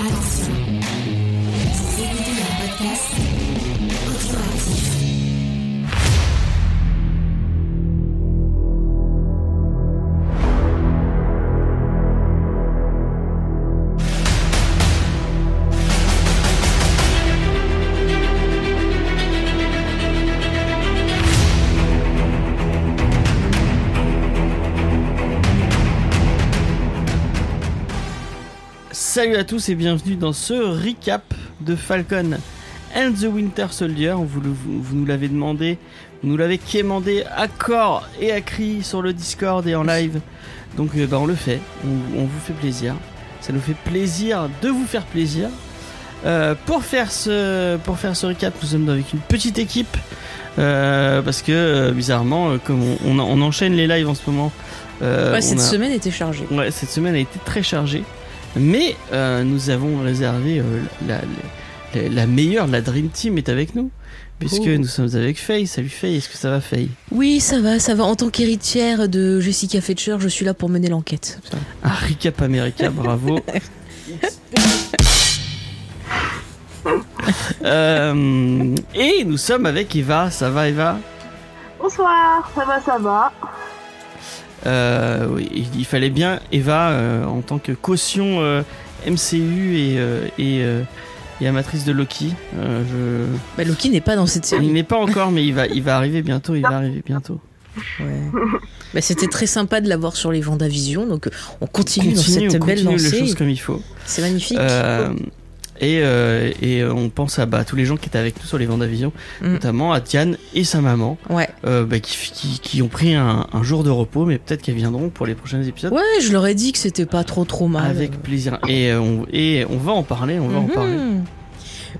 Vous écoutez un podcast Salut à tous et bienvenue dans ce recap de Falcon and the Winter Soldier. Vous, le- vous- vous nous l'avez demandé, vous nous l'avez quémandé à corps et à cri sur le Discord et en live. Donc euh, bah, on le fait, on, on vous fait plaisir. Ça nous fait plaisir de vous faire plaisir. Euh, pour, faire ce, pour faire ce recap, nous sommes avec une petite équipe. euh, parce que bizarrement, comme on, on- on enchaîne les lives en ce moment, Ouais, cette a- semaine était chargée. Ouais, cette semaine a été très chargée. Mais euh, nous avons réservé euh, la, la, la meilleure, la Dream Team est avec nous. Puisque Oh. nous sommes avec Faye. Salut Faye, est-ce que ça va Faye? Oui, ça va, ça va. En tant qu'héritière de Jessica Fletcher, je suis là pour mener l'enquête. Ah, Recap America, bravo. Euh, et nous sommes avec Eva. Ça va Eva? Bonsoir, ça va, ça va. Euh, il- il fallait bien Eva euh, en tant que caution euh, MCU et, et, et amatrice de Loki. Euh, je... Bah, Loki n'est pas dans cette Il série. n'est pas encore, mais il va, il va arriver bientôt. Il va arriver bientôt. Ouais. Bah, C'était très sympa de l'avoir sur les Vendavision, donc on continue, Continue, dans cette on belle continue les lancée. choses comme il faut. C'est magnifique. Euh, et, euh, et euh, on pense à bah, tous les gens qui étaient avec nous sur les Vendavision, Mm. notamment à Diane et sa maman, Ouais. euh, bah, qui, qui, qui ont pris un, un jour de repos, mais peut-être qu'elles viendront pour les prochains épisodes. Ouais, je leur ai dit que c'était pas trop trop mal. Avec plaisir. Et, on, et on va en parler, on va en Mhm. parler.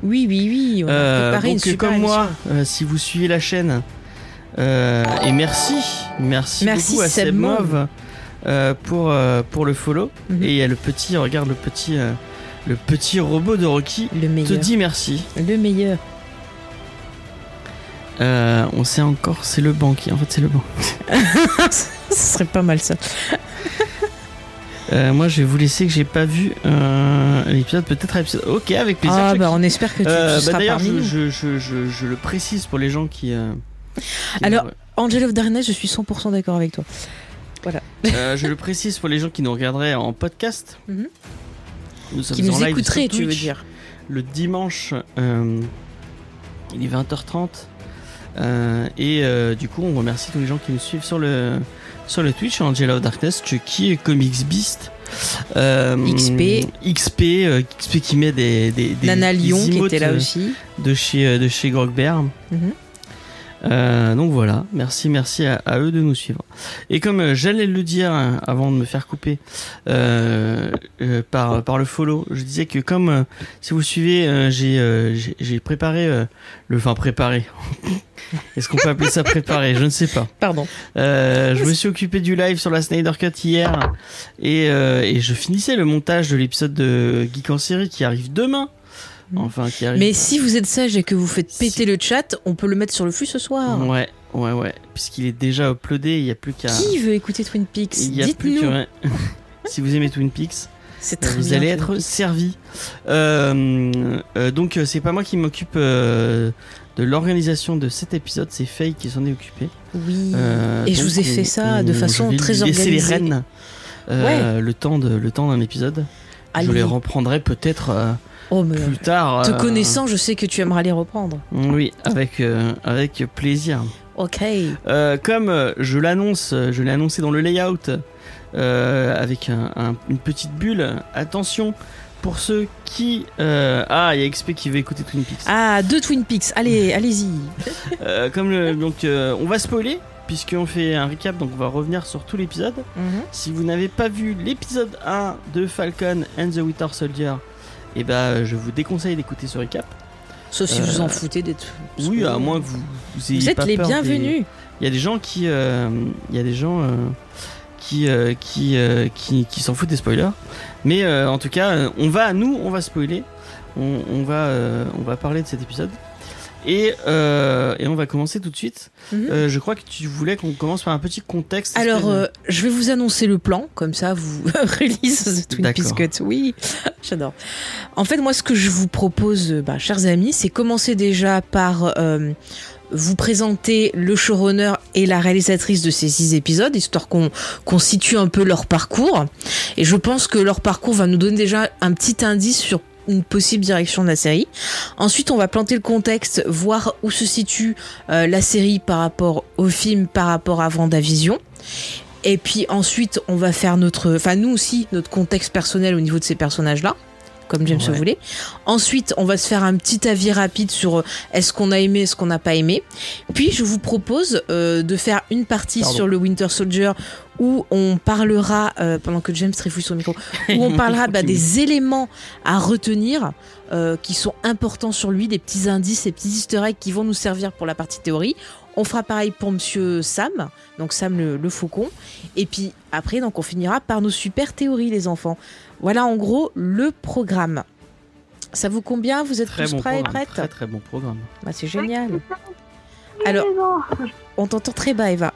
Oui, oui, oui. On a préparé une donc, super comme moi, si vous suivez la chaîne, et merci, merci, Merci, beaucoup à Seb Mauve. Euh, pour, euh, pour le follow. Mhm. Et il y a le petit, regarde le petit, euh, le petit robot de Rocky Le te meilleur. dit merci. Le meilleur. Euh, on sait encore, c'est le banquier. En fait, c'est le banc. Ce serait pas mal ça. Euh, moi, je vais vous laisser que j'ai pas vu euh, l'épisode, peut-être à l'épisode. Ok, avec plaisir. Ah bah on espère que tu, Euh, tu bah, seras parmi je, nous. je, je, je, je le précise pour les gens qui. qui- Alors- Angel of Darkness, je suis 100% d'accord avec toi. Euh, je le précise pour les gens qui nous regarderaient en podcast. Mhm. Nous Qui nous écouterait, tu veux dire. Le dimanche, euh, il est 20h30. Euh, et euh, du coup, on remercie tous les gens qui nous suivent sur le, sur le Twitch, Angela of Darkness, Chucky, Comics Beast. XP. XP, XP qui met des, des, des Nana des Lyon qui était là aussi. de chez, de chez. Euh, donc voilà, merci, merci à, à eux de nous suivre. Et comme euh, j'allais le dire hein, avant de me faire couper euh, euh, par, par le follow, je disais que comme si vous suivez, j'ai j'ai- j'ai préparé le, enfin préparé. Est-ce qu'on peut appeler ça préparé? Je ne sais pas. Pardon. Euh, je me suis occupé du live sur la Snyder Cut hier et, euh, et je finissais le montage de l'épisode de Geek en série qui arrive demain. Enfin, qui arrive. Mais si vous êtes sage et que vous faites péter le chat, on peut le mettre sur le flux ce soir. Ouais, ouais, ouais. Puisqu'il est déjà uploadé, il n'y a plus qu'à. Qui veut écouter Twin Peaks Il y a plus Dites-nous. si vous aimez Twin Peaks, C'est très vous bien, allez être servi. Euh, euh, donc, euh, c'est pas moi qui m'occupe euh, de l'organisation de cet épisode, c'est Faye qui s'en est occupé. Oui. Euh, Et je vous ai fait on- ça de on- façon je vais très laisser les organisée. rênes. euh, le temps de le temps d'un épisode. Je les reprendrai peut-être euh, Oh, mais plus tard. te euh, connaissant, je sais que tu aimeras les reprendre. Oui, avec euh, avec plaisir. Ok. Euh, comme je l'annonce, je l'ai annoncé dans le layout avec un- un- une petite bulle. Attention pour ceux qui ah il y a XP qui veut écouter Twin Peaks. Ah, deux Twin Peaks. Allez, allez-y. Comme le- donc on va spoiler puisqu'on fait un recap donc on va revenir sur tout l'épisode. Mhm. Si vous n'avez pas vu l'épisode 1 de Falcon and the Winter Soldier, et ben je vous déconseille d'écouter ce recap. Sauf si Euh, vous en foutez d'être. Oui, à moins que vous, vous ayez Vous êtes pas les peur des- bienvenus. Il y a des gens qui, euh, il y a des gens euh, qui, euh, qui, euh, qui, qui s'en foutent des spoilers. Mais euh, en tout cas, euh, on va, nous, on va spoiler. On, on va, euh, on va parler de cet épisode. Et, euh, et on va commencer tout de suite. Mhm. Euh, je crois que tu voulais qu'on commence par un petit contexte. Alors, euh, je vais vous annoncer le plan, comme ça vous release The Twin Cut. Oui, j'adore. En fait, moi, ce que je vous propose, bah, chers amis, c'est commencer déjà par vous présenter le showrunner et la réalisatrice de ces six épisodes, histoire qu'on qu'on situe un peu leur parcours. Et je pense que leur parcours va nous donner déjà un petit indice sur une possible direction de la série. Ensuite, on va planter le contexte, voir où se situe euh, la série par rapport au film, par rapport à Vendavision. Et puis ensuite, on va faire notre, enfin nous aussi, notre contexte personnel au niveau de ces personnages-là, comme James le Ouais. voulait. Ensuite, on va se faire un petit avis rapide sur euh, est-ce qu'on a aimé, est-ce qu'on n'a pas aimé. Puis, je vous propose euh, de faire une partie Pardon. sur le Winter Soldier où on parlera, euh, pendant que James le micro, où on parlera bah, des éléments à retenir euh, qui sont importants sur lui, des petits indices, des petits easter eggs qui vont nous servir pour la partie théorie. On fera pareil pour Monsieur Sam, donc Sam le, le faucon. Et puis après, donc on finira par nos super théories, les enfants. Voilà en gros le programme. Ça vous convient? Vous êtes très tous bon prêts et programme. prêtes? Très très bon programme. Bah, C'est génial. Alors-. On t'entend très bas, Eva.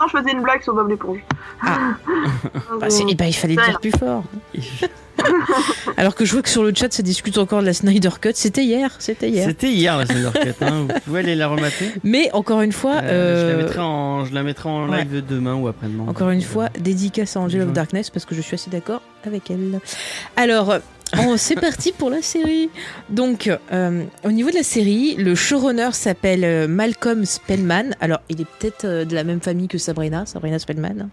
Non, je faisais une blague sur Bob l'éponge. Ah. Euh, Bah, c'est- eh ben, il fallait le dire plus fort. Alors que je vois que sur le chat, ça discute encore de la Snyder Cut. C'était hier, c'était hier. C'était hier la Snyder Cut. Hein. Vous pouvez aller la remater. Mais encore une fois, Euh, Je, euh, la mettrai en, je la mettrai en ouais. live demain ou après-demain. Encore une fois, dédicace à Angel of. Darkness parce que je suis assez d'accord avec elle. Alors, oh, c'est parti pour la série. Donc, euh, au niveau de la série, le showrunner s'appelle euh, Malcolm Spellman. Alors, il est peut-être euh, de la même famille que Sabrina, Sabrina Spellman.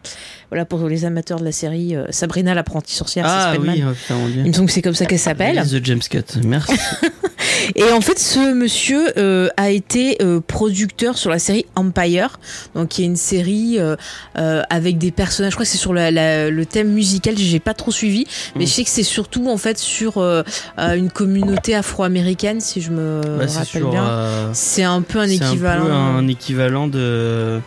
Voilà pour les amateurs de la série euh, Sabrina l'apprentie sorcière, Ah Spellman. oui, putain, mon dieu. Il me semble que c'est comme ça qu'elle s'appelle. The James Cut. Merci. Et en fait, ce monsieur a été producteur sur la série Empire, donc qui est une série avec des personnages. Je crois que c'est sur la- la- le thème musical. J'ai pas trop suivi, mais Mm. je sais que c'est surtout en fait sur euh, euh, une communauté afro-américaine, si je me Bah, rappelle bien. euh, C'est un peu un c'est équivalent. peu un équivalent de,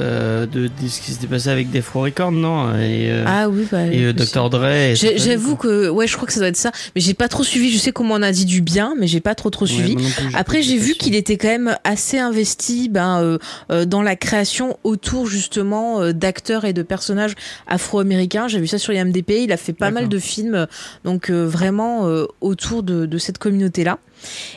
euh, de, de ce qui s'était passé avec Death Row Records, non Et, euh, Ah oui, bah, et euh. Dr. Dre. J'avoue que ouais, je crois que ça doit être ça, mais j'ai pas trop suivi. Je sais comment on a dit du bien, mais j'ai pas trop trop suivi. plus, Après, j'ai vu qu'il était quand même assez investi ben, euh, dans la création autour justement d'acteurs et de personnages afro-américains. J'ai vu ça sur IMDb. Il a fait pas mal de films, donc vraiment autour de, de cette communauté-là.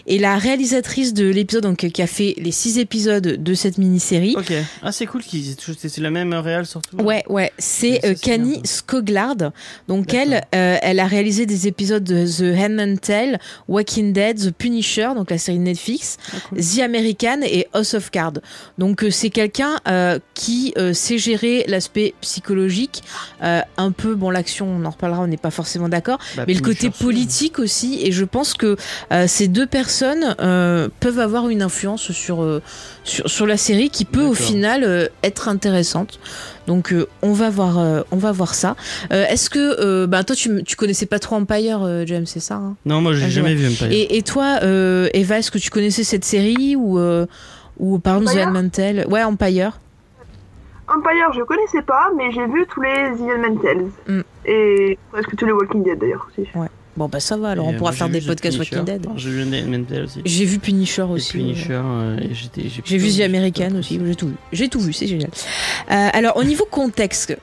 Et la réalisatrice de l'épisode, donc euh, qui a fait les six épisodes de cette mini-série, Ok. Ah, c'est cool qu'ils aient toujours- c'est la même réal surtout. Ouais, ouais, c'est Ouais, euh, c'est bien, Kani. Skoglard. Donc elle, euh, elle a réalisé des épisodes de The Handmaid's Tale, Walking Dead, The Punisher, donc la série Netflix, Ah, cool. The American et House of Cards. Donc euh, c'est quelqu'un euh, qui euh, sait gérer l'aspect psychologique, euh, un peu bon l'action, on en reparlera, on n'est pas forcément d'accord, Bah, mais le côté politique aussi. Et je pense que euh, ces deux personnes euh, peuvent avoir une influence sur, euh, sur sur la série qui peut au final euh, être intéressante. Donc euh, on va voir euh, on va voir ça. Euh, Est-ce que euh, bah toi tu tu connaissais pas trop Empire euh, James c'est ça hein? Non, moi j'ai Ah, jamais vu Empire. et, et toi euh, Eva est-ce que tu connaissais cette série ou euh, ou par exemple The Tale Ouais Empire. Empire, je connaissais pas, mais j'ai vu tous les The Tales. Mm. Et presque tous les Walking Dead d'ailleurs aussi. Bon bah ça va alors Et, on pourra moi, faire des podcasts. Walking Dead. J'ai vu Mental aussi. J'ai vu Punisher Et aussi. Punisher, euh, et j'ai vu The American aussi, j'ai tout vu. J'ai tout vu, c'est génial. Euh, alors, au niveau contexte,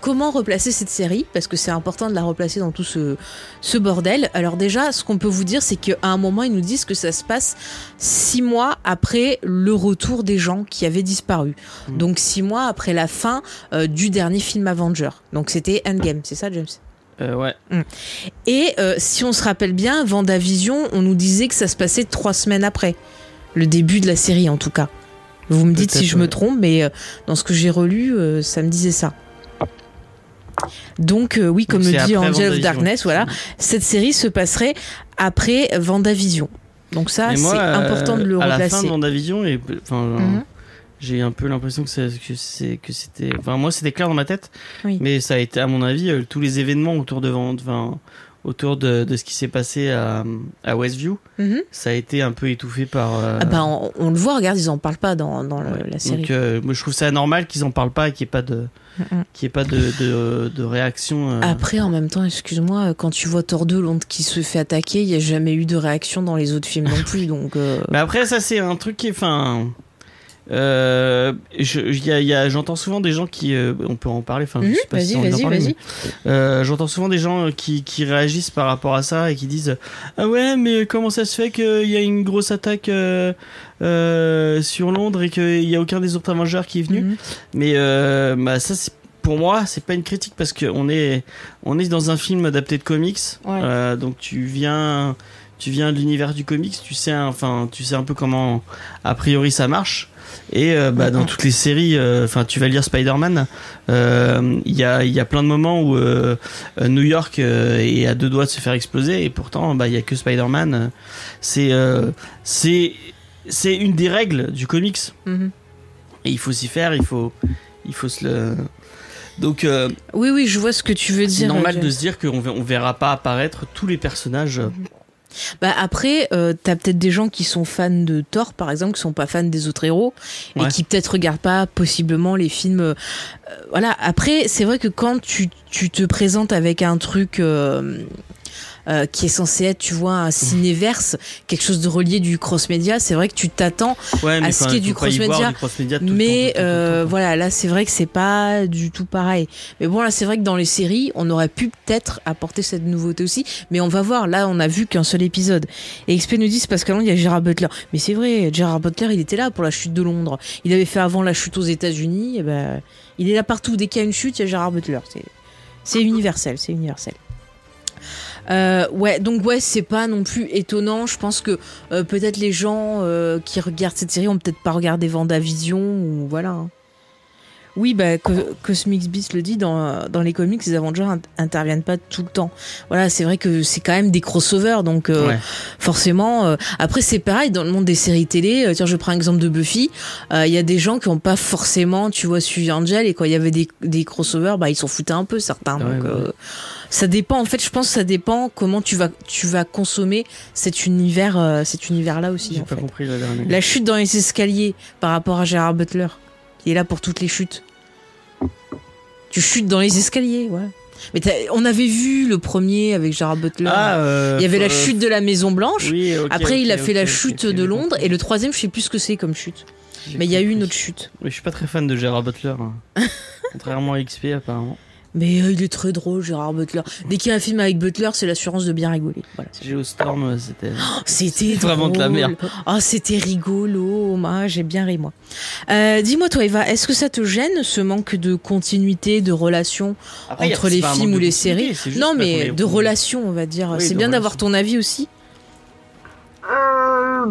comment replacer cette série? Parce que c'est important de la replacer dans tout ce, ce bordel. Alors déjà, ce qu'on peut vous dire, c'est qu'à un moment, ils nous disent que ça se passe six mois après le retour des gens qui avaient disparu. Mhm. Donc six mois après la fin euh, du dernier film Avenger. Donc c'était Endgame, c'est ça, James? Euh, ouais. et euh, si on se rappelle bien, Vendavision, on nous disait que ça se passait trois semaines après. Le début de la série, en tout cas. Vous me dites si je me trompe, mais euh, dans ce que j'ai relu, ça me disait ça. Donc, oui, comme Donc, le dit Angel of Darkness, voilà, cette série se passerait après Vendavision. Donc ça, c'est important de le à la fin de Vendavision, et enfin, Mhm. J'ai un peu l'impression que c'est que c'est que c'était. Enfin, moi, c'était clair dans ma tête. Oui. Mais ça a été, à mon avis, euh, tous les événements autour de Vend- enfin, autour de, de ce qui s'est passé à, à Westview, Mhm. ça a été un peu étouffé par. euh, Ah bah, on, on le voit, regarde, ils en parlent pas dans, dans le- ouais. la série. Donc, euh, moi, je trouve ça normal qu'ils en parlent pas et qu'il n'y ait pas de, qu'il y ait pas de, de, de réaction. euh. Après, en même temps, excuse-moi, quand tu vois Thor 2, Londres qui se fait attaquer, il n'y a jamais eu de réaction dans les autres films non plus, donc... Mais après, ça, c'est un truc qui est. Enfin. Euh, je- J'entends souvent des gens qui. euh, on peut en parler. Enfin, je Mhm, sais pas si on en parler, mais, euh, J'entends souvent des gens euh, qui, qui réagissent par rapport à ça et qui disent Ah ouais, mais comment ça se fait qu'il y a une grosse attaque euh, euh, sur Londres et qu'il n'y a aucun des autres Avengers qui est venu? Mhm. Mais euh, bah, ça, c'est- pour moi, c'est pas une critique parce qu'on est, on est dans un film adapté de comics. Ouais. Euh, donc tu viens, tu viens de l'univers du comics, tu sais, enfin, tu sais un peu comment, a priori, ça marche. Et euh, bah, dans Mhm. toutes les séries, euh, enfin, tu vas lire Spider-Man, euh, il y, a, y a plein de moments où New York est à deux doigts de se faire exploser et pourtant, bah, il y a que Spider-Man. C'est, c'est, c'est une des règles du comics. Mhm. Et il faut s'y faire, il faut, il faut se le. Donc, Oui, oui, je vois ce que tu veux c'est dire. normal James. de se dire qu'on on verra pas apparaître tous les personnages. Bah après, euh, t'as peut-être des gens qui sont fans de Thor, par exemple, qui sont pas fans des autres héros Ouais. et qui peut-être regardent pas possiblement les films. euh, euh, voilà. Après, c'est vrai que quand tu, tu te présentes avec un truc. euh, euh, qui est censé être, tu vois, un cinéverse, quelque chose de relié du cross-média, c'est vrai que tu t'attends Ouais, À ce qui est du cross-média, mais temps, euh, temps. voilà, là c'est vrai que c'est pas du tout pareil. Mais bon, là c'est vrai que dans les séries, on aurait pu peut-être apporter cette nouveauté aussi. Mais on va voir, là on a vu qu'un seul épisode. Et XP nous dit c'est parce qu'à Londres il y a Gérard Butler. Mais c'est vrai, Gérard Butler il était là pour la chute de Londres. Il avait fait avant la chute aux États-Unis. Et ben, il est là partout. Dès qu'il y a une chute, il y a Gérard Butler. C'est universel, c'est universel. Euh, ouais, donc ouais, c'est pas non plus étonnant. Je pense que euh, peut-être les gens euh, qui regardent cette série ont peut-être pas regardé Vendavision ou voilà. Oui, bah, Co- Cosmic Beast le dit, dans, dans les comics, les Avengers int- interviennent pas tout le temps. Voilà, c'est vrai que c'est quand même des crossovers, donc euh, Ouais. forcément. euh, après, c'est pareil dans le monde des séries télé. Euh, tiens, je prends l'exemple de Buffy. euh, Il y a des gens qui ont pas forcément, tu vois, suivi Angel et quand il y avait des, des crossovers, bah ils s'en foutaient un peu certains. Ouais, donc, ouais. euh, ça dépend. En fait, je pense que ça dépend comment tu vas tu vas consommer cet univers, euh, cet univers là aussi. J'ai pas fait. compris la dernière. La chute dans les escaliers par rapport à Gérard Butler, qui est là pour toutes les chutes. Tu chutes dans les escaliers, ouais. Mais on avait vu le premier avec Gérard Butler. Ah, euh, il y avait la euh, chute de la Maison Blanche. Oui, Après, il a fait la chute de Londres. Et le troisième, je sais plus ce que c'est comme chute. Mais il y a eu une autre chute. Oui, je suis pas très fan de Gérard Butler. hein. Contrairement à XP, apparemment. Mais euh, il est très drôle, Gérard Butler. Dès qu'il y a un film avec Butler, c'est l'assurance de bien rigoler. Voilà. Geostorm, euh, c'était. C'était Vraiment de la merde. Oh, c'était rigolo. Ah, j'ai bien ri, moi. Euh, Dis-moi, toi, Eva, est-ce que ça te gêne, ce manque de continuité, de relation Après, a- entre les films ou les séries Non, mais de relation, on va dire. Oui, c'est bien d'avoir ton avis aussi. Euh,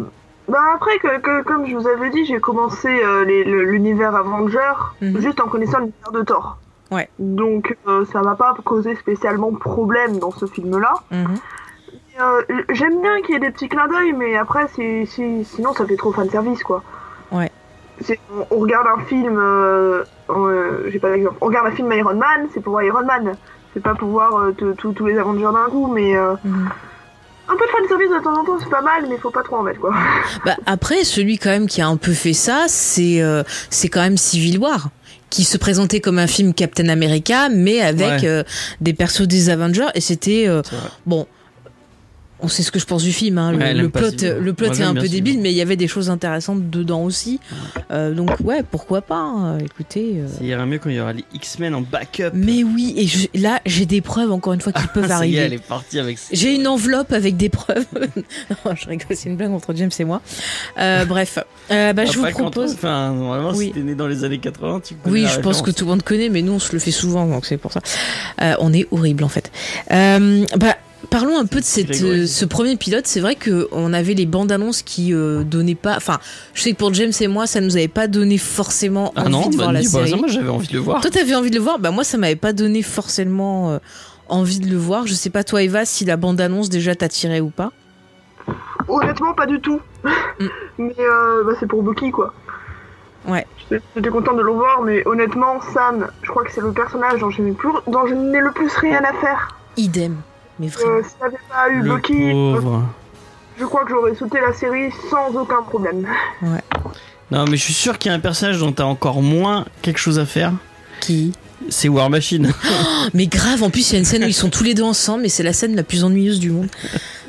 bah après, que, que- comme je vous avais dit, j'ai commencé euh, l'univers Avenger Mhm. juste en connaissant l'univers de Thor. Ouais. Donc euh, ça m'a pas causé spécialement problème dans ce film-là. Mhm. Euh, J'aime bien qu'il y ait des petits clins d'œil, mais après, c'est- sinon ça fait trop fan service quoi. Ouais. On, on regarde un film, euh, euh, j'ai pas d'exemple. On regarde un film Iron Man, c'est pour voir Iron Man. C'est pas pour voir tous les Avengers d'un coup, mais Mhm. un peu de fan service de temps en temps c'est pas mal, mais faut pas trop en mettre quoi. Bah, après, celui quand même qui a un peu fait ça, c'est euh, c'est quand même Civil War qui se présentait comme un film Captain America, mais avec Ouais. euh, des persos des Avengers, et c'était euh, bon. On sait ce que je pense du film. Hein. Le, plot, le plot est un peu débile, mais il y avait des choses intéressantes dedans aussi. Euh, donc ouais, pourquoi pas hein. Écoutez. euh, Ça ira mieux quand il y aura les X-Men en backup. Mais oui, et je- là j'ai des preuves encore une fois qui peuvent Ça y est, arriver. elle est partie avec. J'ai une enveloppe avec des preuves. non, je rigole, c'est une blague entre James et moi. Euh, bref, Euh, bah, je vous propose. Enfin, normalement, Oui. si t'es né dans les années 80, tu connais Oui, je pense que tout le monde connaît, mais nous on se le fait souvent, donc c'est pour ça. On est horrible en fait. Bah, parlons un peu de cette, euh, ce premier pilote. C'est vrai que on avait les bandes annonces qui euh, donnaient pas. Enfin, je sais que pour James et moi, ça nous avait pas donné forcément Ah envie non, de bah, voir la dis pas ça, série. moi j'avais envie de le voir. Toi, t'avais envie de le voir? Bah moi, ça m'avait pas donné forcément euh, envie de le voir. Je sais pas toi, Eva, si la bande annonce déjà t'attirait ou pas. Honnêtement, pas du tout. Mm. mais euh, bah, c'est pour Bucky, quoi. Ouais. J'étais- contente de le voir, mais honnêtement, Sam, je crois que c'est le personnage dont je n'ai plus, dont je n'ai le plus rien à faire. Idem. Mais vraiment. Euh, si j'avais pas eu Le Bucky, pauvre. je crois que j'aurais sauté la série sans aucun problème. Non, mais je suis sûr qu'il y a un personnage dont t'as encore moins quelque chose à faire. Qui? C'est War Machine. Mais grave, en plus, il y a une scène où ils sont tous les deux ensemble, et c'est la scène la plus ennuyeuse du monde.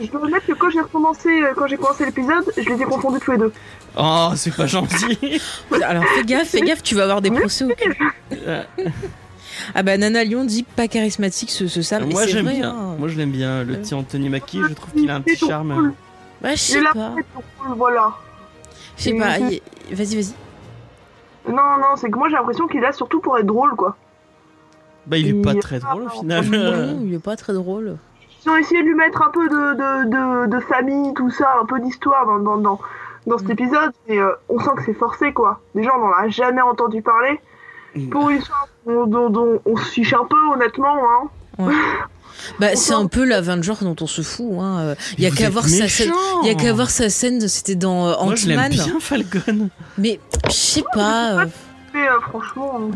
Je dois admettre que quand j'ai recommencé, euh, quand j'ai commencé l'épisode, je les ai confondus tous les deux. Oh, c'est pas gentil. Alors fais gaffe, fais gaffe, tu vas avoir des procès au. Ah bah Nana Lyon dit pas charismatique ce, ce Sam. Moi j'aime bien. hein. Moi je l'aime bien. Le Euh. petit Anthony Mackie, je trouve qu'il a un petit C'est charme. Bah, je Il sais pas. voilà. Je sais pas. Y- Vas-y, vas-y. Non, non, c'est que moi j'ai l'impression qu'il est là surtout pour être drôle, quoi. Bah, il est pas très drôle au final. Non, il est pas très drôle. Ils ont essayé de lui mettre un peu de, de, de, de famille, tout ça, un peu d'histoire dans, dans, dans, dans cet Mm. épisode, et euh, on sent que c'est forcé, quoi. Déjà, on n'en a jamais entendu parler. Pour une histoire dont, dont- dont on se fiche un peu, honnêtement, hein. Bah c'est un peu l'Avenger dont on se fout. Hein. euh, Il y a qu'à voir sa scène. Il y a qu'à voir sa scène. C'était dans euh, Moi je l'aime Ant-Man. bien Falcon. Mais je sais pas. Mais euh, franchement, euh,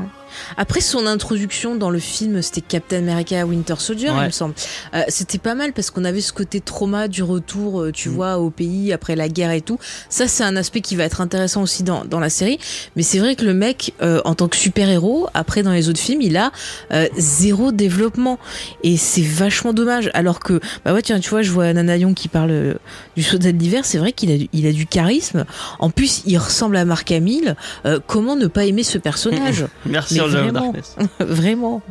Après son introduction dans le film, c'était Captain America Winter Soldier, Ouais. il me semble. Euh, c'était pas mal parce qu'on avait ce côté trauma du retour, euh, tu Mm. vois, au pays après la guerre et tout. Ça, c'est un aspect qui va être intéressant aussi dans, dans la série. Mais c'est vrai que le mec, euh, en tant que super-héros, après dans les autres films, il a euh, zéro développement. Et c'est vachement dommage. Alors que, bah ouais, tiens, tu vois, je vois Nana Young qui parle du soldat de l'hiver. C'est vrai qu'il a, du- il a du charisme. En plus, il ressemble à Mark Hamill. Comment ne pas aimer ce personnage? Merci Vraiment. Darkness. Vraiment.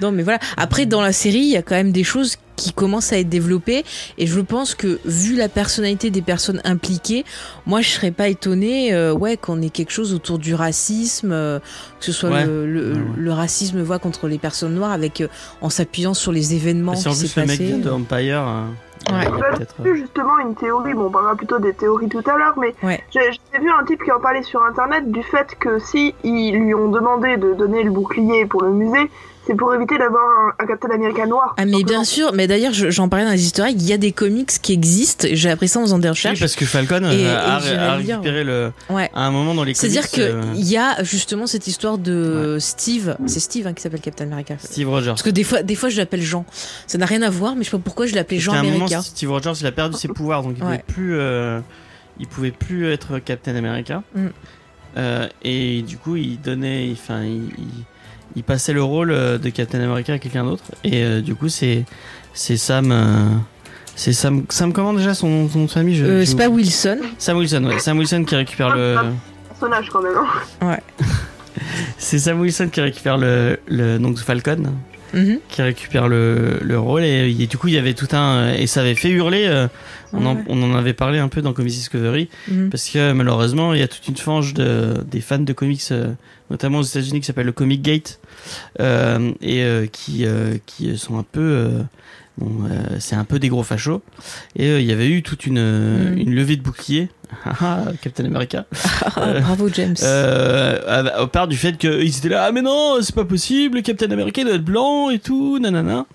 Non, mais voilà. Après, dans la série, il y a quand même des choses qui commencent à être développées. Et je pense que, vu la personnalité des personnes impliquées, moi, je serais pas étonnée euh, ouais, qu'on ait quelque chose autour du racisme, euh, que ce soit Ouais. le, le, Ouais, ouais. le racisme voit contre les personnes noires, avec euh, en s'appuyant sur les événements Si en qui plus s'est le mec passé. vient de Empire, Ouais. a vu justement une théorie, bon on parlera plutôt des théories tout à l'heure, mais Ouais. j'ai j'ai vu un type qui en parlait sur internet du fait que si ils lui ont demandé de donner le bouclier pour le musée, c'est pour éviter d'avoir un, un Captain America noir. Ah mais Simplement. bien sûr, mais d'ailleurs je- j'en parlais dans les histoires, il y a des comics qui existent, j'ai appris ça en faisant des Oui, recherches. parce que Falcon euh, Et- et a, a récupéré le. Ouais. À un moment dans les comics. C'est-à-dire que euh, il y a justement cette histoire de Steve, c'est Steve hein, qui s'appelle Captain America. Steve Rogers. Parce que des fois, des fois je l'appelle Jean. Ça n'a rien à voir, mais je sais pas pourquoi je l'appelais Jean qu'à un moment, America. Steve Rogers, il a perdu ses pouvoirs, donc il Ouais. pouvait plus. euh, il pouvait plus être Captain America. Mm. Euh, et du coup, il donnait. Enfin, il, il- il passait le rôle euh, de Captain America à quelqu'un d'autre. Et euh, du coup, c'est c'est Sam. euh, c'est Sam. Sam comment déjà son, son nom de famille je- Euh, c'est pas. Wilson. Sam Wilson, ouais. Sam Wilson qui récupère le. personnage quand même. hein. C'est Sam Wilson qui récupère le, le donc Falcon, Mhm. qui récupère le, le rôle et, et du coup il y avait tout un et ça avait fait hurler. euh, on, en, Ouais. on en avait parlé un peu dans Comics Discovery Mhm. parce que malheureusement il y a toute une fange de des fans de comics, euh, notamment aux États-Unis, qui s'appelle le Comic Gate et euh, qui euh, qui sont un peu euh, Bon, euh, c'est un peu des gros fachos. Et euh, il y avait eu toute une, Mhm. une levée de bouclier. Ah, Captain America. Euh, Bravo James. Euh, au part du fait qu'ils étaient là, ah mais non, c'est pas possible, Captain America doit être blanc et tout, nanana.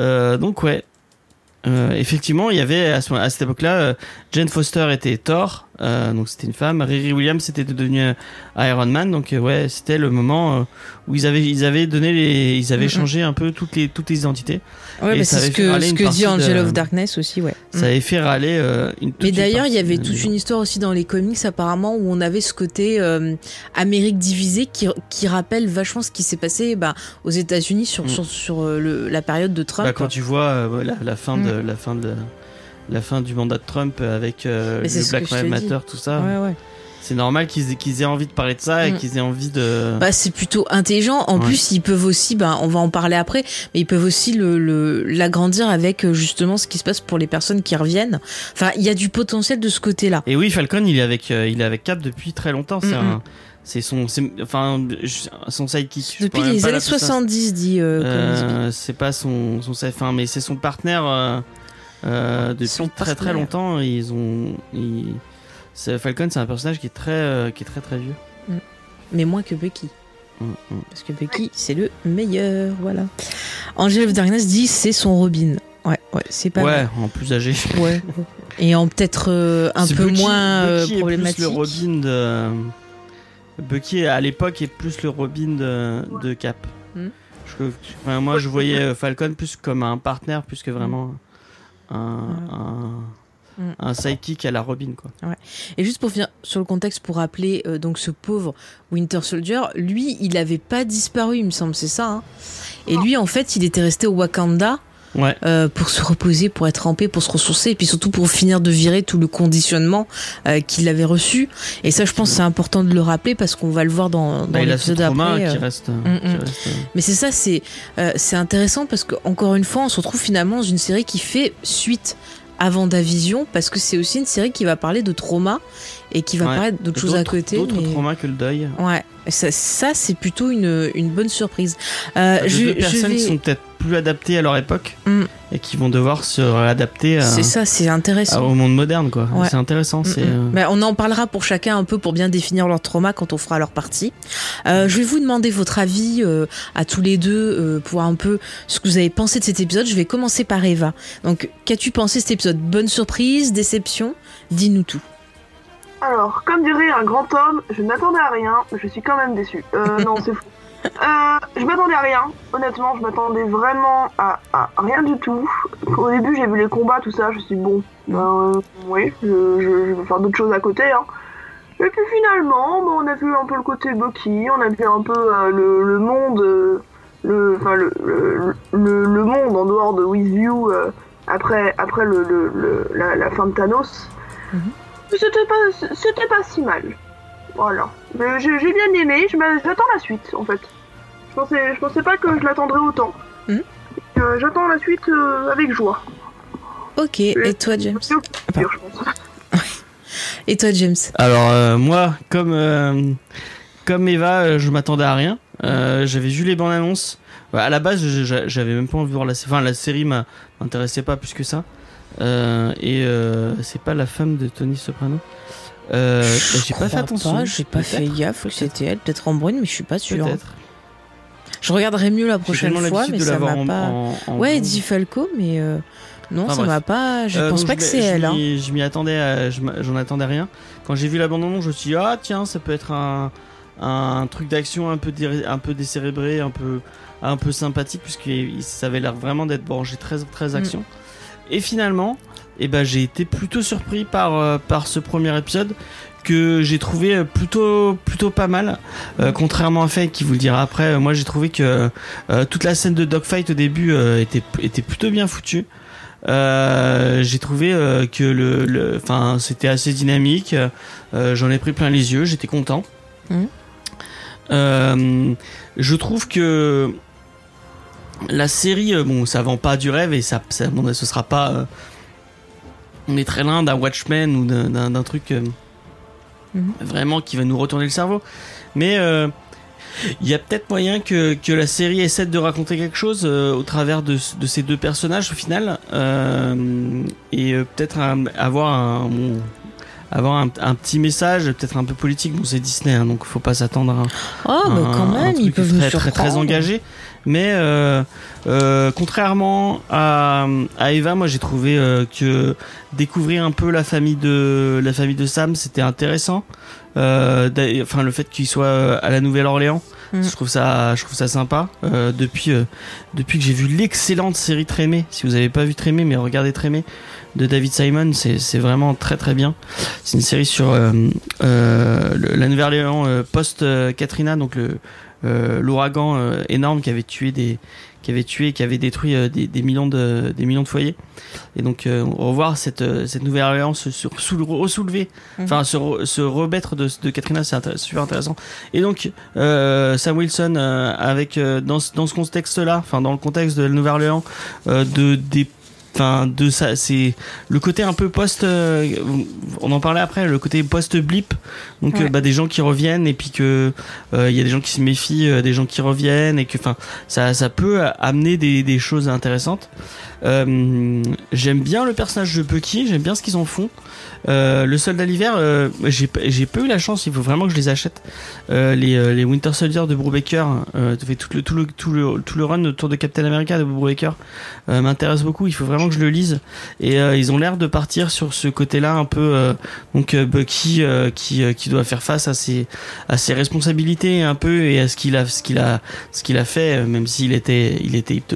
Euh, donc ouais. Euh, effectivement, il y avait à, ce- à cette époque-là, euh, Jane Foster était Thor, euh, donc c'était une femme. Riri Williams était devenu euh, Iron Man, donc euh, ouais, c'était le moment euh, où ils avaient ils avaient donné les ils avaient changé un peu toutes les toutes les identités. ouais, et bah, c'est ce que, ce dit de- Angel of Darkness aussi, ouais. Ça avait fait râler une. toute Mais d'ailleurs, il y avait toute une histoire aussi dans les comics apparemment où on avait ce côté Amérique divisée qui, qui rappelle vachement ce qui s'est passé bah, aux États-Unis sur, Mm. sur, sur le- la période de Trump. Bah, quand tu vois la, la fin de la fin de la fin du mandat de Trump avec euh, le Black. Matter, tout ça, Ouais, ouais. c'est normal qu'ils aient, envie de parler de ça et Mm. qu'ils aient envie de. Bah, c'est plutôt intelligent. En Ouais. plus, ils peuvent aussi, bah, on va en parler après, mais ils peuvent aussi le, le- l'agrandir avec euh, justement ce qui se passe pour les personnes qui reviennent. Enfin, il y a du potentiel de ce côté-là. Et oui, Falcon, il est avec euh, il est avec Cap depuis très longtemps. C'est Mm, un- c'est son enfin son sidekick. Depuis les années l'appeler ça. 70, dit euh, Euh, c'est pas son son enfin mais c'est son partenaire euh, depuis très très longtemps. Ils ont ils- Falcon, c'est un personnage qui est très euh, qui est très très vieux. mais moins que Bucky. Mm, mm. Parce que Bucky, c'est le meilleur, voilà. Angel of Darkness dit c'est son Robin. Ouais, ouais, c'est pas ouais, mal. en plus âgé. Ouais. Et en peut-être euh, un peu Bucky- moins Bucky est problématique. plus le Robin de. Bucky à l'époque est plus le Robin de, de Cap. Je- enfin, moi, je voyais Falcon plus comme un partenaire, plus que vraiment un, un, Mm. un sidekick à la Robin, quoi. Et juste pour finir sur le contexte, pour rappeler euh, donc ce pauvre Winter Soldier, lui, il avait pas disparu, il me semble, c'est ça. hein. Et lui, en fait, il était resté au Wakanda Ouais. euh, pour se reposer, pour être en paix, pour se ressourcer, et puis surtout pour finir de virer tout le conditionnement euh, qu'il avait reçu. Et ça, je pense, c'est important de le rappeler parce qu'on va le voir dans, dans Bah, il a ce l'épisode après. qui euh. reste. Mm, qui mm. reste, Mais c'est ça, c'est c'est intéressant parce que encore une fois, on se retrouve finalement dans une série qui fait suite à Vendavision parce que c'est aussi une série qui va parler de trauma et qui va Ouais. parler d'autres choses à côté. D'autres mais- traumas que le deuil. Ouais, ça, ça, c'est plutôt une, une bonne surprise. Euh, de je, deux je personnes vais- qui sont peut-être plus adaptées à leur époque Mm. et qui vont devoir se réadapter à- C'est ça, c'est à- intéressant. au monde moderne, quoi. Ouais. C'est intéressant. Mm, mm. euh, Mais on en parlera pour chacun un peu pour bien définir leur trauma quand on fera leur partie. Euh, je vais vous demander votre avis euh, à tous les deux euh, pour un peu ce que vous avez pensé de cet épisode. Je vais commencer par Eva. Donc, qu'as-tu pensé de cet épisode? Bonne surprise, déception? Dis-nous tout. Alors, comme dirait un grand homme, je ne m'attendais à rien, je suis quand même déçu. Euh, non, c'est fou. Euh, je m'attendais à rien, honnêtement, je m'attendais vraiment à, à rien du tout. Au début, j'ai vu les combats, tout ça, je me suis dit, bon, ben euh, oui, je, je- je vais faire d'autres choses à côté. Hein. Et puis finalement, ben, on a vu un peu le côté Bucky, on a vu un peu euh, le, le monde, le, enfin, le, le, le- monde en dehors de With You euh, après, après la, la fin de Thanos. Mhm. C'était pas, c'était pas si mal. Voilà. Mais j'ai j'ai bien aimé, je m'a- j'attends la suite en fait. Je pensais, je pensais pas que je l'attendrais autant. Mhm. Euh, j'attends la suite euh, avec joie. Ok, et toi, James? C'est au pire, je pense. Et toi, James? Alors euh, moi, comme euh, comme Eva, euh, je m'attendais à rien. Euh, J'avais vu les bandes annonces. Ouais, à la base, je- je- j'avais même pas envie de voir la série. Enfin, la série m'a- m'intéressait pas plus que ça. Euh, et euh, c'est pas la femme de Tony Soprano? Euh, bah, j'ai pas fait attention. J'ai pas fait gaffe que c'était elle. Peut-être en brune, mais je suis pas sûre. Peut-être. Je regarderai mieux la prochaine fois, mais ça m'a pas. en- en Ouais. Eddie Falco, mais euh, non, Enfin, ça m'a pas. Je Euh, pense pas je que c'est elle. hein. Je m'y attendais, j'en attendais rien. Quand j'ai vu l'abandon, je me suis dit ah tiens ça peut être un, un truc d'action un peu dé- un peu décérébré, un peu un peu sympathique puisque il- ça avait l'air vraiment d'être branché très très action. Et finalement, eh ben j'ai été plutôt surpris par euh, par ce premier épisode que j'ai trouvé euh, plutôt plutôt pas mal Euh, contrairement à Faye qui vous le dira après moi j'ai trouvé que euh, toute la scène de dogfight au début était était plutôt bien foutue j'ai trouvé que le, le, enfin, c'était assez dynamique. J'en ai pris plein les yeux. J'étais content. Euh, je trouve que la série, euh, bon, ça vend pas du rêve et ça, ça bon, ce sera pas. euh, on est très loin d'un Watchmen ou d'un- truc euh, Mhm. vraiment qui va nous retourner le cerveau. Mais il y a peut-être moyen que, que la série essaie de raconter quelque chose au travers de, de ces deux personnages au final et peut-être avoir un bon, avoir un, un petit message peut-être un peu politique bon c'est Disney hein, donc faut pas s'attendre à un, Oh, bah un- quand un même, ils peuvent très, nous très, surprendre. très engagé mais euh, euh, contrairement à, à Eva moi j'ai trouvé euh, que découvrir un peu la famille de la famille de Sam c'était intéressant euh, enfin le fait qu'il soit euh, à la Nouvelle-Orléans Mm. je trouve ça je trouve ça sympa euh, depuis euh, depuis que j'ai vu l'excellente série Trémé si vous avez pas vu Trémé mais regardez Trémé de David Simon c'est vraiment très très bien. C'est une série sur euh, euh, le- la Nouvelle-Orléans euh, post euh, Katrina donc euh, l'ouragan euh, énorme qui avait tué des qui avait tué qui avait détruit des, des millions de des millions de foyers. Et donc revoir cette cette Nouvelle-Orléans se, se sou- ressoulever. Mhm. enfin se, se remettre de, de Katrina c'est intér- super intéressant. Et donc Sam Wilson avec dans ce, dans ce contexte là enfin dans le contexte de la Nouvelle-Orléans de des enfin de ça c'est le côté un peu post euh, on en parlait après le côté post blip donc Ouais. euh, bah, des gens qui reviennent et puis que euh, il y a des gens qui se méfient des gens qui reviennent et que enfin ça ça peut amener des, des choses intéressantes. J'aime bien le personnage de Bucky j'aime bien ce qu'ils en font euh, le soldat d'hiver euh, j'ai pas- eu la chance il faut vraiment que je les achète euh, les, Winter Soldier de Brubaker tout le tout le run autour de Captain America de Brubaker m'intéresse beaucoup il faut vraiment que je le lise. Et ils ont l'air de partir sur ce côté-là un peu donc Bucky qui doit faire face à ses responsabilités un peu et à ce qu'il a fait même s'il était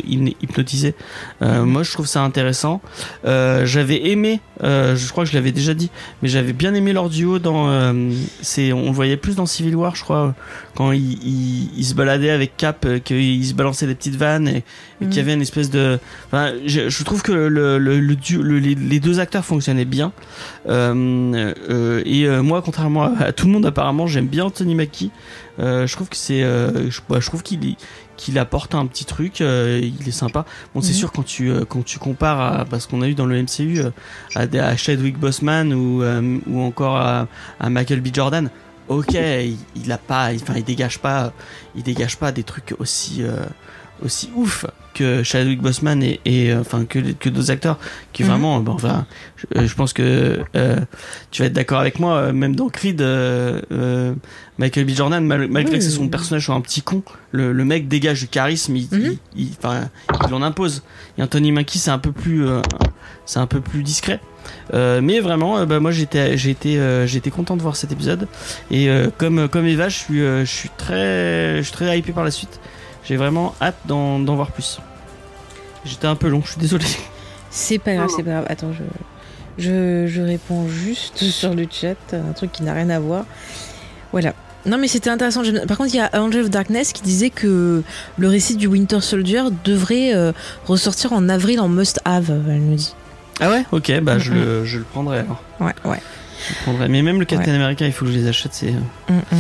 hypnotisé. Moi je trouve ça intéressant. J'avais aimé je crois que je l'avais déjà dit mais j'avais bien aimé leur duo dans euh, c'est on le voyait plus dans Civil War je crois quand il, il, il se baladait avec Cap euh, qu'il se balançait des petites vannes et, et qu'il y Mhm. avait une espèce de enfin je, je trouve que le, le, le duo- le- les, deux acteurs fonctionnaient bien euh, euh, et moi contrairement à, à tout le monde apparemment j'aime bien Anthony Mackie je trouve que c'est je, bah, je trouve qu'il qu'il apporte un petit truc euh, il est sympa bon c'est Mhm. sûr quand tu euh, quand tu compares à parce qu'on a eu dans le MCU euh, à, à Chadwick Boseman ou ou encore à, à Michael B Jordan ok il, il a pas enfin il dégage pas il dégage pas des trucs aussi aussi ouf que Chadwick Boseman et, et euh, enfin que que d'autres acteurs qui Mhm. vraiment bon, enfin je, euh, je pense que euh, tu vas être d'accord avec moi euh, même dans Creed euh, euh, Michael B Jordan mal- malgré Oui. que c'est son personnage soit un petit con le, le mec dégage du charisme il, Mhm. il, il- enfin, il en impose et Anthony Mackie c'est un peu plus euh, c'est un peu plus discret euh, mais vraiment, euh, bah, moi j'étais, j'ai été, euh, j'ai été content de voir cet épisode. Et euh, comme, comme Eva, je suis, euh, je suis très, je suis très hypé par la suite. J'ai vraiment hâte d'en, d'en voir plus. J'étais un peu long, je suis désolé. C'est pas grave, c'est pas grave. Attends, je, je, je réponds juste sur le chat, un truc qui n'a rien à voir. Voilà. Non mais c'était intéressant. Par contre, il y a Angel of Darkness qui disait que le récit du Winter Soldier devrait euh, ressortir en avril en must have. Elle nous dit. Ah ouais? Ok, bah je, le, je le prendrai alors. Ouais, ouais. Je le prendrai. Mais même le Captain America, il faut que je les achète. C'est, Mm, mm.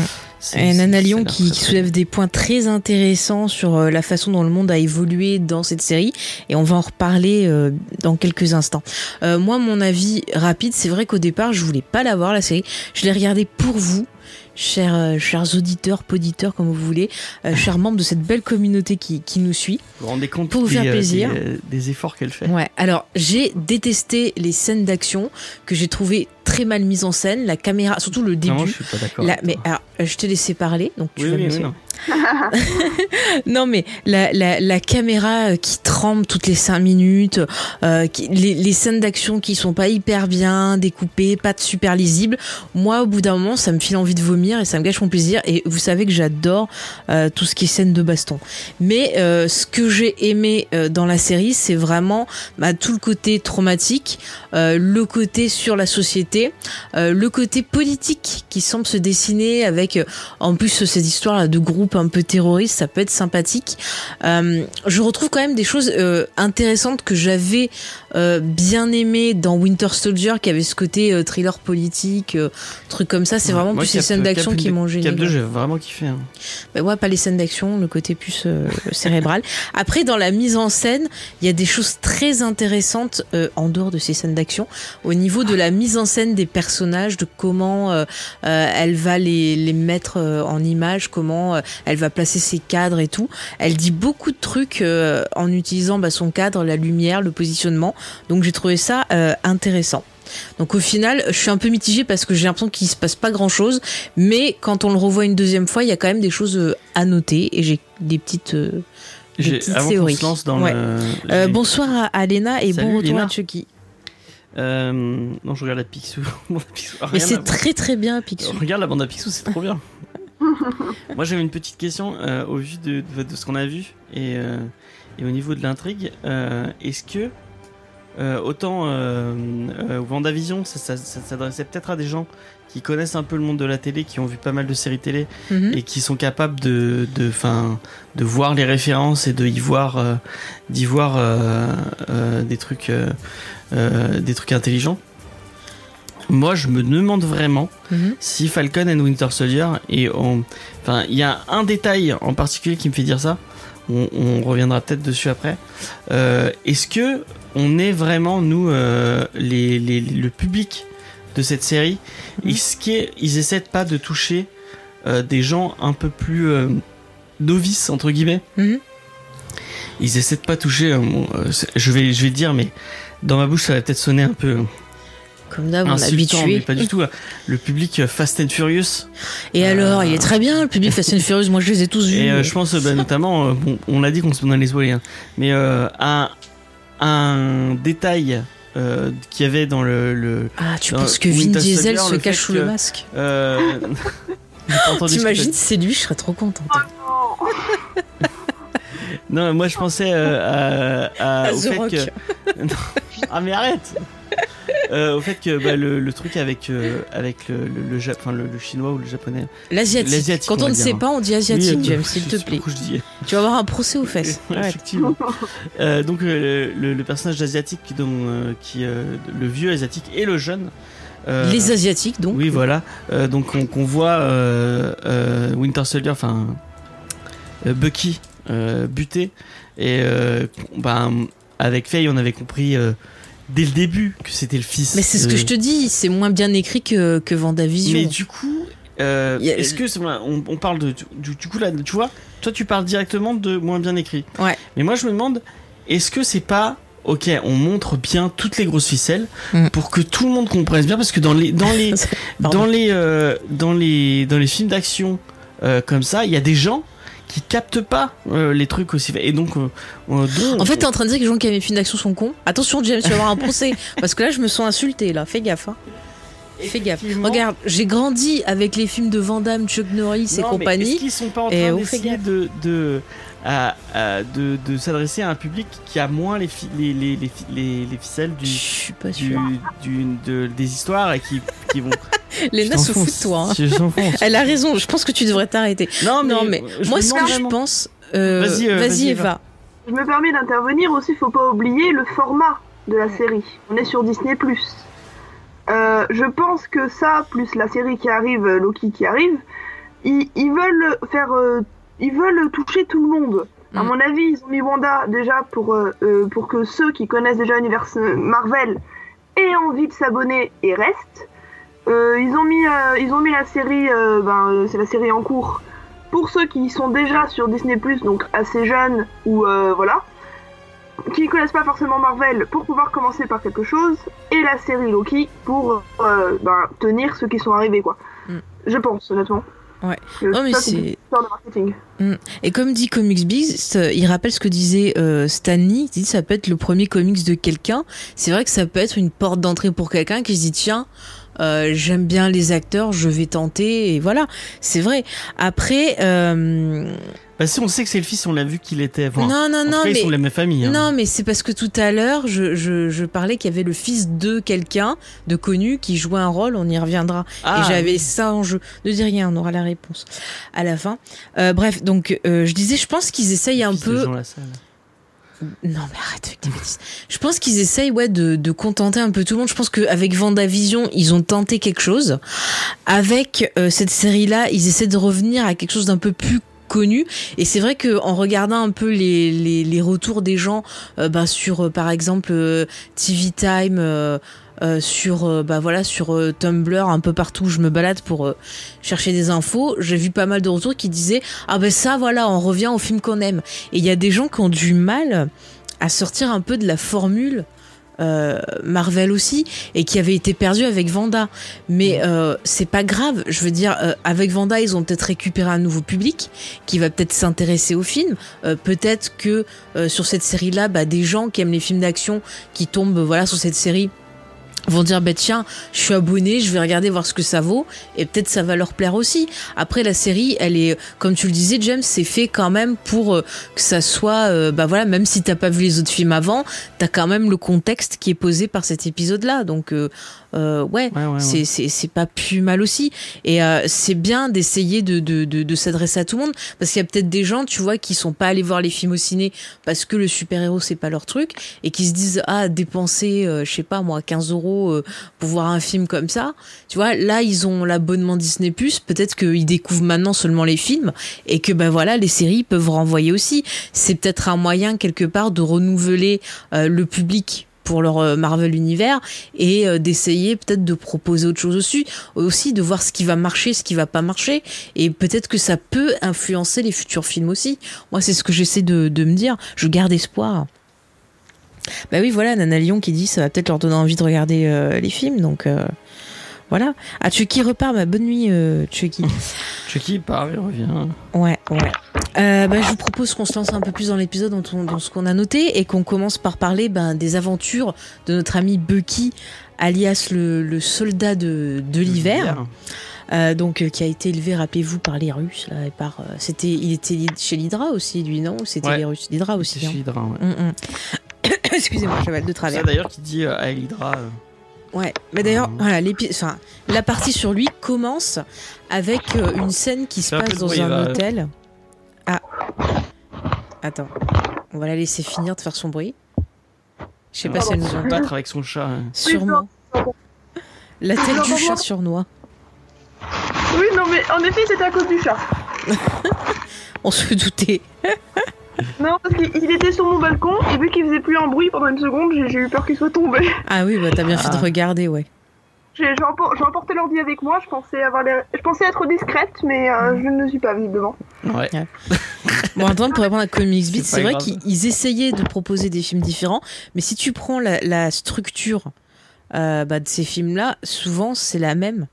Nana Lyon qui, soulève des points très intéressants sur euh, la façon dont le monde a évolué dans cette série et on va en reparler euh, dans quelques instants. Euh, moi, mon avis rapide, c'est vrai qu'au départ, je voulais pas la voir la série. Je l'ai regardée pour vous. Chers, euh, chers auditeurs, poditeurs, comme vous voulez, euh, chers membres de cette belle communauté qui, qui nous suit. Vous vous rendez compte Pour vous faire plaisir. des, euh, des efforts qu'elle fait? Ouais, alors j'ai détesté les scènes d'action que j'ai trouvé très mal mises en scène, la caméra, surtout le début. je suis pas d'accord. Mais alors, euh, je t'ai laissé parler, donc tu oui, vas oui, me oui, non. Non mais la, la, la caméra euh, qui tremble toutes les cinq minutes, euh, qui- les, les scènes d'action qui sont pas hyper bien découpées, pas de super lisibles. Moi, au bout d'un moment, ça me file envie de vomir et ça me gâche mon plaisir. Et vous savez que j'adore euh, tout ce qui est scène de baston. Mais euh, ce que j'ai aimé dans la série, c'est vraiment bah, tout le côté traumatique, le côté sur la société, euh, le côté politique qui semble se dessiner avec euh, en plus cette histoire là de groupe un peu terroriste, ça peut être sympathique. Euh, je retrouve quand même des choses intéressantes que j'avais bien aimé dans Winter Soldier, qui avait ce côté thriller politique, truc comme ça. C'est vraiment Moi, plus les scènes d'action qui m'ont gêné. Cap 2, quoi. j'ai vraiment kiffé. hein. Bah ouais, pas les scènes d'action, le côté plus cérébral. Après, dans la mise en scène, il y a des choses très intéressantes en dehors de ces scènes d'action, au niveau de la mise en scène des personnages, de comment euh, euh, elle va les, les mettre euh, en image, comment elle va placer ses cadres et tout. Elle dit beaucoup de trucs en utilisant bah, son cadre, la lumière, le positionnement. Donc j'ai trouvé ça intéressant. Donc au final, je suis un peu mitigée parce que j'ai l'impression qu'il se passe pas grand chose, mais quand on le revoit une deuxième fois, il y a quand même des choses à noter et j'ai des petites. euh, des J'ai- petites Avant qu'on théories. se lance dans Ouais. le. Euh, j'ai- bonsoir à, Léna et Salut, bon retour Léna. à Chucky. Euh, non, je regarde la Picsou. Bande à Picsou. Mais c'est très très bien, Picsou. Regarde la bande à Picsou, c'est trop bien. Moi j'avais une petite question euh, au vu de, de- de ce qu'on a vu et, euh, et au niveau de l'intrigue. euh, Est-ce que euh, autant euh, euh, WandaVision, ça, ça, ça s'adressait peut-être à des gens qui connaissent un peu le monde de la télé, qui ont vu pas mal de séries télé Mhm. et qui sont capables de, de, fin, de voir les références et de y voir, euh, d'y voir euh, euh, des trucs, euh, des trucs intelligents. Moi, je me demande vraiment Mhm. si Falcon and Winter Soldier et on, enfin, il y a un détail en particulier qui me fait dire ça. On, on reviendra peut-être dessus après. Euh, Est-ce que on est vraiment nous euh, les, les- le public de cette série? Mhm. Est-ce qu'ils essaient pas de toucher des gens un peu plus novices entre guillemets? Mhm. Ils essaient de pas toucher. euh, je vais, je vais dire, mais dans ma bouche, ça va peut-être sonner un peu Comme d'hab, on insultant, mais habitué. pas du tout. Le public euh, Fast and Furious. Et alors, Euh, il est très bien, le public Fast and Furious. Moi, je les ai tous vus. Et euh, je pense, bah, notamment, euh, bon, on l'a dit qu'on se donnait les spoilers, hein, mais euh, un, un détail euh, qu'il y avait dans le. le Ah, tu penses que Vin Diesel Soldier, se cache sous le que- masque euh, T'imagines, c'est lui, je serais trop contente. Oh. Non, moi je pensais euh, à, à- À au The fait Rock. que. Non. Ah, mais arrête Euh, Au fait que bah, le, le truc avec, euh, avec le, le, le, Jap- enfin, le, le chinois ou le japonais. L'asiatique. Quand on ne sait pas, on dit asiatique, Oui, James, s'il te plaît. dis. Tu vas avoir un procès aux fesses. Ouais, effectivement. Donc le, personnage asiatique dont, qui le vieux asiatique et le jeune. euh, Les asiatiques, donc. Oui, voilà. Euh, donc on, voit euh, Winter Soldier, enfin Bucky buté et euh, ben avec Faye, on avait compris euh, dès le début que c'était le fils. Mais c'est ce que je te dis, c'est moins bien écrit que, que Vendavision. Mais du coup, euh, a- est-ce que on, on parle de du, du coup là, tu vois, toi tu parles directement de moins bien écrit. Ouais. Mais moi je me demande, est-ce que c'est pas Ok, on montre bien toutes les grosses ficelles Mm. pour que tout le monde comprenne bien, parce que dans les dans les dans les euh, dans les dans les films d'action euh, comme ça, il y a des gens qui captent pas euh, les trucs aussi et donc euh, euh, En fait, t'es en train de dire que les gens qui avaient films d'action sont cons. Attention, James, tu vas avoir un procès. Parce que là, je me sens insulté, là. Fais gaffe. Hein. Fais gaffe. Regarde, j'ai grandi avec les films de Van Damme, Chuck Norris et Non, compagnie. Est-ce qu'ils sont pas en Et train d'essayer de de, à- à- de de s'adresser à un public qui a moins les fi- les, les, les, fi- les, les ficelles du, suis pas du, sûre. du- de, des histoires et qui, qui vont. Léna se fout de toi. hein. Je. Elle a raison, je pense que tu devrais t'arrêter. Non, mais, Non, mais Moi, ce que je pense. euh, Vas-y, euh, vas-y, vas-y, Eva. Je me permets d'intervenir aussi, faut pas oublier le format de la série. On est sur Disney+. Euh, je pense que ça, plus la série qui arrive, euh, Loki qui arrive, ils, ils veulent faire, euh, ils veulent toucher tout le monde. À Mm. mon avis, ils ont mis Wanda déjà pour euh, euh, pour que ceux qui connaissent déjà l'univers Marvel aient envie de s'abonner et restent. Euh, ils ont mis, euh, ils ont mis la série, euh, ben euh, c'est la série en cours pour ceux qui sont déjà sur Disney+, donc assez jeunes ou euh, voilà, qui ne connaissent pas forcément Marvel pour pouvoir commencer par quelque chose, et la série Loki pour euh, ben, tenir ceux qui sont arrivés quoi. Mm. Je pense honnêtement. Ouais. Mais c'est- de marketing. Et comme dit Comics Beast, euh, il rappelle ce que disait euh, Stanley, il dit ça peut être le premier comics de quelqu'un. C'est vrai que ça peut être une porte d'entrée pour quelqu'un qui se dit tiens, euh, j'aime bien les acteurs, je vais tenter et voilà. C'est vrai. Après, euh, Bah, si on sait que c'est le fils, on l'a vu qu'il était. Enfin, non non en non cas, ils mais sont de la même famille. hein. non mais c'est parce que tout à l'heure je, je, je parlais qu'il y avait le fils de quelqu'un de connu qui jouait un rôle. On y reviendra. Ah, et j'avais ça en jeu. Ne dis rien, on aura la réponse à la fin. Euh, bref, donc euh, je disais, je pense qu'ils essayent un peu. Non mais arrête avec tes bêtises. Je pense qu'ils essayent ouais de, de contenter un peu tout le monde. Je pense qu'avec Vendavision, ils ont tenté quelque chose. Avec euh, cette série-là, ils essaient de revenir à quelque chose d'un peu plus connu et c'est vrai que en regardant un peu les, les, les retours des gens euh, bah, sur euh, par exemple euh, TV Time euh, sur euh, bah voilà sur euh, Tumblr un peu partout où je me balade pour euh, chercher des infos. J'ai vu pas mal de retours qui disaient ah ben ça voilà on revient au film qu'on aime. Et il y a des gens qui ont du mal à sortir un peu de la formule Marvel aussi et qui avait été perdu avec Vanda. Mais c'est pas grave. Je veux dire avec Vanda ils ont peut-être récupéré un nouveau public qui va peut-être s'intéresser au film. Peut-être que sur cette série là bah, des gens qui aiment les films d'action qui tombent voilà sur cette série vont dire bah tiens je suis abonné je vais regarder voir ce que ça vaut. Et peut-être ça va leur plaire aussi. Après la série elle est comme tu le disais James c'est fait quand même pour euh, que ça soit euh, bah voilà même si t'as pas vu les autres films avant t'as quand même le contexte qui est posé par cet épisode là donc euh, euh, ouais, Ouais, ouais, ouais. c'est c'est c'est pas plus mal aussi. Et euh, c'est bien d'essayer de de de, de s'adresser à tout le monde. Parce qu'il y a peut-être des gens tu vois qui sont pas allés voir les films au ciné parce que le super héros c'est pas leur truc et qui se disent ah dépenser euh, je sais pas moi 15 euros euh, pour voir un film comme ça. Tu vois là ils ont l'abonnement Disney Plus. Peut-être qu'ils découvrent maintenant seulement les films et que ben voilà les séries peuvent renvoyer aussi. C'est peut-être un moyen quelque part de renouveler euh, le public pour leur euh, Marvel univers et euh, d'essayer peut-être de proposer autre chose aussi aussi de voir ce qui va marcher ce qui va pas marcher. Et peut-être que ça peut influencer les futurs films aussi. Moi c'est ce que j'essaie de, me dire. Je garde espoir. Bah oui voilà Nana Lyon qui dit ça va peut-être leur donner envie de regarder euh, les films donc voilà ah Chucky repart bah bonne nuit euh, Chucky Chucky part et revient. ouais ouais Euh, bah, je vous propose qu'on se lance un peu plus dans l'épisode dans, dans ce qu'on a noté et qu'on commence par parler ben, des aventures de notre ami Bucky, alias le, le soldat de, de l'hiver, euh, donc euh, qui a été élevé, rappelez-vous, par les Russes. Là, et par, euh, c'était, il était chez l'Hydra aussi, lui, non? C'était Ouais. les Russes? L'Hydra C'est aussi. chez hein. Hydra, ouais. Hum, hum. Excusez-moi, j'avais de C'est travers. ça d'ailleurs qui dit à Hydra. Ouais, mais d'ailleurs, Mhm. voilà, enfin, la partie sur lui commence avec euh, une scène qui se passe dans bruit, un va. hôtel. Ah, attends, on va la laisser finir de faire son bruit. Je sais pas si elle nous se entend. battre avec son chat. hein. Sûrement. La tête Non, du non, chat non. surnois. Oui, non, mais en effet, c'était à cause du chat. On se doutait. Non, parce qu'il il était sur mon balcon et vu qu'il faisait plus un bruit pendant une seconde, j'ai eu peur qu'il soit tombé. Ah oui, bah t'as bien fait de Ah. regarder, ouais. J'ai j'ai empor- j'ai emporté l'ordi avec moi, je pensais, avoir les... je pensais être discrète, mais euh, je ne le suis pas, visiblement. Ouais. Bon, attends, pour répondre à Comics Beat, C'est vrai qu'ils ils essayaient de proposer des films différents, mais si tu prends la, la structure euh, bah, de ces films-là, souvent c'est la même.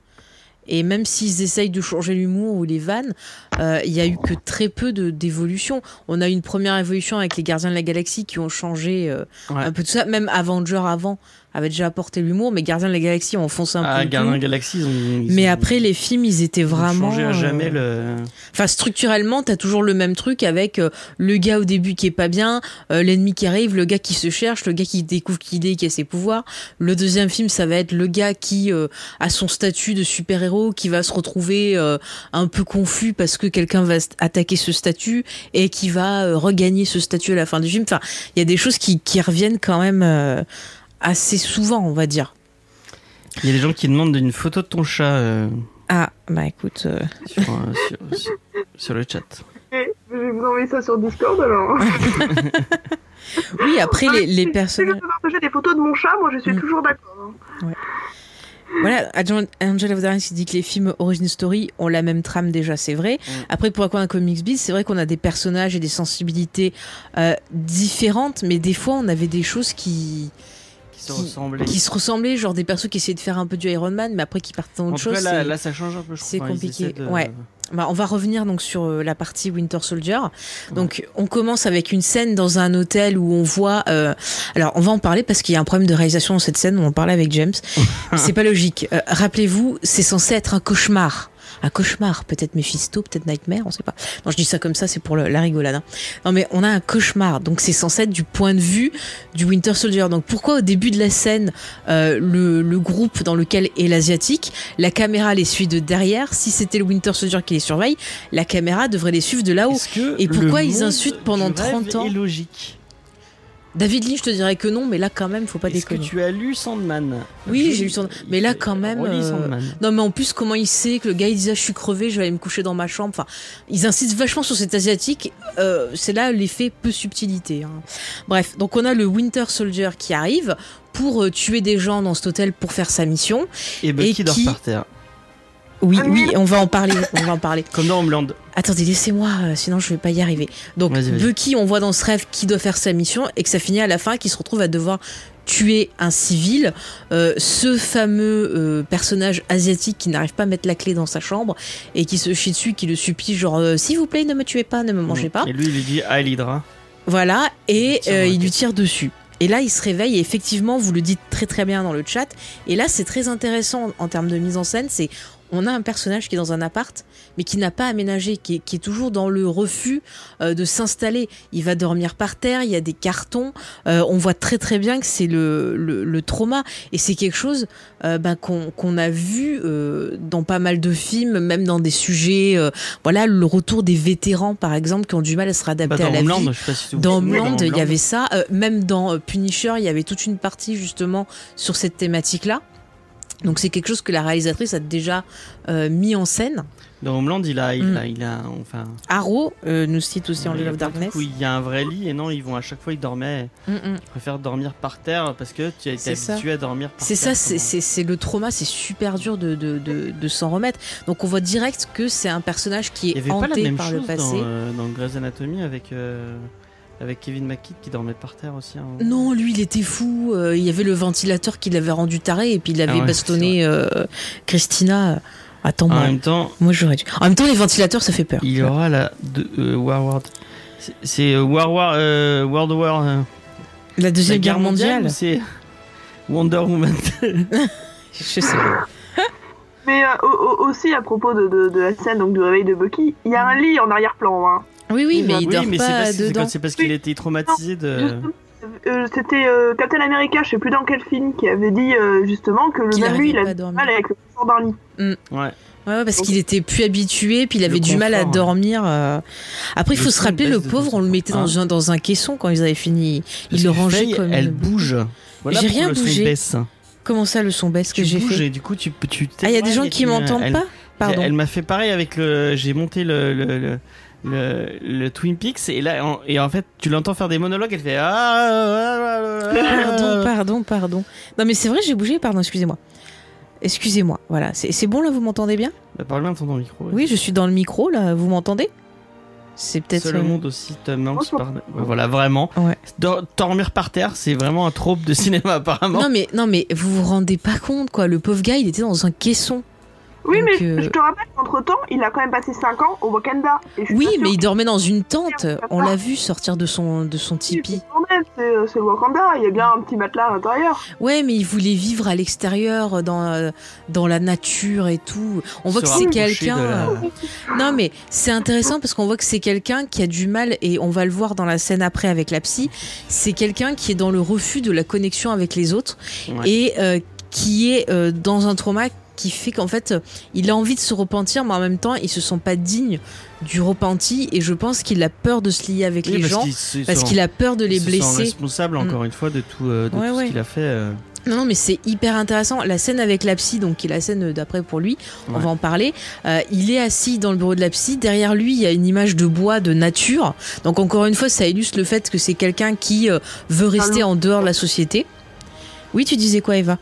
Et même s'ils essayent de changer l'humour ou les vannes, euh, il y a eu que très peu de- d'évolution. On a eu une première évolution avec les Gardiens de la Galaxie qui ont changé euh, Ouais. un peu tout ça. Même Avenger avant avait déjà apporté l'humour, mais Gardiens de la Galaxie ont foncé un Ah, peu. le Gardien clou. Galaxy, ils ont. ils Mais ont- après, les films, ils étaient vraiment. changé à jamais euh, le. Enfin, structurellement, t'as toujours le même truc avec euh, le gars au début qui est pas bien, euh, l'ennemi qui arrive, le gars qui se cherche, le gars qui découvre qu'il est, qui a ses pouvoirs. Le deuxième film, ça va être le gars qui euh, a son statut de super-héros, qui va se retrouver euh, un peu confus parce que quelqu'un va attaquer ce statut et qui va euh, regagner ce statut à la fin du film. Enfin, il y a des choses qui, qui reviennent quand même euh, assez souvent, on va dire. Il y a des gens qui demandent une photo de ton chat euh, Ah, bah écoute. euh, sur, euh, sur, sur- sur le chat. Et je vais vous envoyer ça sur Discord alors. Oui, après, les, les Si- je peux partager des photos de mon chat, moi je suis Mm. toujours d'accord. hein. Voilà, Angel Angel of Darkness qui dit que les films Origin Story ont la même trame déjà, c'est vrai. Mm. Après, pour un Comics Beat, c'est vrai qu'on a des personnages et des sensibilités euh, différentes, mais des fois on avait des choses qui, Qui se Qui- ressemblaient. qui se ressemblaient, genre des persos qui essayaient de faire un peu du Iron Man, mais après qui partent dans En autre tout cas, chose. là, là, ça change un peu, je c'est compliqué. de- Ouais. Bah, on va revenir donc sur euh, la partie Winter Soldier. Donc on commence avec une scène dans un hôtel où on voit. euh, alors on va en parler parce qu'il y a un problème de réalisation dans cette scène. On en parlait avec James. c'est pas logique. Euh, Rappelez-vous, c'est censé être un cauchemar. Un cauchemar, peut-être Mephisto, peut-être Nightmare, on sait pas. Non, je dis ça comme ça, c'est pour le- la rigolade. hein. Non, mais on a un cauchemar, donc c'est censé être du point de vue du Winter Soldier. Donc pourquoi au début de la scène, euh, le, le groupe dans lequel est l'asiatique, la caméra les suit de derrière Si c'était le Winter Soldier qui les surveille, la caméra devrait les suivre de là-haut. Et pourquoi ils insultent pendant du rêve 30 ans est logique? David Lynch te dirait que non, mais là quand même, faut pas Est-ce que déconner. tu as lu Sandman? Oui, Je- j'ai lu Sandman. Mais là, quand même, euh, Sandman. Non, mais en plus, comment il sait que le gars il disait ah, je suis crevé, je vais aller me coucher dans ma chambre. Enfin, ils insistent vachement sur cet asiatique. Euh, c'est là l'effet peu subtilité. hein. Bref, donc on a le Winter Soldier qui arrive pour euh, tuer des gens dans cet hôtel pour faire sa mission. Et Bucky et dort qui- par terre. Oui, Ah, oui, on va en parler. On va en parler. Comme dans Homeland. Attendez, laissez-moi, euh, sinon je vais pas y arriver. Donc. Bucky, on voit dans ce rêve qui doit faire sa mission et que ça finit à la fin, qu'il se retrouve à devoir tuer un civil. Euh, ce fameux euh, personnage asiatique qui n'arrive pas à mettre la clé dans sa chambre et qui se chie dessus, qui le supplie genre euh, s'il vous plaît ne me tuez pas, ne me mangez pas. Et lui, il lui dit Ah, l'Hydra. Voilà, et Il il lui tire dessus. Et là, il se réveille et effectivement, vous le dites très très bien dans le chat. Et là, c'est très intéressant en termes de mise en scène. C'est on a un personnage qui est dans un appart, mais qui n'a pas aménagé, qui est, qui est toujours dans le refus euh, de s'installer. Il va dormir par terre, il y a des cartons. Euh, on voit très très bien que c'est le, le, le trauma. Et c'est quelque chose euh, ben, qu'on qu'on a vu euh, dans pas mal de films, même dans des sujets. euh, voilà, le retour des vétérans, par exemple, qui ont du mal à se Bah, réadapter dans à la vie. Homeland, je sais pas si tu Dans Homeland, il y avait ça. Euh, même dans Punisher, il y avait toute une partie justement sur cette thématique-là. Donc c'est quelque chose que la réalisatrice a déjà euh, mis en scène. Dans Homeland, il a, il Mm. a, il a, enfin. Arrow euh, nous cite aussi en of de Darkness. où il y a un vrai lit et non, ils vont à chaque fois, ils dormaient. Mm, mm. Ils préfèrent dormir par terre parce que tu as été C'est ça. habitué à dormir par C'est ça, c'est- le trauma, c'est super dur de, de, de, de s'en remettre. Donc on voit direct que c'est un personnage qui Il y est avait pas la même par le chose passé. dans, euh, dans Grey's Anatomy avec, avec Kevin McKidd qui dormait par terre aussi. hein. Non, lui, il était fou. euh, il y avait le ventilateur qui l'avait rendu taré et puis il avait Ah ouais, bastonné euh, Christina. Attends, En moi, même temps, moi j'aurais dû. En même temps, les ventilateurs, ça fait peur. il y aura la de, euh, c'est- euh, War War euh, World War. euh, La la deuxième guerre mondiale, ou C'est Wonder Woman? je sais pas. Mais euh, au- au- aussi à propos de, de, de la scène donc du réveil de Bucky, il y a un lit en arrière-plan. Hein. Oui, oui, mais il oui, dort mais c'est pas parce, c'est dedans. c'est parce qu'il était traumatisé de. Euh, C'était euh, Captain America, je sais plus dans quel film, qui avait dit euh, justement que le Qu'il même lui, il arrivait pas a à du dormir. mal avec le confort d'un lit. Ouais. Ouais, ouais, parce qu'il était plus habitué, puis il avait Le du mal à ouais. dormir. euh. Après, il faut se rappeler, le pauvre, on le en mettait dans un, dans un caisson quand ils avaient fini. Il le rangeait Faye, comme Elle bouge. Voilà J'ai rien le son bougé. baisse. Comment ça, le son baisse que j'ai fait et du coup tu tu. Ah, il y a des gens qui m'entendent pas? Pardon. Elle m'a fait pareil avec le. J'ai monté le le, le, le, le Twin Peaks et là en, et en fait tu l'entends faire des monologues. Elle fait ah. ah, ah, ah, Pardon, pardon, pardon. Non, mais c'est vrai, j'ai bougé, pardon, excusez-moi. Excusez-moi, voilà. C'est c'est bon là, vous m'entendez bien? Bah, parle bien dans ton micro. Oui, je suis dans le micro là, vous m'entendez? C'est peut-être. Seul euh, au monde aussi Tom Hanks par- ouais, Voilà vraiment. Ouais. Dor- Dormir par terre c'est vraiment un trope de cinéma apparemment. Non mais non mais vous vous rendez pas compte quoi, le pauvre gars il était dans un caisson. Oui, Donc, mais euh, je te rappelle qu'entre temps, il a quand même passé 5 ans au Wakanda. Et Oui mais il dormait dans une tente, on l'a vu sortir de son de son tipi. C'est euh, c'est le Wakanda, il y a bien un petit matelas à l'intérieur. Ouais mais il voulait vivre à l'extérieur dans euh, dans la nature et tout. On voit que c'est quelqu'un. la- euh, Non mais c'est intéressant parce qu'on voit que c'est quelqu'un qui a du mal et on va le voir dans la scène après avec la psy. C'est quelqu'un qui est dans le refus de la connexion avec les autres Ouais. et euh, qui est euh, dans un trauma qui fait qu'en fait il a envie de se repentir mais en même temps il se sent pas digne du repenti et je pense qu'il a peur de se lier avec Oui, les parce gens parce qu'il a peur de les il se sent blesser. responsable encore une fois de tout, euh, de Ouais, tout ouais. ce qu'il a fait. euh. Non, non, mais c'est hyper intéressant. La scène avec la psy, donc qui est la scène d'après pour lui, on va en parler. Euh, il est assis dans le bureau de la psy. Derrière lui, il y a une image de bois, de nature. Donc encore une fois, ça illustre le fait que c'est quelqu'un qui euh, veut rester en dehors de la société. Oui, tu disais quoi, Eva?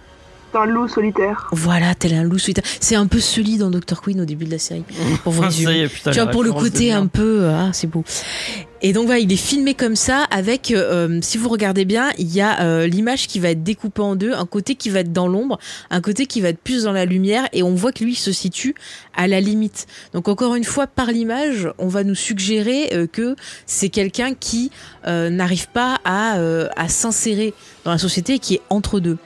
Un loup solitaire. Voilà, tel un loup solitaire. C'est un peu Sully dans Dr. Queen au début de la série. Pour vous résumer. y est, putain, Tu vois, pour le côté un peu, euh, ah, c'est beau. Et donc voilà, il est filmé comme ça, avec, euh, si vous regardez bien, il y a euh, l'image qui va être découpée en deux, un côté qui va être dans l'ombre, un côté qui va être plus dans la lumière, et on voit que lui il se situe à la limite. Donc encore une fois, par l'image, on va nous suggérer euh, que c'est quelqu'un qui euh, n'arrive pas à, euh, à s'insérer dans la société qui est entre deux.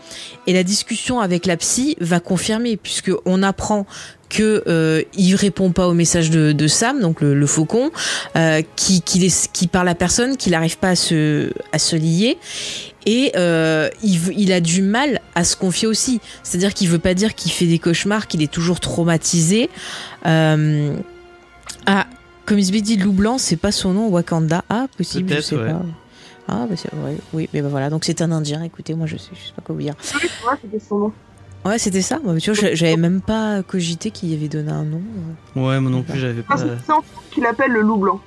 Et la discussion avec la psy va confirmer, puisque on apprend que euh, il répond pas au message de, de Sam, donc le, le faucon, euh, qui, qui, parle à personne, qu'il n'arrive pas à se, à se lier. Et euh, il, a du mal à se confier aussi. C'est-à-dire qu'il veut pas dire qu'il fait des cauchemars, qu'il est toujours traumatisé. Euh, ah, comme il se dit, Loup Blanc, c'est pas son nom, Wakanda. Ah, possible, je sais ouais. pas. Ah, bah c'est vrai. Oui, mais bah voilà, donc c'est un Indien. Écoutez, moi je sais, je sais pas quoi vous dire. C'est vrai, c'était son nom. Ouais, c'était ça. Moi, tu vois, j'a- j'avais même pas cogité qu'il y avait donné un nom. Ouais, moi non plus, j'avais Ah, pas. c'est c'est en qu'il appelle le loup blanc.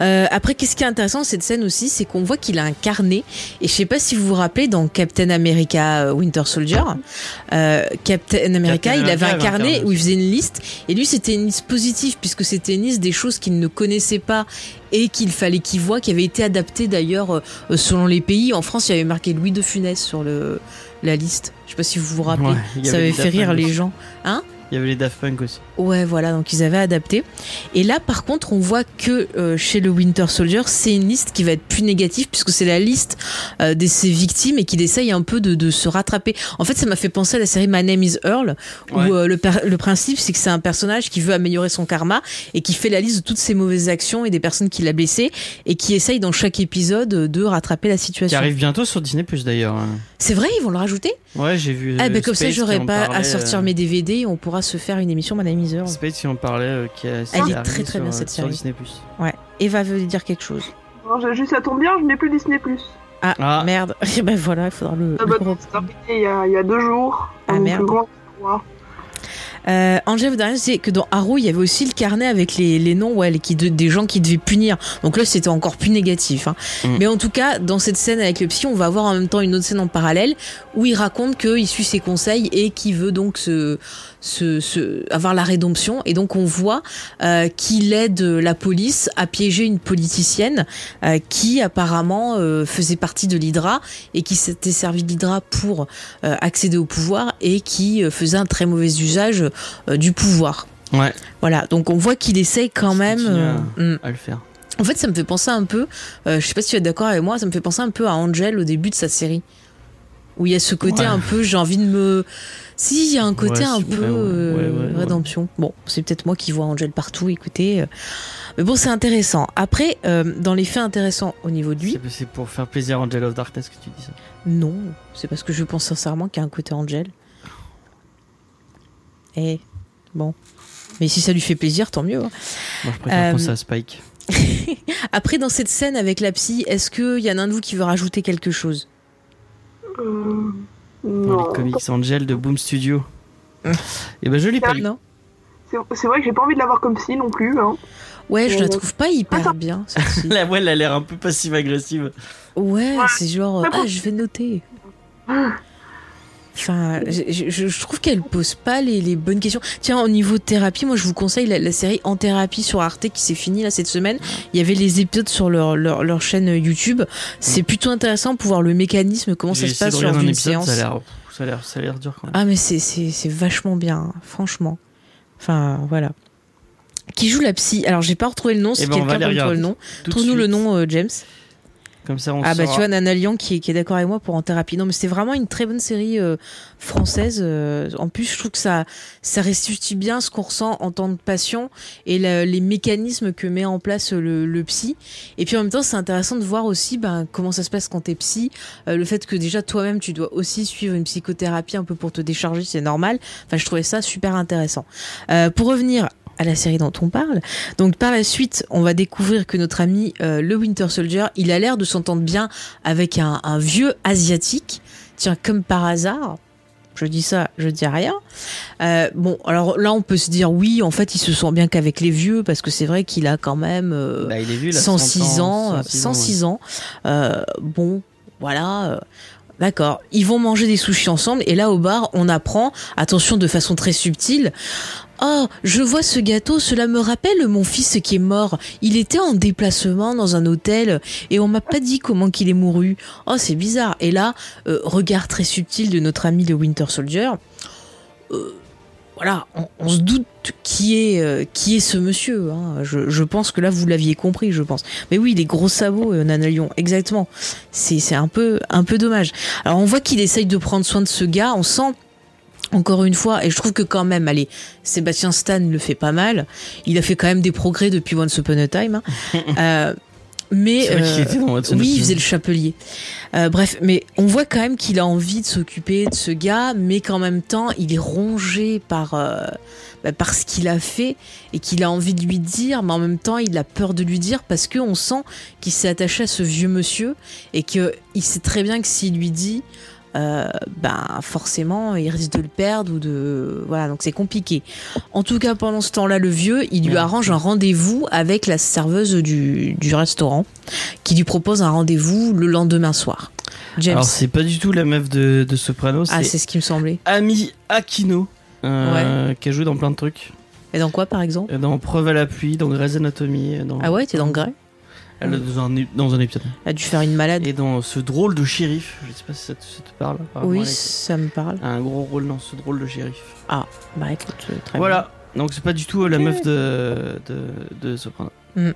Euh, après, qu'est-ce qui est intéressant dans cette scène aussi, c'est qu'on voit qu'il a un carnet. Et je sais pas si vous vous rappelez dans Captain America euh, Winter Soldier, euh, Captain America, Captain il avait America un avait un carnet où il faisait une liste. Et lui, c'était une liste positive puisque c'était une liste des choses qu'il ne connaissait pas et qu'il fallait qu'il voit, qui avait été adaptée d'ailleurs euh, selon les pays. En France, il y avait marqué Louis de Funès sur le la liste. Je sais pas si vous vous rappelez. Ouais, Ça avait fait rire les gens. Hein? Il y avait les Daft Punk aussi. Ouais, voilà, donc ils avaient adapté. Et là, par contre, on voit que euh, chez le Winter Soldier, c'est une liste qui va être plus négative puisque c'est la liste euh, de ses victimes et qu'il essaye un peu de, de se rattraper. En fait, ça m'a fait penser à la série My Name is Earl, où Ouais. euh, le, le principe, c'est que c'est un personnage qui veut améliorer son karma et qui fait la liste de toutes ses mauvaises actions et des personnes qu'il a blessées et qui essaye dans chaque épisode de rattraper la Qui situation. arrive bientôt sur Disney Plus d'ailleurs. C'est vrai, ils vont le rajouter? Ouais, j'ai vu. Ah, ben comme ça, qui j'aurais pas à sortir mes DVD on pourra se faire une émission My Name is Earl. Space qui en parlait, euh, qui a, Elle c'est est très, très sur, bien, euh, cette sur série. Disney Plus. Ouais. Eva veut dire quelque chose. Non, juste ça tombe bien, je n'ai plus Disney+. Ah, Ah. merde. Et ben voilà, il faudra le, Ah le bah, c'est il y, a, il y a deux jours. Ah, merde. Euh, Angèle Vaudrien disait que dans Arrow, il y avait aussi le carnet avec les, les noms ouais, les- qui de- des gens qui devaient punir. Donc là, c'était encore plus négatif. hein. Mm. Mais en tout cas, dans cette scène avec le psy, on va avoir en même temps une autre scène en parallèle où il raconte qu'il suit ses conseils et qu'il veut donc se, se, se- avoir la rédemption. Et donc, on voit euh, qu'il aide la police à piéger une politicienne euh, qui apparemment euh, faisait partie de l'Hydra et qui s'était servi de l'Hydra pour euh, accéder au pouvoir et qui euh, faisait un très mauvais usage euh, du pouvoir. Ouais, Voilà, donc on voit qu'il essaye quand même. euh, mm. à le faire. En fait, ça me fait penser un peu, euh, je sais pas si tu es d'accord avec moi, ça me fait penser un peu à Angel au début de sa série. Où il y a ce côté Ouais. un peu, j'ai envie de me. Si, il y a un côté Ouais, un peu ouais, ouais, euh, rédemption. Bon, c'est peut-être moi qui vois Angel partout, écoutez. euh. Mais bon, c'est intéressant. Après, euh, dans les faits intéressants au niveau de lui, C'est- pour faire plaisir à Angel of Darkness que tu dis ça. non, c'est parce que je pense sincèrement qu'il y a un côté Angel. Et bon. Mais si ça lui fait plaisir, tant mieux. hein. Moi, je préfère Euh, penser à Spike. Après, dans cette scène avec la psy, est-ce qu'il y en a un de vous qui veut rajouter quelque chose? Euh, Pour non. les comics Angel de Boom Studio. Et ben, je l'ai pas lu. C'est vrai que j'ai pas envie de l'avoir comme si non plus. Hein. Ouais, je la trouve pas hyper attends. bien. La voix, elle a l'air un peu passive-agressive. Ouais, Ouais. c'est genre, ah, je vais noter. Enfin, je, je- je trouve qu'elle pose pas les, les bonnes questions. Tiens, au niveau de thérapie, moi je vous conseille la, la série En thérapie sur Arte qui s'est finie là cette semaine. Il y avait les épisodes sur leur, leur, leur chaîne YouTube. C'est plutôt intéressant pour voir le mécanisme, comment ça se passe lors un d'une épisode, séance. ça a l'air, dur quand même. Ah, mais c'est- vachement bien, hein, franchement. Enfin, voilà. Qui joue la psy? Alors, j'ai pas retrouvé le nom. Si Eh ben, quelqu'un peut le nom, trouve-nous le nom, euh, James. Comme ça, on Ah bah saura. tu vois Nana Lian qui est, qui est d'accord avec moi pour En Thérapie. Non mais c'était vraiment une très bonne série euh, française. euh, en plus je trouve que ça ça restitue bien ce qu'on ressent en temps de passion et le- les mécanismes que met en place le, le psy. Et puis en même temps c'est intéressant de voir aussi ben, comment ça se passe quand t'es psy. Euh, le fait que déjà toi-même tu dois aussi suivre une psychothérapie un peu pour te décharger c'est normal. Enfin je trouvais ça super intéressant. Pour revenir à la série dont on parle. Donc par la suite, on va découvrir que notre ami euh, le Winter Soldier, il a l'air de s'entendre bien avec un, un vieux asiatique. Tiens, comme par hasard. Je dis ça, je dis rien. Euh, bon, alors là, on peut se dire oui, en fait, il se sent bien qu'avec les vieux, parce que c'est vrai qu'il a quand même euh, Bah, il est là. 106 ans, euh, 106 106 ans. Bon, voilà. D'accord. Ils vont manger des sushis ensemble et là au bar, on apprend, attention de façon très subtile. Oh, je vois ce gâteau, cela me rappelle mon fils qui est mort. Il était en déplacement dans un hôtel et on m'a pas dit comment qu'il est mouru. Oh, c'est bizarre. Et là, euh, regard très subtil de notre ami le Winter Soldier. Euh, voilà, on, se doute qui est euh, qui est ce monsieur. hein. Je, pense que là vous l'aviez compris, je pense. Mais oui, les gros sabots, euh, Nana Lyon, exactement. C'est c'est un peu un peu dommage. Alors on voit qu'il essaye de prendre soin de ce gars. On sent encore une fois, et je trouve que quand même, allez, Sébastien Stan le fait pas mal. Il a fait quand même des progrès depuis Once Upon a Time. hein. Euh, mais euh, était dans Watson oui, il faisait le chapelier. Euh, bref, mais on voit quand même qu'il a envie de s'occuper de ce gars, mais qu'en même temps, il est rongé par, euh, bah, par ce qu'il a fait et qu'il a envie de lui dire, mais en même temps, il a peur de lui dire parce qu'on sent qu'il s'est attaché à ce vieux monsieur et qu'il sait très bien que s'il lui dit, euh, ben forcément il risque de le perdre ou de voilà donc c'est compliqué en tout cas pendant ce temps-là le vieux il lui arrange un rendez-vous avec la serveuse du, du restaurant qui lui propose un rendez-vous le lendemain soir James Alors, c'est pas du tout la meuf de, de Soprano, ah c'est ce qui me semblait Ami Aquino. euh, Qui a joué dans plein de trucs. et dans quoi par exemple? Dans Preuve à l'appui, dans Grey's Anatomy. Dans... ah ouais t'es dans grès Elle est dans un, dans un épisode. a dû faire une malade Et dans ce drôle de shérif, je sais pas si ça te, ça te parle. oui elle ça me parle a un gros rôle dans ce drôle de shérif. bah écoute euh, très Voilà. Donc c'est pas du tout euh, la meuf de, de, de Soprano. bien.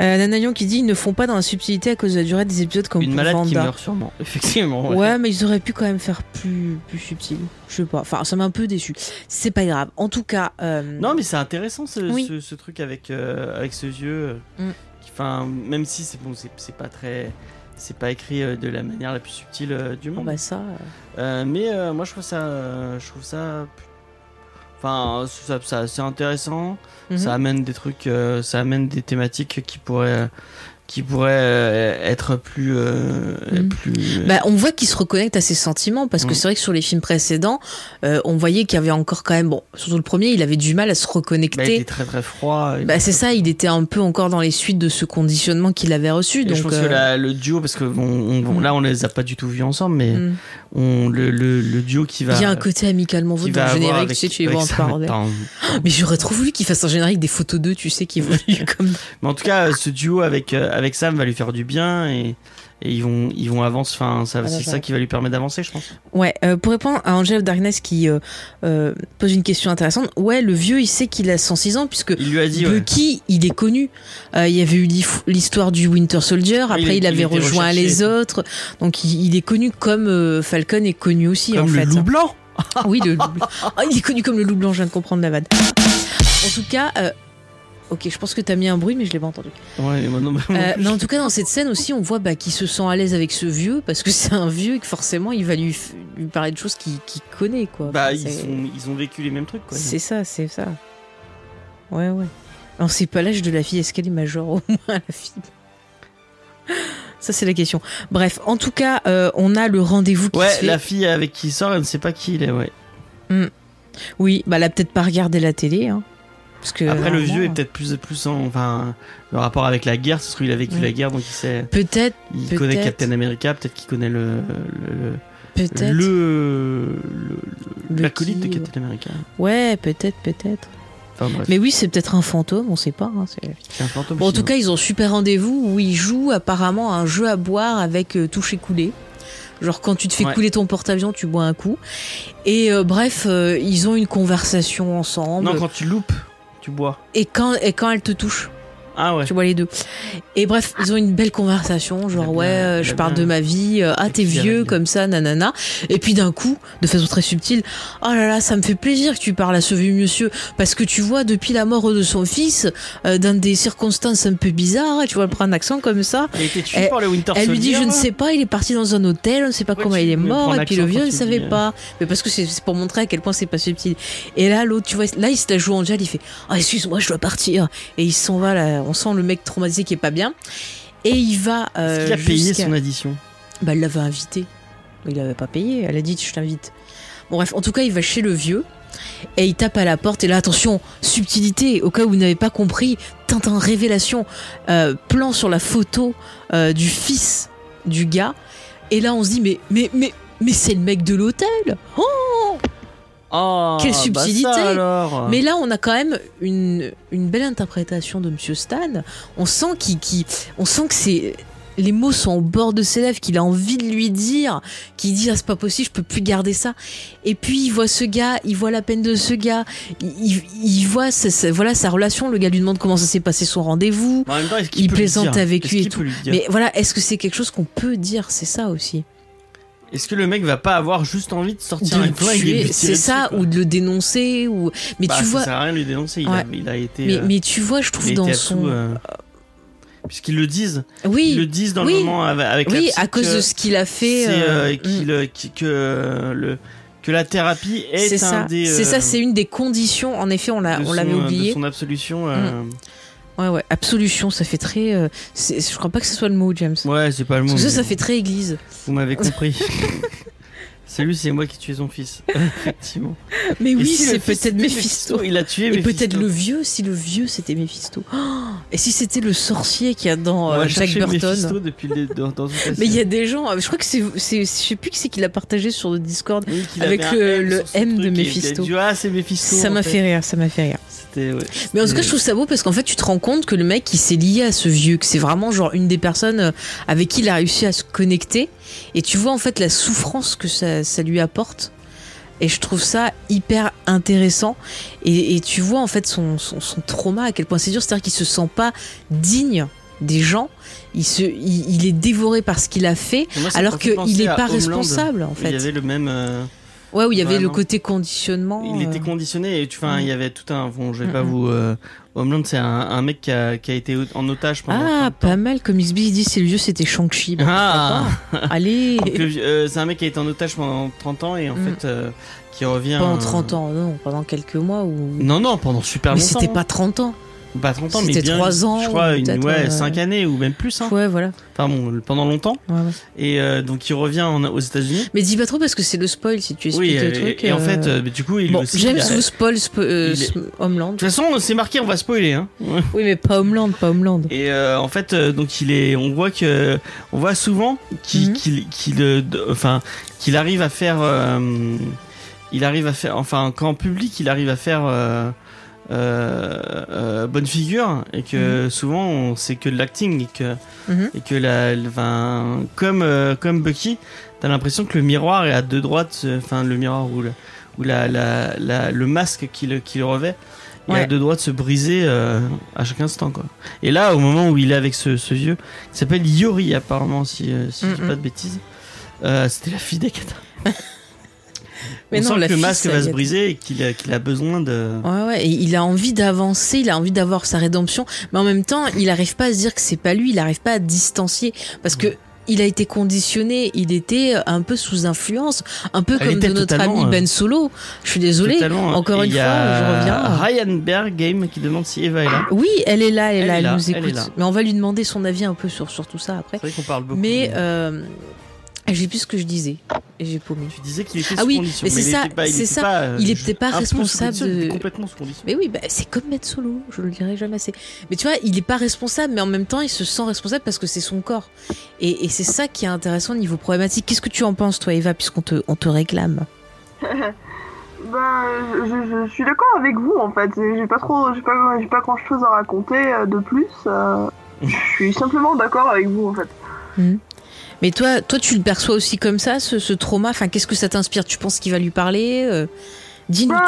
Euh, Nana Lyon qui dit ils ne font pas dans la subtilité à cause de la durée des épisodes comme Une malade qui Vanda. meurt sûrement. Effectivement. Ouais. mais ils auraient pu quand même faire plus, plus subtil. Je sais pas. Enfin, ça m'a un peu déçu. C'est pas grave. En tout cas. euh, Non, mais c'est intéressant ce, Oui. ce, ce truc avec, euh, avec ce vieux. Mm. Enfin, même si c'est bon, c'est pas très. C'est pas écrit euh, de la manière la plus subtile euh, du monde. bah ça. euh, Euh, mais euh, moi je trouve ça. je trouve ça. Enfin, ça, ça- c'est intéressant. mhm. Ça amène des trucs. ça amène des thématiques qui pourraient. Qui pourraient euh, être plus. euh, Mm. plus Bah, on voit qu'il se reconnecte à ses sentiments parce que Mm. c'est vrai que sur les films précédents, euh, on voyait qu'il y avait encore quand même, bon, surtout le premier, il avait du mal à se bah, il reconnecter. était très très froid. Bah, c'est ça, il était un peu encore dans les suites de ce conditionnement qu'il avait reçu. Et donc, je pense euh, que la- le duo, parce que bon, on- bon, Mm. là on les a pas du tout vus ensemble, mais on, le, le, le duo qui va. il y a un côté amicalement qui vôtre va dans le générique, avec- tu sais, tu les avec vois en ça, parler. attends. Mais j'aurais trop voulu qu'il fasse un générique des photos d'eux, tu sais, qui évoluent comme. Mais en tout cas, ce duo avec, euh, avec Sam va lui faire du bien et, et ils vont ils vont avancer. Enfin, ça, Ah, c'est d'accord. ça qui va lui permettre d'avancer, je pense. Ouais, euh, pour répondre à Angel of Darkness qui euh, euh, pose une question intéressante, ouais, le vieux, il sait qu'il a 106 ans, puisque Il lui a dit. ouais. Bucky, il est connu. Il y avait eu l'histoire du Winter Soldier, après il est- il, il avait rejoint les autres, donc il, est connu comme Falcon est connu aussi Comme en le fait. loup blanc. Oui, le loup blanc. Ah, il est connu comme le loup blanc, je viens de comprendre la vanne. En tout cas, euh, ok, je pense que t'as mis un bruit, mais je l'ai pas entendu. Ouais, moi, non, mais- Euh, mais en tout cas, dans cette scène aussi, on voit bah, qu'il se sent à l'aise avec ce vieux parce que c'est un vieux et que forcément, il va lui, parler de choses qu'il connaît, quoi. bah, Enfin, ils, c'est- sont, ils ont vécu les mêmes trucs, quoi. C'est ça, c'est ça. Ouais, ouais. On sait pas l'âge de la fille. Est-ce qu'elle est majeure au moins, la fille Ça, c'est la question. Bref, en tout cas, euh, on a le rendez-vous qui se Ouais, fait. la fille avec qui il sort, elle ne sait pas qui il est, ouais. Oui, bah, elle a peut-être pas regardé la télé. Hein, parce que, Après, le vieux est peut-être plus, plus en. Enfin, le rapport avec la guerre, c'est ce qu'il a vécu Ouais. la guerre, donc il sait. Peut-être, Il Peut-être. connaît Captain America, peut-être qu'il connaît le. le, peut-être. le, l'acolyte de Captain America. Ouais, peut-être, peut-être. Enfin Mais oui, c'est peut-être un fantôme, on sait pas. hein, c'est- un fantôme. Bon, en tout cas, ils ont super rendez-vous où ils jouent apparemment à un jeu à boire avec euh, toucher couler. Genre quand tu te fais Ouais. couler ton porte-avions, tu bois un coup. Et euh, bref, euh, ils ont une conversation ensemble. Non, quand tu loupes, tu bois. Et quand et quand elle te touche, Ah ouais. tu vois les deux. Et bref, ils ont une belle conversation, genre a ouais, bien- euh, je parle bien- de ma vie, euh, ah t'es vieux comme ça, nanana. Et puis d'un coup, de façon très subtile, oh là là, ça me fait plaisir que tu parles à ce vieux monsieur parce que tu vois depuis la mort de son fils, euh, dans des circonstances un peu bizarres, tu vois, elle prend un accent comme ça. Il a été tué Elle- par le Winter Elle lui dit, je ne sais pas, il est parti dans un hôtel, on ne sait pas comment il est mort, et puis le vieux ne savait dis, pas. Mais parce que c'est c'est pour montrer à quel point c'est pas subtil. Et là, l'autre, tu vois, là, il se la joue en gel, il fait, ah, excuse-moi, je dois partir. Et il s'en va, là, on sent le mec traumatisé qui est pas bien. Et il va. Euh, qu'il a payé son addition? Bah, elle l'avait invité. Il l'avait pas payé, elle a dit, je t'invite. Bon, bref, en tout cas, il va chez le vieux. Et il tape à la porte. Et là, attention, subtilité, au cas où vous n'avez pas compris, Tintin, révélation, euh, plan sur la photo euh, du fils du gars. Et là, on se dit, mais, mais, mais, mais c'est le mec de l'hôtel. Oh Oh, Quelle bah subtilité. alors mais là, on a quand même une, une belle interprétation de Monsieur Stan. On sent qu'il, qu'il- on sent que c'est les mots sont au bord de ses lèvres, qu'il a envie de lui dire, qu'il dit ah c'est pas possible, je peux plus garder ça. Et puis il voit ce gars, il voit la peine de ce gars, il, voit voilà sa relation. Le gars lui demande comment ça s'est passé son rendez-vous. En même temps, est-ce qu'il Il plaisante dire? avec lui et tout. lui Mais voilà, est-ce que c'est quelque chose qu'on peut dire? C'est ça aussi. Est-ce que le mec va pas avoir juste envie de sortir De un flingue et c'est ça, quoi ou de le dénoncer, ou mais Bah, tu ça vois, sert à rien de lui dénoncer. Il, a, Ouais. il a été. mais, euh, mais tu vois, je trouve il a dans été son, euh, Puisqu'ils le disent. Ils oui, le disent dans oui. le moment avec, avec la oui, psy à cause que de ce qu'il a fait. euh, mm. que le que la thérapie est, C'est un ça, des. c'est ça, c'est une des conditions. En effet, on l'a, l'avait euh, de oublié. son absolution. euh, Ouais, ouais, absolution, ça fait très. euh, je crois pas que ce soit le mot, James. Ouais, c'est pas le mot. Parce que ça, mais ça fait très église. Vous m'avez compris. Salut, c'est moi qui ai tué son fils. Effectivement. Mais oui, si c'est peut-être Mephisto. Il a tué Et peut-être le vieux, si le vieux c'était Mephisto. Oh, et si c'était le sorcier qu'il y a dans euh, Jack Burton. Mephisto depuis le, dans, dans Mais il y a des gens, euh, je crois que c'est, je sais plus qui c'est qui l'a partagé sur le Discord. Oui, avec le- M le de a Mephisto. dit, ah, c'est Mephisto. ça m'a fait rire, ça m'a fait rire. Ouais, Mais en tout cas, je trouve ça beau parce qu'en fait, tu te rends compte que le mec, il s'est lié à ce vieux, que c'est vraiment genre une des personnes euh, avec qui il a réussi à se connecter. Et tu vois en fait la souffrance que ça, ça lui apporte. Et je trouve ça hyper intéressant. Et, et tu vois en fait son, son, son trauma, à quel point c'est dur. C'est-à-dire qu'il se sent pas digne des gens. Il, se, il, il est dévoré par ce qu'il a fait, Moi, alors fait qu'il n'est pas Homeland, responsable en où Il y fait. avait le même. euh, Ouais, où il y avait le côté conditionnement. Il était euh, conditionné et tu, Mm. il y avait tout un. Bon, je vais pas Mm, vous. Euh, Homeland, c'est un, un mec qui a, qui a été en otage pendant. Ah, pas mal. Comme XB il dit, c'est le vieux, c'était Shang-Chi. Bah, Ah. Allez euh, c'est un mec qui a été en otage pendant 30 ans et en Mm. fait euh, qui revient. Pendant euh, 30 ans, non, pendant quelques mois ou. Non, non, pendant super mais longtemps. c'était pas 30 ans. Pas 30 ans, mais c'était bien. trois ans, Je crois, une, ouais, euh, 5 années ou même plus. Hein. Ouais, voilà. Enfin bon, pendant longtemps. Ouais, ouais. Et euh, donc il revient en- aux États-Unis. Mais dis pas trop parce que c'est le spoil si tu expliques Oui, le et, truc. et en euh, fait, euh, du coup, il bon, a- vous spoil spo- euh, il est- ce- Homeland. De toute façon, c'est marqué, on va spoiler. Hein. Oui, mais pas Homeland, pas Homeland. Et euh, en fait, euh, donc il est, on voit que, on voit souvent qu'il, Mhm. qu'il, euh, enfin, qu'il arrive à faire, euh, il arrive à faire, enfin, qu'en public, il arrive à faire, euh, euh, bonne figure et que souvent on c'est que de l'acting et que Mhm. et que la, enfin, comme euh, comme Bucky, t'as l'impression que le miroir est à deux droites, euh, enfin le miroir ou le ou la, la, la- le masque qui le qui le revêt. Ouais. à deux droits de se briser euh, à chaque instant quoi. Et là au moment où il est avec ce, ce vieux qui s'appelle Yori apparemment si, si je dis Mhm. pas de bêtises, euh, c'était la fille d'Ekata. Mais On non, sent la que le masque va se briser et qu'il a, besoin de. Ouais, ouais, et il a envie d'avancer, il a envie d'avoir sa rédemption, mais en même temps, il arrive pas à se dire que c'est pas lui, il arrive pas à distancier, parce que il a été conditionné, il était un peu sous influence, un peu Elle comme de notre ami euh, Ben Solo. Je suis désolée. Totalement. encore Et une fois, a je reviens. Ryan Berg Game qui demande si Eva est là. Oui, elle est là, elle, Elle là, est elle là, nous écoute. Mais on va lui demander son avis un peu sur, sur tout ça après. C'est vrai qu'on parle beaucoup. Mais euh, j'ai plus ce que je disais et j'ai paumé. tu disais qu'il était Ah oui, condition. mais c'est ça, était pas- il c'est ça. pas, euh, Il juste était pas sous responsable condition, de- complètement sous condition. Mais oui, bah, c'est comme mettre solo, je le dirai jamais assez. Mais tu vois, il est pas responsable, mais en même temps, il se sent responsable parce que c'est son corps. Et, et c'est ça qui est intéressant au niveau problématique. Qu'est-ce que tu en penses, toi, Eva, puisqu'on te, on te réclame? Ben, je, je- je suis d'accord avec vous en fait. J'ai pas trop, j'ai pas, j'ai pas grand chose à raconter euh, de plus. euh, je suis simplement d'accord avec vous en fait. Mais toi, toi, tu le perçois aussi comme ça, ce, ce trauma? Enfin, qu'est-ce que ça t'inspire? Tu penses qu'il va lui parler? Euh, Dis-nous Ben,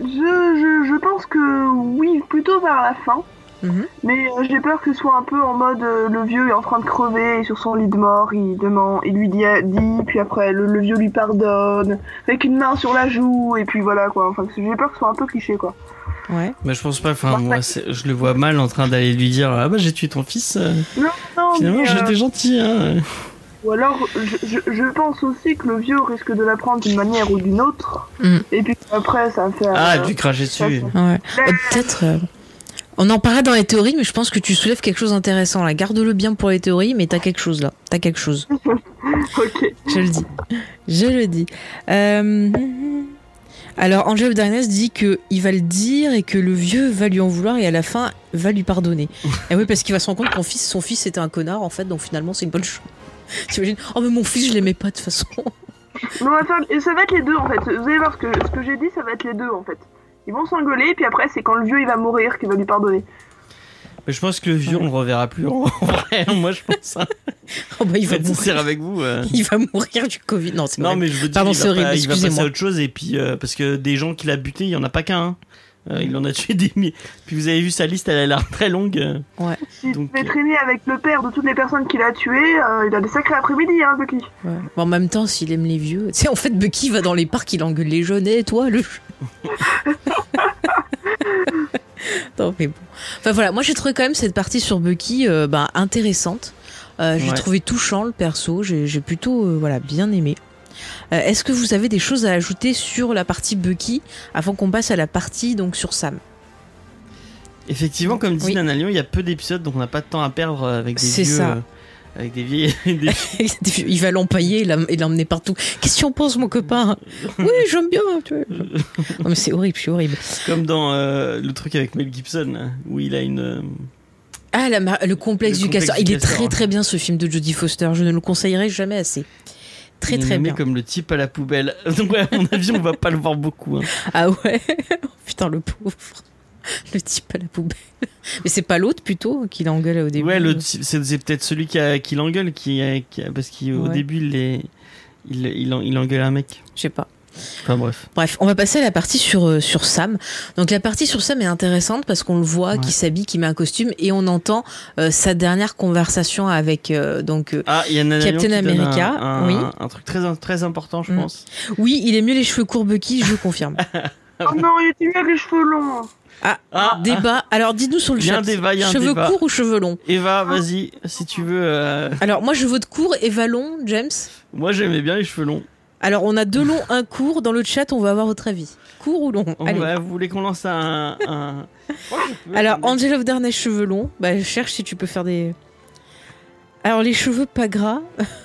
tout. je, je, je pense que oui, plutôt vers la fin. Mhm. Mais euh, j'ai peur que ce soit un peu en mode euh, le vieux est en train de crever et sur son lit de mort, il demande, il lui dit, dit puis après le, le vieux lui pardonne avec une main sur la joue et puis voilà quoi. Enfin, j'ai peur que ce soit un peu cliché quoi. Ouais. Mais je pense pas. Enfin, moi, je le vois mal en train d'aller lui dire Ah bah j'ai tué ton fils. euh, Non, Finalement, mais, euh, j'étais gentil. Hein. Ou alors, je, je, je pense aussi que le vieux risque de l'apprendre d'une manière ou d'une autre. Mm. Et puis après, ça va faire. Ah, euh, du cracher dessus. Ouais. Euh, Peut-être. euh, On en parlera dans les théories, mais je pense que tu soulèves quelque chose d'intéressant là. Garde-le bien pour les théories, mais t'as quelque chose là. T'as quelque chose. ok. Je le dis. Je le dis. Euh, Alors, Angel of Darkness dit que il va le dire et que le vieux va lui en vouloir et à la fin va lui pardonner. et oui, parce qu'il va se rendre compte que son fils, son fils était un connard en fait, donc finalement c'est une bonne chose. T'imagines? Oh, mais mon fils, je l'aimais pas de toute façon. Non, ça va être les deux en fait. Vous allez voir ce que, ce que j'ai dit, ça va être les deux en fait. Ils vont s'engueuler, et puis après, c'est quand le vieux il va mourir qu'il va lui pardonner. Mais je pense que le vieux, on le reverra plus en vrai. Moi, je pense. Hein. Oh, bah, il va mourir. avec vous. euh. Il va mourir du Covid. Non, c'est Non, vrai. mais je veux dire, Pardon, il, c'est va pas- il va passer à autre chose. Et puis, euh, parce que des gens qu'il a buté, il y en a pas qu'un. hein. Euh, il en a tué des milliers. Puis vous avez vu sa liste, elle a l'air très longue. euh. S'il Donc, devait euh, traîner avec le père de toutes les personnes qu'il a tuées, euh, il a des sacrés après-midi, hein, Bucky. Ouais. Bon, en même temps, s'il aime les vieux. Tu sais, en fait, Bucky va dans les parcs, il engueule les jeunes. Et toi, le. non, mais bon. Enfin voilà, moi j'ai trouvé quand même cette partie sur Bucky euh, bah, intéressante. Euh, j'ai Ouais. trouvé touchant le perso, j'ai j'ai plutôt euh, voilà, bien aimé. Euh, Est-ce que vous avez des choses à ajouter sur la partie Bucky avant qu'on passe à la partie donc sur Sam? Effectivement, comme dit Oui. Nana Lyon, il y a peu d'épisodes, donc on n'a pas de temps à perdre avec des C'est vieux. ça. euh, avec des vieilles. des- Il va l'empailler et l'em- et l'emmener partout. Qu'est-ce que tu en penses, mon copain? Oui, j'aime bien. tu vois. Non, mais c'est horrible, c'est horrible. comme dans euh, le truc avec Mel Gibson, où il a une. euh, Ah, la le complexe Le du complexe castor. du Il est castor, très très bien ce film de Jodie Foster. Je ne le conseillerais jamais assez. Très il est très nommé bien. comme le type à la poubelle. Donc, ouais, à mon avis, on va pas le voir beaucoup. hein. Ah ouais? Oh, Putain, le pauvre. Le type à la poubelle. Mais c'est pas l'autre plutôt qui l'engueule au début? Ouais, c'est peut-être celui qui, a- qui l'engueule, qui, a- qui a- parce qu'au Ouais. début, il, est, il, il engueule un mec. Je sais pas. Enfin, bref. Bref, on va passer à la partie sur, euh, sur Sam. Donc la partie sur Sam est intéressante parce qu'on le voit Ouais. qui s'habille, qui met un costume et on entend euh, sa dernière conversation avec euh, donc euh, Ah, y a Captain America, un, un, oui. un truc très, très important, je Mm. pense. oui, il est mieux les cheveux courts Bucky, je confirme. Oh non, il était mieux avec les cheveux longs. Ah, Ah, débat. Alors dites-nous sur le chat. un débat, il y a un cheveux débat. courts ou cheveux longs Eva, vas-y, si tu veux. euh, Alors moi je vote court et Vallon, James? Moi, j'aimais bien les cheveux longs. Alors on a deux longs, un court. Dans le chat, on va avoir votre avis. Court ou long On Allez. va- vous voulez qu'on lance un. Alors Angel of Darkness cheveux longs. Bah je cherche si tu peux faire des. Alors les cheveux pas gras,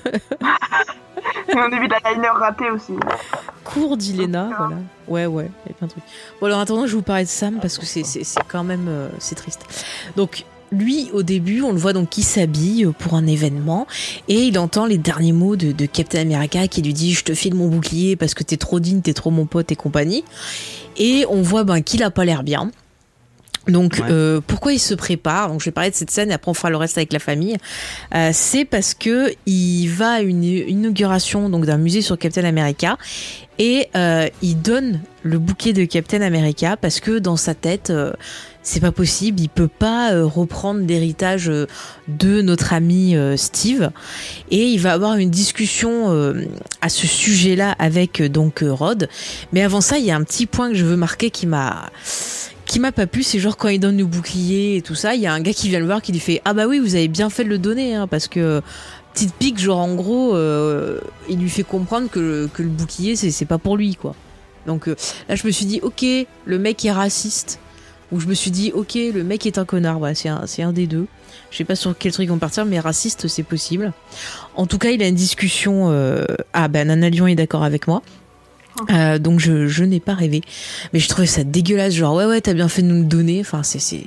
Et on a vu de la liner raté aussi. court d'Ilena, voilà. Ouais ouais, il y a plein de trucs. Bon alors en attendant, je vais vous parler de Sam parce que c'est c'est c'est quand même euh, c'est triste. Donc lui, au début, on le voit donc qui s'habille pour un événement et il entend les derniers mots de, de Captain America qui lui dit je te file mon bouclier parce que t'es trop digne, t'es trop mon pote et compagnie. Et on voit ben, qu'il a pas l'air bien. Donc Ouais. euh, pourquoi il se prépare? Donc je vais parler de cette scène et après on fera le reste avec la famille. Euh, c'est parce que il va à une inauguration donc d'un musée sur Captain America et euh, il donne le bouquet de Captain America parce que dans sa tête euh, c'est pas possible, il peut pas euh, reprendre l'héritage euh, de notre ami euh, Steve et il va avoir une discussion à ce sujet-là avec donc Rod. Mais avant ça, il y a un petit point que je veux marquer qui m'a qui m'a pas plu, c'est genre quand il donne le bouclier et tout ça, il y a un gars qui vient le voir qui lui fait ah bah oui vous avez bien fait de le donner hein, parce que petite pique genre en gros il lui fait comprendre que, que le bouclier c'est pas pour lui quoi. Donc là je me suis dit ok le mec est raciste ou je me suis dit ok le mec est un connard voilà c'est un, c'est un des deux. Je sais pas sur quel truc on partir mais raciste c'est possible. En tout cas il a une discussion euh, ah ben Nana Lyon est d'accord avec moi. Euh, donc je, je n'ai pas rêvé. Mais je trouvais ça dégueulasse, genre ouais ouais t'as bien fait de nous le donner. Enfin c'est c'est,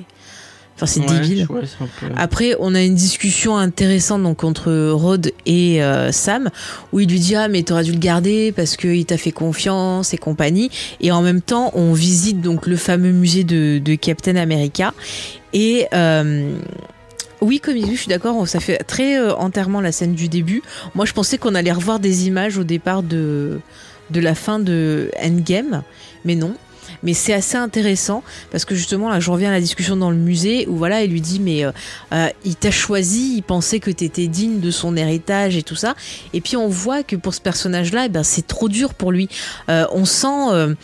enfin c'est Ouais, débile. ouais, peu- Après on a une discussion intéressante donc entre Rod et euh, Sam où il lui dit ah mais t'aurais dû le garder parce que il t'a fait confiance et compagnie. Et en même temps on visite donc le fameux musée de, de Captain America et euh, oui, comme il dit, je suis d'accord, ça fait très euh, entièrement la scène du début. Moi, je pensais qu'on allait revoir des images au départ de, de la fin de Endgame, mais non. Mais c'est assez intéressant parce que justement là je reviens à la discussion dans le musée où voilà il lui dit mais euh, euh, il t'a choisi, il pensait que t'étais digne de son héritage et tout ça et puis on voit que pour ce personnage là ben c'est trop dur pour lui. Euh, on sent euh,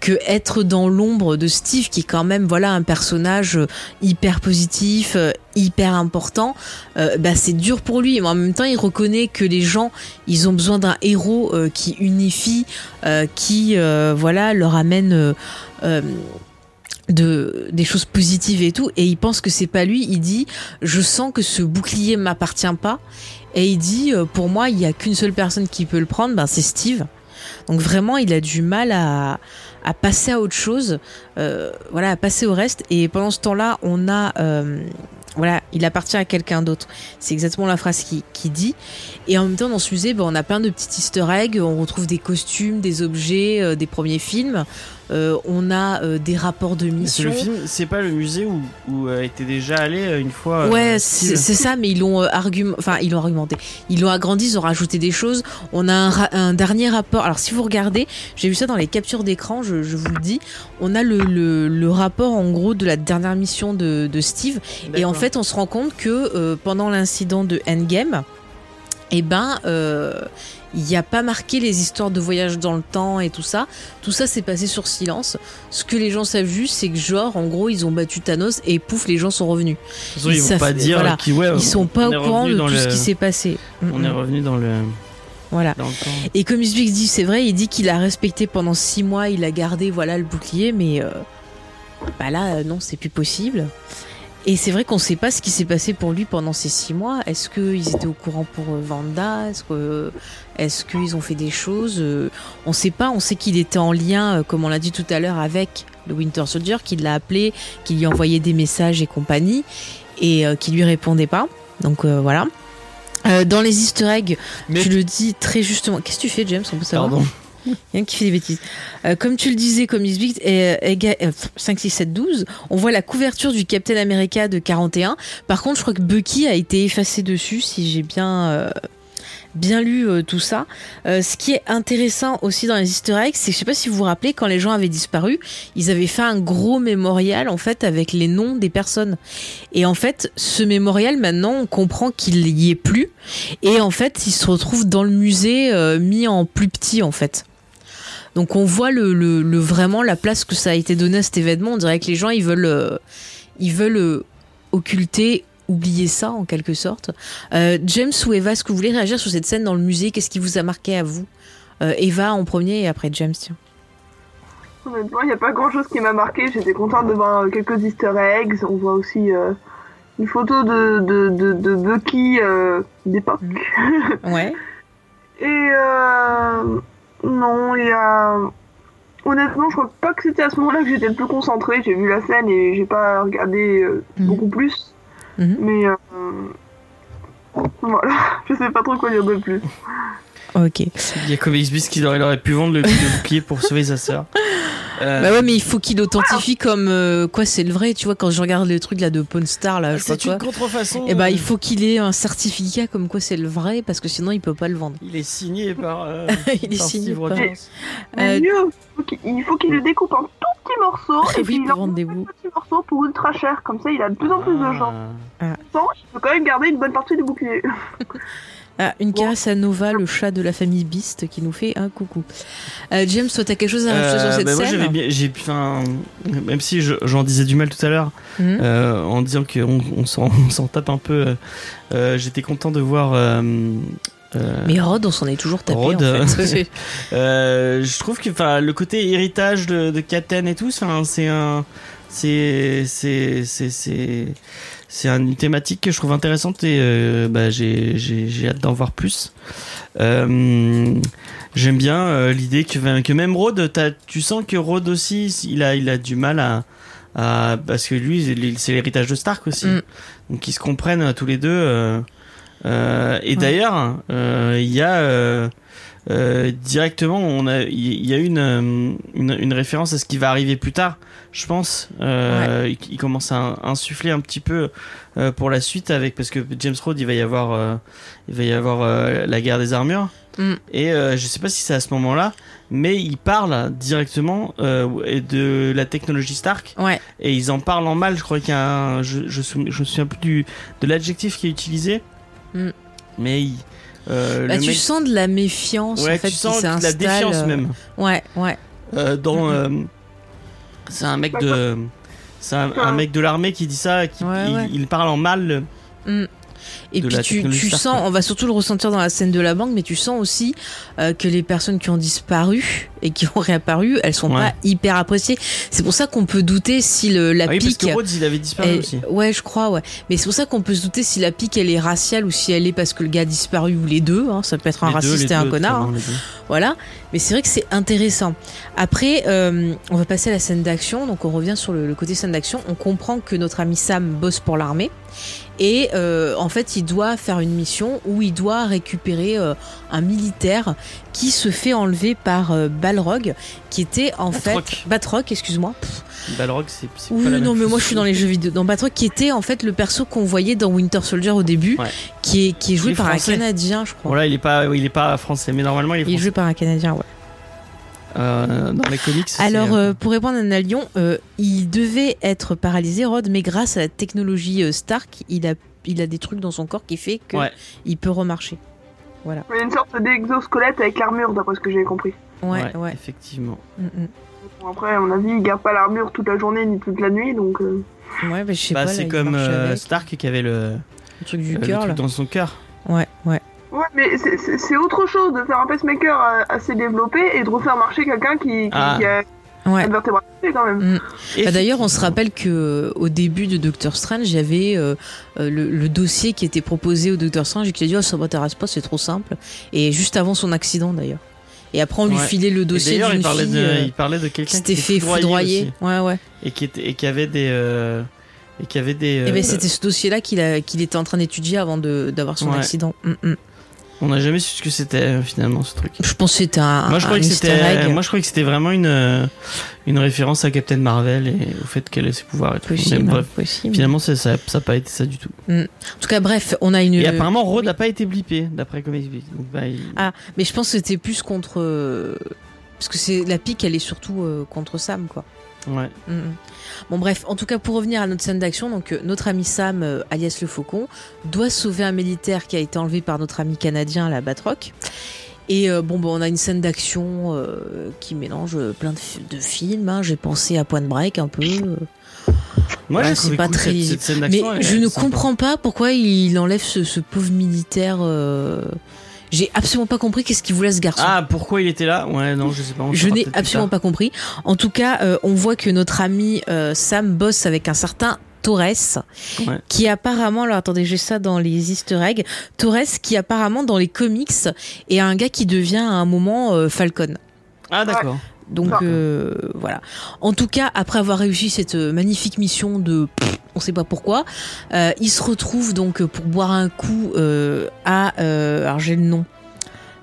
que être dans l'ombre de Steve qui est quand même voilà un personnage euh, hyper positif, hyper important, euh, bah, c'est dur pour lui. Mais en même temps, il reconnaît que les gens, ils ont besoin d'un héros euh, qui unifie, euh, qui voilà leur amène euh, de des choses positives et tout. Et il pense que c'est pas lui. Il dit, je sens que ce bouclier m'appartient pas. Et il dit, euh, pour moi, il y a qu'une seule personne qui peut le prendre, ben c'est Steve. Donc vraiment, il a du mal à, à passer à autre chose, euh, voilà, à passer au reste. Et pendant ce temps-là, on a, voilà, il appartient à quelqu'un d'autre. C'est exactement la phrase qui, qui dit. Et en même temps, dans ce musée, ben, on a plein de petits Easter eggs. On retrouve des costumes, des objets, des premiers films. Euh, on a euh, des rapports de C'est mission. le film, c'est pas le musée où, où euh, était déjà allé une fois. Ouais, c'est c'est ça, mais ils l'ont argument, enfin ils l'ont argumenté, ils l'ont agrandi, ils ont rajouté des choses. On a un, dernier rapport. Alors si vous regardez, j'ai vu ça dans les captures d'écran, je, je vous le dis. On a le, le, le rapport en gros de la dernière mission de, de Steve, et en fait on se rend compte que pendant l'incident de Endgame, eh ben euh, il n'y a pas marqué les histoires de voyage dans le temps et tout ça. Tout ça s'est passé sur silence. Ce que les gens savent juste, c'est que genre en gros ils ont battu Thanos et pouf les gens sont revenus. Ils ça vont pas dire voilà. qui ouais. Ils sont on- pas on au courant de tout le- ce qui s'est passé. On Mm, est mm. revenu dans le Voilà. dans le temps. Et comme Zbig dit, c'est vrai, il dit qu'il a respecté pendant six mois, il a gardé voilà le bouclier, mais euh, bah là euh, non, c'est plus possible. Et c'est vrai qu'on sait pas ce qui s'est passé pour lui pendant ces six mois. Est-ce qu'ils étaient au courant pour euh, Vanda? Est-ce que qu'ils ont fait des choses? Euh, On sait pas. On sait qu'il était en lien, euh, comme on l'a dit tout à l'heure, avec le Winter Soldier, qu'il l'a appelé, qu'il lui envoyait des messages et compagnie, et euh, qu'il lui répondait pas. Donc euh, voilà. Euh, dans les Easter eggs, Mais- tu le dis très justement. Qu'est-ce que tu fais, James? On peut savoir? Pardon. Rien qui fait des bêtises. Euh, comme tu le disais, comme Isbix, et, et, euh, 5, 6, 7, 12, on voit la couverture du Captain America de 41. Par contre, je crois que Bucky a été effacé dessus, si j'ai bien, euh, bien lu euh, tout ça. Ce qui est intéressant aussi dans les easter eggs, c'est que je sais pas si vous vous rappelez, quand les gens avaient disparu, ils avaient fait un gros mémorial, en fait, avec les noms des personnes. Et en fait, ce mémorial, maintenant, on comprend qu'il y est plus. Et en fait, il se retrouve dans le musée, mis en plus petit, en fait. Donc on voit le, le, le- vraiment la place que ça a été donné à cet événement. On dirait que les gens ils veulent euh, ils veulent euh, occulter, oublier ça en quelque sorte. Euh, James ou Eva, est-ce que vous voulez réagir sur cette scène dans le musée? Qu'est-ce qui vous a marqué à vous? Euh, Eva en premier et après James. Tiens. Honnêtement, il n'y a pas grand chose qui m'a marqué. J'étais contente de voir quelques easter eggs. On voit aussi euh, une photo de, de, de, de Bucky d'époque. Ouais. Et non, il y a. Honnêtement, je crois pas que c'était à ce moment-là que j'étais le plus concentrée. J'ai vu la scène et j'ai pas regardé euh, Mhm. beaucoup plus. Mhm. Mais euh, voilà, je sais pas trop quoi dire de plus. Ok. Il y a Comics Beast qui aurait, pu vendre le, le bouclier pour sauver sa sœur. Euh, Bah ouais, mais il faut qu'il authentifie comme euh, quoi c'est le vrai. Tu vois, quand je regarde les trucs là de Pawn Star, là, je sais une quoi. contrefaçon. Et bah, euh, il faut qu'il ait un certificat comme quoi c'est le vrai, parce que sinon il peut pas le vendre. Il est signé par. euh, Il est par signé Steve par-. Mais Euh, mieux, il faut qu'il- le découpe en tout petits morceaux et Oui, puis il en des petits morceaux pour ultra cher. Comme ça, il a de plus en plus de gens. Ah. Sans, il peut quand même garder une bonne partie du bouclier. Ah, une Bon. caresse à Nova, le chat de la famille Beast, qui nous fait un coucou. Euh, James, toi, t'as quelque chose à rajouter sur Euh, cette bah, moi, scène j'avais bien, j'ai, enfin, même si je- j'en disais du mal tout à l'heure, Mhm. euh, en disant qu'on on s'en, on s'en tape un peu, j'étais content de voir. euh, euh, Mais Rod, on s'en est toujours tapé. Rod, en fait. je trouve que enfin le côté héritage de, de Katen et tout, c'est un, c'est, c'est, c'est, c'est, c'est une thématique que je trouve intéressante et euh, bah, j'ai, hâte d'en voir plus. Euh, j'aime bien euh, l'idée que, que même Rod, tu sens que Rod aussi, il a, il a du mal à, à- parce que lui, c'est l'héritage de Stark aussi. Mm. Donc ils se comprennent tous les deux. et Ouais. d'ailleurs, il y a euh, directement, on a, il y a une, euh, une une référence à ce qui va arriver plus tard. Je pense. Euh, il, il commence à insuffler un petit peu euh, pour la suite avec parce que James Rhodes, il va y avoir, il va y avoir la guerre des armures. Mm. Et je sais pas si c'est à ce moment-là, mais il parle directement euh, de la technologie Stark Ouais. et ils en parlent en mal. Je crois qu'il y a un, je, je, me souviens plus du, de l'adjectif qui est utilisé, Mm. mais il, euh, Bah, le tu mec, sens de la méfiance ouais, en fait tu sens de la défiance euh, même. Ouais, ouais. Euh, dans, Mm. euh, c'est un mec de, c'est un, un mec de l'armée qui dit ça, qui Ouais, il, ouais. il parle en mal. Mm. Et puis tu, sens, on va surtout le ressentir dans la scène de la banque, mais tu sens aussi euh, que les personnes qui ont disparu et qui ont réapparu, elles sont Ouais. pas hyper appréciées. C'est pour ça qu'on peut douter si le, la Ah oui, parce pique. que Rhodes, il avait disparu elle- aussi. ouais, je crois, ouais. Mais c'est pour ça qu'on peut se douter si la pique elle est raciale ou si elle est parce que le gars a disparu ou les deux. Hein. Ça peut être un Les raciste et un deux, connard. hein. Voilà, mais c'est vrai que c'est intéressant. Après, euh, on va passer à la scène d'action. Donc, on revient sur le, le côté scène d'action. On comprend que notre ami Sam bosse pour l'armée. Et euh, en fait, il doit faire une mission où il doit récupérer euh, un militaire qui se fait enlever par euh, Balrog, qui était en Batroc. fait Batroc, excuse-moi. Balrog, c'est Oui, pas la non, même mais moi je suis dans les jeux vidéo. Dans Batroc, qui était en fait le perso qu'on voyait dans Winter Soldier au début, Ouais. qui est qui est joué par français. un Canadien, je crois. Voilà, il est pas, il est pas français, mais normalement il est Il est français. joué par un Canadien, ouais. Euh, dans les comics. Alors, euh, euh, pour répondre à Nalion, euh, il devait être paralysé, Rod, mais grâce à la technologie euh, Stark, il a, il a des trucs dans son corps qui fait qu'il Ouais. peut remarcher. Il y a une sorte d'exosquelette avec l'armure, d'après ce que j'ai compris. Ouais, ouais. effectivement. Mm, mm. Bon, après, à mon avis, il garde pas l'armure toute la journée ni toute la nuit, donc. euh, Ouais, bah, je sais Bah, pas. c'est comme euh. Stark qui avait le, le truc du euh, cœur, dans son cœur. Ouais, ouais. Ouais, mais c'est- autre chose de faire un pacemaker euh, assez développé et de refaire marcher quelqu'un qui, qui, Ah. qui a Ouais. une vertébrale quand même. Bah, D'ailleurs, on se rappelle que euh, au début de Doctor Strange, il y avait euh, le, le dossier qui était proposé au Doctor Strange et qui a dit oh, ça m'intéresse pas, c'est trop simple. Et juste avant son accident d'ailleurs. Et après, on lui Ouais. filait le dossier D'ailleurs, il d'une parlait, fille de, euh, il parlait de quelqu'un qui s'était était fait foudroyer. aussi, Ouais, ouais. et qui était et qui avait des euh, et qui avait des. Et euh, ben c'était ce dossier-là qu'il était en train d'étudier avant de- d'avoir son Ouais. accident. Mm, mm. On n'a jamais su ce que c'était euh, finalement ce truc. Je pense que c'était un, moi, je un croyais que c'était. Moi, je croyais que c'était vraiment une euh, une référence à Captain Marvel et au fait qu'elle ait ses pouvoirs et tout. Possible, Mais bref, possible. finalement, ça, ça, ça a pas été ça du tout. En tout cas, bref, on a une. Et apparemment, Rhodes oui. n'a pas été blippé d'après. Donc, bah, il- Ah, mais je pense que c'était plus contre. euh, Parce que c'est la pique, elle est surtout euh, contre Sam, quoi. Ouais. Bon bref, en tout cas pour revenir à notre scène d'action, donc euh, notre ami Sam, euh, alias le Faucon, doit sauver un militaire qui a été enlevé par notre ami canadien, la Batroc. Et euh, bon, bon, on a une scène d'action euh, qui mélange plein de, fi- de films. hein. J'ai pensé à Point Break un peu. Moi, Ouais, c'est pas cool très- cette, cette scène Mais je ne sympa. comprends pas pourquoi il enlève ce, ce pauvre militaire. J'ai absolument pas compris qu'est-ce qu'il voulait ce garçon. Ah, pourquoi il était là? Ouais, non, je sais pas. on Je n'ai absolument pas compris. En tout cas, euh, on voit que notre ami euh, Sam bosse avec un certain Torres, Ouais. qui apparemment, alors attendez, j'ai ça dans les Easter eggs, Torres qui apparemment dans les comics est un gars qui devient à un moment euh, Falcon. Ah, d'accord. Donc Ah. euh, voilà. En tout cas, après avoir réussi cette euh, magnifique mission de pff, on sait pas pourquoi, euh, il se retrouve donc euh, pour boire un coup euh, à euh, alors j'ai le nom.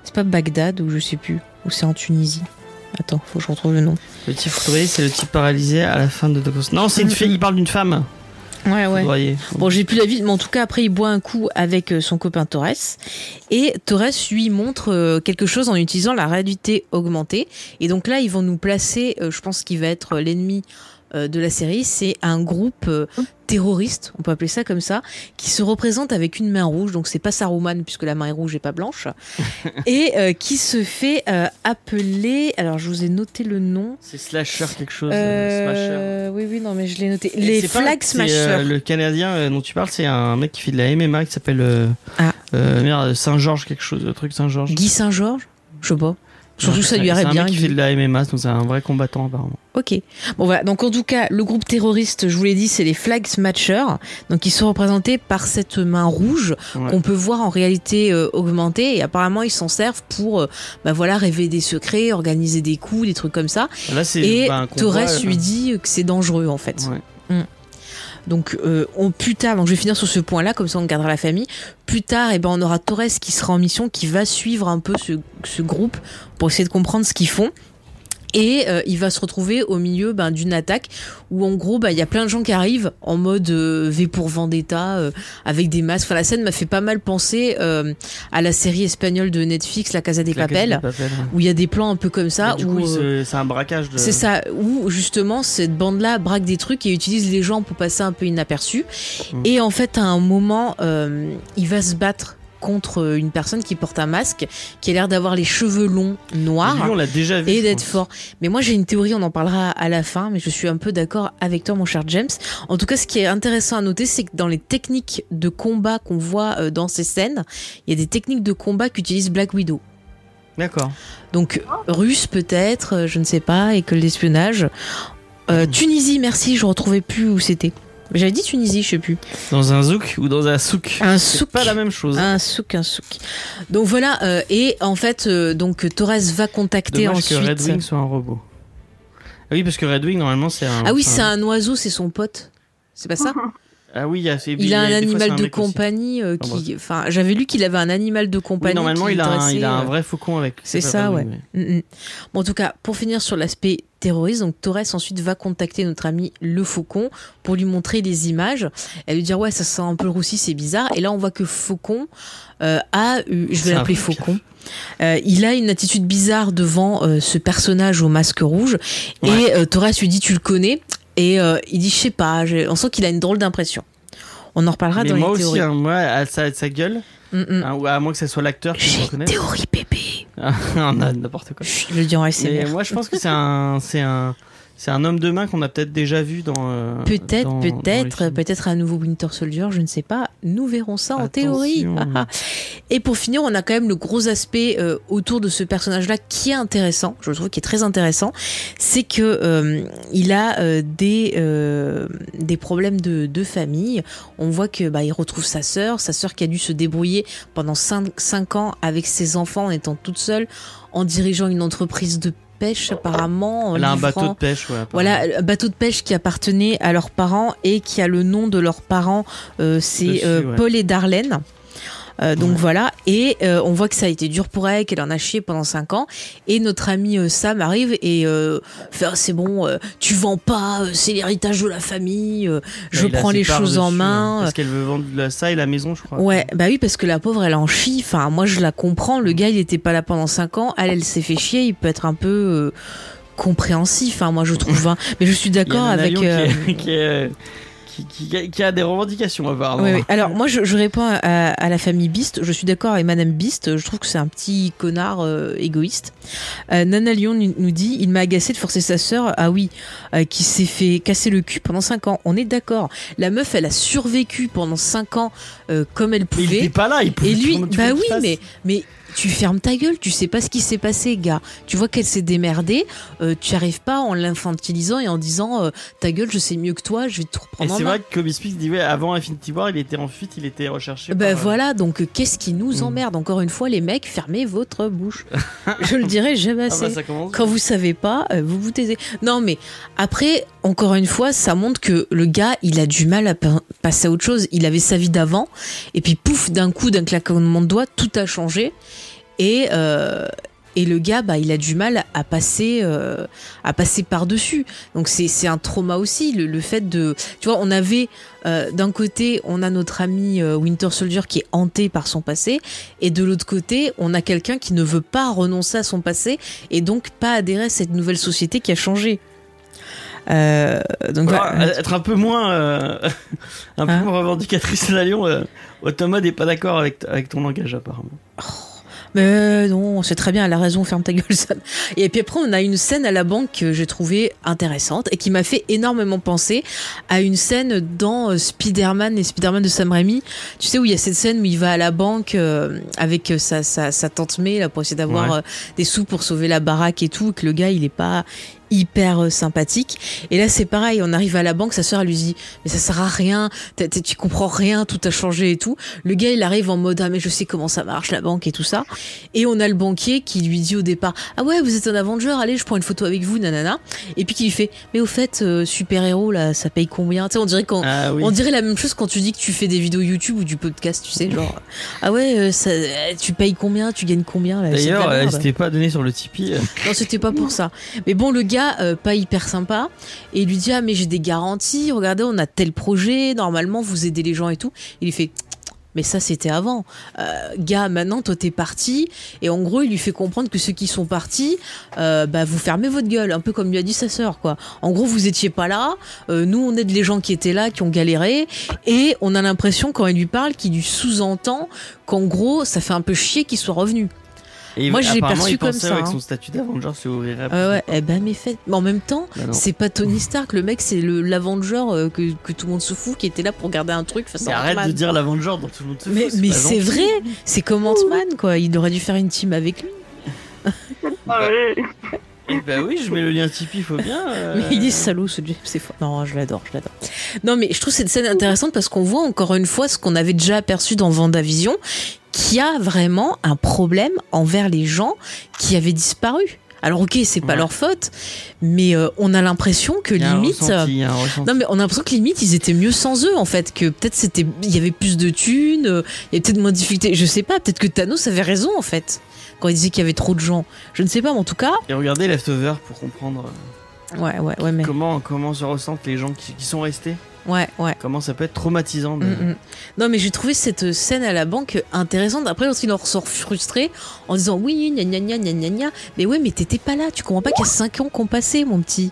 C'est pas Bagdad ou je sais plus ou c'est en Tunisie. Attends, faut que je retrouve le nom. Le type c'est le type paralysé à la fin de. Non, c'est une Mm, fille, il parle d'une femme Ouais ouais. Bon, j'ai plus la vie, mais en tout cas, après, il boit un coup avec euh, son copain Torres. Et Torres lui montre euh, quelque chose en utilisant la réalité augmentée. Et donc là, ils vont nous placer, euh, je pense qu'il va être l'ennemi de la série. C'est un groupe euh, terroriste, on peut appeler ça comme ça, qui se représente avec une main rouge. Donc c'est pas Saruman, puisque la main est rouge et pas blanche. et euh, qui se fait euh, appeler. Alors, je vous ai noté le nom. C'est Slasher quelque chose. euh, Smasher. Euh, oui, oui, non, mais je l'ai noté. Et Les Flag euh, le Canadien euh, dont tu parles, c'est un mec qui fait de la MMA qui s'appelle euh, Ah. euh, Saint-Georges quelque chose, le truc Saint-Georges. Guy Saint-Georges? Je sais pas. Surtout ça lui c'est irait un bien. mec qui fait de la MMA, donc c'est un vrai combattant apparemment. Ok. Bon voilà. Donc en tout cas, le groupe terroriste, je vous l'ai dit, c'est les Flag Smashers. Donc ils sont représentés par cette main rouge Ouais. qu'on peut voir en réalité euh, augmentée. Et apparemment, ils s'en servent pour, euh, bah voilà, rêver des secrets, organiser des coups, des trucs comme ça. Là, c'est Et bah, un Torres euh, lui dit que c'est dangereux en fait. ouais. Donc euh, plus tard, donc je vais finir sur ce point-là, comme ça on gardera la famille. Plus tard, eh ben, on aura Torres qui sera en mission, qui va suivre un peu ce groupe pour essayer de comprendre ce qu'ils font. Et euh, il va se retrouver au milieu ben, d'une attaque où en gros bah, il y a plein de gens qui arrivent en mode euh, V pour Vendetta euh, avec des masques. Enfin la scène m'a fait pas mal penser euh, à la série espagnole de Netflix La Casa des Papel où il y a des plans un peu comme ça. Où, coup, euh, c'est un braquage de. c'est ça, où justement cette bande-là braque des trucs et utilise les gens pour passer un peu inaperçu. Mm. Et en fait, à un moment, euh, il va se battre contre une personne qui porte un masque, qui a l'air d'avoir les cheveux longs noirs. Lui, on l'a déjà vu. Et d'être fort. Mais moi j'ai une théorie, on en parlera à la fin, mais je suis un peu d'accord avec toi mon cher James. En tout cas, ce qui est intéressant à noter, c'est que dans les techniques de combat qu'on voit euh, dans ces scènes, il y a des techniques de combat qu'utilise Black Widow. D'accord. Donc russe peut-être, euh, je ne sais pas, école d'espionnage. Euh, Tunisie, merci, je retrouvais plus où c'était. J'avais dit Tunisie, je sais plus. Dans un zouk ou dans un souk. Un C'est souk. pas la même chose. Un souk, un souk. Donc voilà, euh, et en fait, euh, donc Torres va contacter Dommage ensuite. que Red Wing soit un robot. Ah oui, parce que Red Wing, normalement, c'est un. Ah oui, c'est un oiseau, c'est son pote. C'est pas ça? Ah oui, il y a. c'est- Il a un fois, animal de compagnie euh, Ah, qui. Enfin, j'avais lu qu'il avait un animal de Oui, compagnie. normalement, il a, un, il a un euh, vrai faucon avec. c'est ça, ouais. Mais- Mm, mm. Bon, en tout cas, pour finir sur l'aspect terroriste, donc Torres ensuite va contacter notre ami le Faucon pour lui montrer des images. Elle lui dire ouais, ça sent un peu roussi, c'est bizarre. Et là, on voit que Faucon euh, a, eu, je vais l'appeler. Faucon. Euh, il a une attitude bizarre devant euh, ce personnage au masque rouge. Ouais. Et euh, Torres lui dit tu le connais Et euh, il dit je sais pas. On sent qu'il a une drôle d'impression. On en reparlera Mais dans moi les aussi, théories. hein, moi, à sa, sa gueule, Mm, mm. hein, ou à moins que ce soit l'acteur qui J'ai une théorie bébé. On a n'importe quoi. Chut, Je le dis en Mais SMR. moi, je pense que c'est un, c'est un, c'est un homme de main qu'on a peut-être déjà vu dans. euh, Peut-être, peut-être, peut-être un nouveau Winter Soldier, je ne sais pas. Nous verrons ça en théorie. Et pour finir, on a quand même le gros aspect euh, autour de ce personnage-là qui est intéressant. Je trouve qui est très intéressant, c'est que euh, il a des des problèmes de, de famille. On voit que bah il retrouve sa sœur, sa sœur qui a dû se débrouiller pendant 5, ans avec ses enfants en étant toute seule, en dirigeant une entreprise de pêche apparemment. en Elle a un bateau de pêche, ouais. voilà, un bateau de pêche qui appartenait à leurs parents et qui a le nom de leurs parents, euh, c'est euh, ouais. Paul et Darlene. Euh, donc Ouais. voilà, et euh, on voit que ça a été dur pour elle, qu'elle en a chié pendant 5 ans. Et notre ami euh, Sam arrive et fait Ah, c'est bon, tu vends pas, c'est l'héritage de la famille, euh, je prends les choses en dessus, main. Parce qu'elle veut vendre la- ça et la maison, je crois. Ouais, bah oui, parce que la pauvre, elle en chie. Enfin, moi, je la comprends. Le gars, il était pas là pendant 5 ans. Elle, elle s'est fait chier. Il peut être un peu compréhensif, hein, moi, je trouve. hein. Mais je suis d'accord avec. Lyon qui, est- qui, est- qui- qui- qui a des revendications, apparemment. Oui, oui. Alors moi je, je réponds à, à la famille Beast. Je suis d'accord avec Madame Beast. Je trouve que c'est un petit connard euh, égoïste. Euh, Nana Lyon nous dit il m'a agacé de forcer sa sœur. Ah oui, euh, qui s'est fait casser le cul pendant 5 ans. On est d'accord. La meuf elle a survécu pendant 5 ans euh, comme elle Mais il pouvait. était pas là, il pouvait Et lui, bah oui, mais mais tu fermes ta gueule, tu sais pas ce qui s'est passé, gars. Tu vois qu'elle s'est démerdée, euh, tu arrives pas en l'infantilisant et en disant euh, ta gueule, je sais mieux que toi, je vais te Et reprendre en c'est vrai que Kobe Speaks dit ouais, avant Infinity War, il était en fuite, il était recherché. Ben par, voilà, donc qu'est-ce qui nous Mm. emmerde? Encore une fois, les mecs, fermez votre bouche. je le dirai jamais Ah bah, assez. Quand vous savez pas, vous vous taisez. Non, mais après, encore une fois, ça montre que le gars, il a du mal à pa- passer à autre chose. Il avait sa vie d'avant, et puis pouf, d'un coup, d'un claquement de doigts, tout a changé. Et, euh, et le gars, bah, il a du mal à passer, euh, à passer par-dessus. Donc c'est un trauma aussi, le, le fait de... Tu vois, on avait, euh, d'un côté, on a notre ami Winter Soldier qui est hanté par son passé, et de l'autre côté, on a quelqu'un qui ne veut pas renoncer à son passé, et donc pas adhérer à cette nouvelle société qui a changé. Euh, donc Voilà, être un peu moins, euh, un peu Hein moins revendicatrice à Lyon. Euh, Automode n'est pas d'accord avec, avec ton langage apparemment. Mais non, c'est très bien, elle a raison, ferme ta gueule, Sam. Et puis après, on a une scène à la banque que j'ai trouvée intéressante et qui m'a fait énormément penser à une scène dans euh, Spider-Man et Spider-Man de Sam Raimi. Tu sais, où il y a cette scène où il va à la banque euh, avec euh, sa, sa, sa tante May là, pour essayer d'avoir Ouais. euh, des sous pour sauver la baraque et tout, et que le gars, il est pas hyper euh, sympathique. Et là, c'est pareil, on arrive à la banque, sa soeur, elle lui dit, mais ça sert à rien, tu comprends rien, tout a changé et tout. Le gars, il arrive en mode, ah, mais je sais comment ça marche, la banque et tout ça. Et on a le banquier qui lui dit au départ Ah ouais, vous êtes un Avenger, allez, je prends une photo avec vous, nanana. Et puis qui lui fait Mais au fait, euh, super-héros, là, ça paye combien? Tu sais, on dirait, quand, Ah oui. on dirait la même chose quand tu dis que tu fais des vidéos YouTube ou du podcast, tu sais, genre Ah ouais, euh, ça, tu payes combien? Tu gagnes combien D'ailleurs, n'hésitez pas à donner sur le Tipeee. Non, c'était pas pour ça. Mais bon, le gars, euh, pas hyper sympa, et il lui dit Ah, mais j'ai des garanties, regardez, on a tel projet, normalement, vous aidez les gens et tout. Il lui fait mais ça, c'était avant. Euh, gars, maintenant, toi, t'es parti. Et en gros, il lui fait comprendre que ceux qui sont partis, euh, bah, vous fermez votre gueule. Un peu comme lui a dit sa sœur, quoi. En gros, vous étiez pas là. Nous, on aide les gens qui étaient là, qui ont galéré. Et on a l'impression, quand il lui parle, qu'il lui sous-entend qu'en gros, ça fait un peu chier qu'il soit revenu. Et Moi, je l'ai apparemment, perçu il comme ça, avec hein. son statut d'Avenger se ouvrirait. Ouais, ouais, eh ben, mais fait. Mais en même temps, Bah c'est pas Tony Stark. Le mec, c'est le l'Avenger euh, que, que tout le monde se fout, qui était là pour garder un truc face Mais à arrête de dire l'Avenger dans tout le monde se Mais, fout, mais c'est vrai, c'est comme Ant-Man, quoi. Il aurait dû faire une team avec lui. Ah ouais. Eh Bah oui, je mets le lien Tipeee, faut bien. euh, Mais il est salaud, ce James, c'est fort. Non, je l'adore, je l'adore. Non, mais je trouve cette scène intéressante parce qu'on voit encore une fois ce qu'on avait déjà aperçu dans Vendavision, qui a vraiment un problème envers les gens qui avaient disparu. Alors ok, c'est pas Ouais. leur faute, mais euh, on a l'impression que limite... ressenti. Non mais on a l'impression que limite ils étaient mieux sans eux en fait que peut-être c'était il y avait plus de thunes, euh, il y avait peut-être moins de difficultés, je sais pas, peut-être que Thanos avait raison en fait quand il disait qu'il y avait trop de gens. Je ne sais pas mais en tout cas, Et regardez Leftover pour comprendre euh, ouais ouais ouais mais comment, comment se ressentent les gens qui, qui sont restés. Ouais ouais. Comment ça peut être traumatisant. de- Mm, mm. Non mais j'ai trouvé cette scène à la banque intéressante. Après lorsqu'il en ressort frustré en disant oui gna gna gna gna gna gna, mais ouais mais t'étais pas là, tu comprends pas qu'il y a 5 ans qu'on passé mon petit.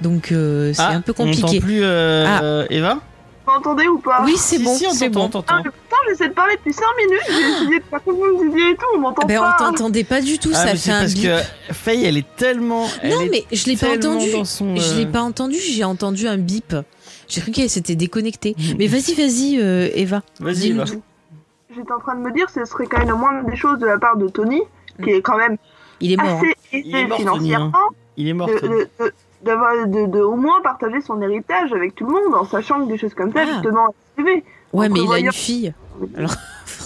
Donc euh, c'est Ah, un peu On compliqué. n'entend plus euh, Ah. euh, Eva? Vous m'entendez ou pas? Oui c'est Si, bon, si, on c'est t'entend, bon. on Ah, putain, j'essaie de parler depuis 5 minutes, j'ai essayé de faire comme vous me disiez et tout, on m'entend Ben, on pas. t'entendait pas du tout, Ah, ça mais fait un parce bip. que Faye, elle est tellement. elle Non est mais je l'ai pas entendu. Je l'ai euh, pas entendu, j'ai entendu un bip. J'ai cru qu'elle s'était déconnectée. Mais vas-y, vas-y, euh, Eva. Vas-y, Eva. J'étais en train de me dire, ce serait quand même la moindre des choses de la part de Tony, qui est quand même Il est mort. hein. assez Il est Tony, hein. financièrement, Il est mort. de, Tony. de, de- d'avoir- de- de au moins partager son héritage avec tout le monde, en sachant que des choses comme ça, Ah. justement, arrivaient. Ouais, mais il a une fille. Alors,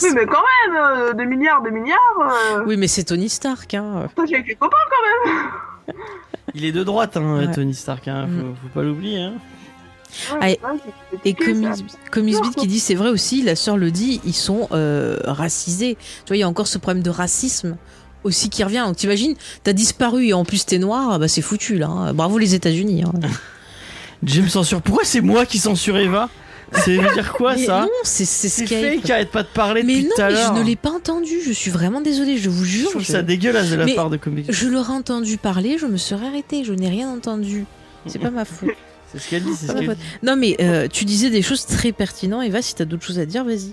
Oui, mais quand même, euh, des milliards, des milliards, euh, oui, mais c'est Tony Stark. Hein. toi, j'ai avec les copains quand Il est de droite, hein, Ouais. Tony Stark. Hein, faut, Mm. faut pas l'oublier. Hein. Ah, et- c'est- c'est Beat qui dit c'est vrai aussi, la sœur le dit, ils sont euh, racisés. Tu vois, il y a encore ce problème de racisme aussi qui revient. Donc t'imagines, t'as disparu et en plus t'es noir, bah c'est foutu là. hein. Bravo les États-Unis. Hein. James censure. Pourquoi c'est moi qui censure Eva? C'est dire quoi Mais ça? non, c'est c'est C'est Skype. Faye qui arrête pas de parler Mais depuis non, tout à mais je l'heure. ne l'ai pas entendu. Je suis vraiment désolée. Je vous Je jure. trouve je- ça dégueulasse de la Mais part de Comics. Je l'aurais entendu parler, je me serais arrêtée, je n'ai rien entendu. C'est pas ma faute. C'est ce qu'elle dit, c'est ce qu'elle dit. Non mais euh, tu disais des choses très pertinentes, Eva, si t'as d'autres choses à dire, vas-y.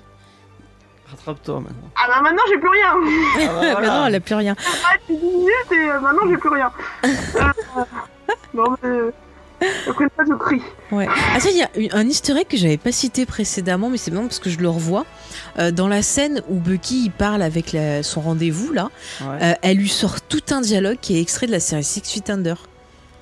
Rattrape-toi maintenant. Ah bah maintenant, j'ai plus rien. Ah bah voilà. Non, elle a plus rien. Ah, tu dis minutes et euh, maintenant, j'ai plus rien. Euh, non, mais... Une fois, je crie. Ouais. Ah ça, il y a une- un easter egg que j'avais pas cité précédemment, mais c'est maintenant parce que je le revois. Euh, dans la scène où Bucky il parle avec la- son rendez-vous là, Ouais. euh, elle lui sort tout un dialogue qui est extrait de la série Six Feet Under.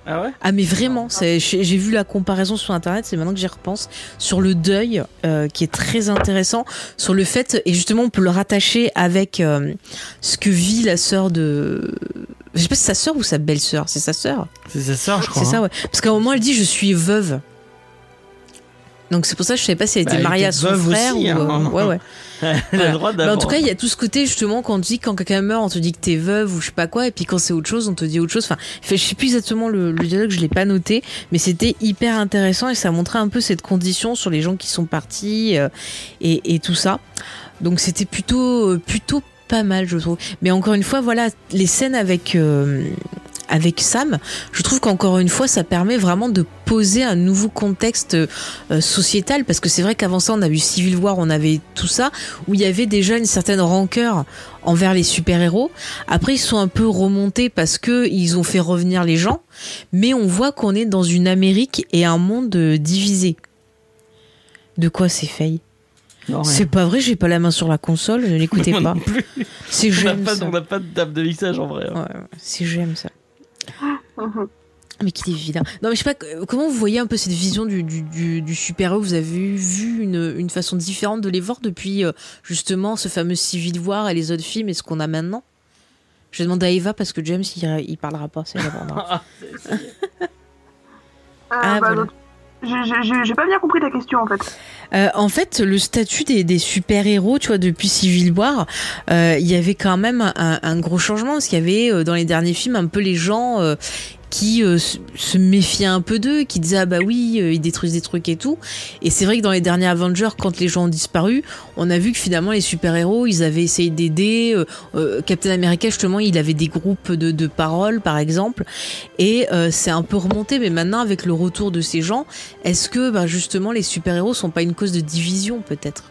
Ah ouais Ah mais vraiment, j'ai vu la comparaison sur internet, c'est maintenant que j'y repense, sur le deuil euh, qui est très intéressant, sur le fait, et justement on peut le rattacher avec euh, ce que vit la sœur de... Je sais pas si c'est sa sœur ou sa belle-sœur, c'est sa sœur. C'est sa sœur, je crois. C'est ça hein. ouais. Parce qu'à un moment elle dit je suis veuve. Donc c'est pour ça que je savais pas si elle Bah, était elle mariée à son frère aussi, ou... hein. Ouais ouais. Voilà. le droit en tout cas, il y a tout ce côté justement quand on dit quand quelqu'un meurt, on te dit que t'es veuve ou je sais pas quoi, et puis quand c'est autre chose, on te dit autre chose. Enfin, je sais plus exactement le, le dialogue, je l'ai pas noté, mais c'était hyper intéressant et ça montrait un peu cette condition sur les gens qui sont partis euh, et, et tout ça. Donc c'était plutôt euh, plutôt pas mal, je trouve. Mais encore une fois, voilà, les scènes avec euh, avec Sam, je trouve qu'encore une fois, ça permet vraiment de poser un nouveau contexte euh, sociétal parce que c'est vrai qu'avant ça, on a vu Civil War, on avait tout ça où il y avait déjà une certaine rancœur envers les super-héros. Après, ils sont un peu remontés parce que ils ont fait revenir les gens, mais on voit qu'on est dans une Amérique et un monde euh, divisé. De quoi c'est Non, rien. C'est pas vrai, j'ai pas la main sur la console, ne l'écoutez Moi pas. C'est On n'a j'aime pas, ça. on n'a pas de table de mixage en vrai. hein. Ouais, ouais, c'est j'aime ça. Mhm. Mais qu'il est vilain. Non, mais je sais pas, euh, comment vous voyez un peu cette vision du, du, du, du super-héros? Vous avez vu une, une façon différente de les voir depuis euh, justement ce fameux Civil War et les autres films et ce qu'on a maintenant? Je vais demander à Eva parce que James il, il parlera pas, c'est la bande. Ah, Euh, Ah, bah, voilà. J'ai- j'ai pas bien compris ta question en fait. Euh, en fait, le statut des, super-héros, tu vois, depuis Civil War, euh, il y avait quand même un, gros changement parce qu'il y avait euh, dans les derniers films un peu les gens qui euh, se, méfiaient un peu d'eux, qui disaient ah bah oui, euh, ils détruisent des trucs et tout. Et c'est vrai que dans les derniers Avengers, quand les gens ont disparu, on a vu que finalement les super-héros, ils avaient essayé d'aider. euh, Captain America justement, il avait des groupes de, de paroles par exemple, et c'est un peu remonté. Mais maintenant, avec le retour de ces gens, est-ce que bah, justement les super-héros sont pas une cause de division peut-être?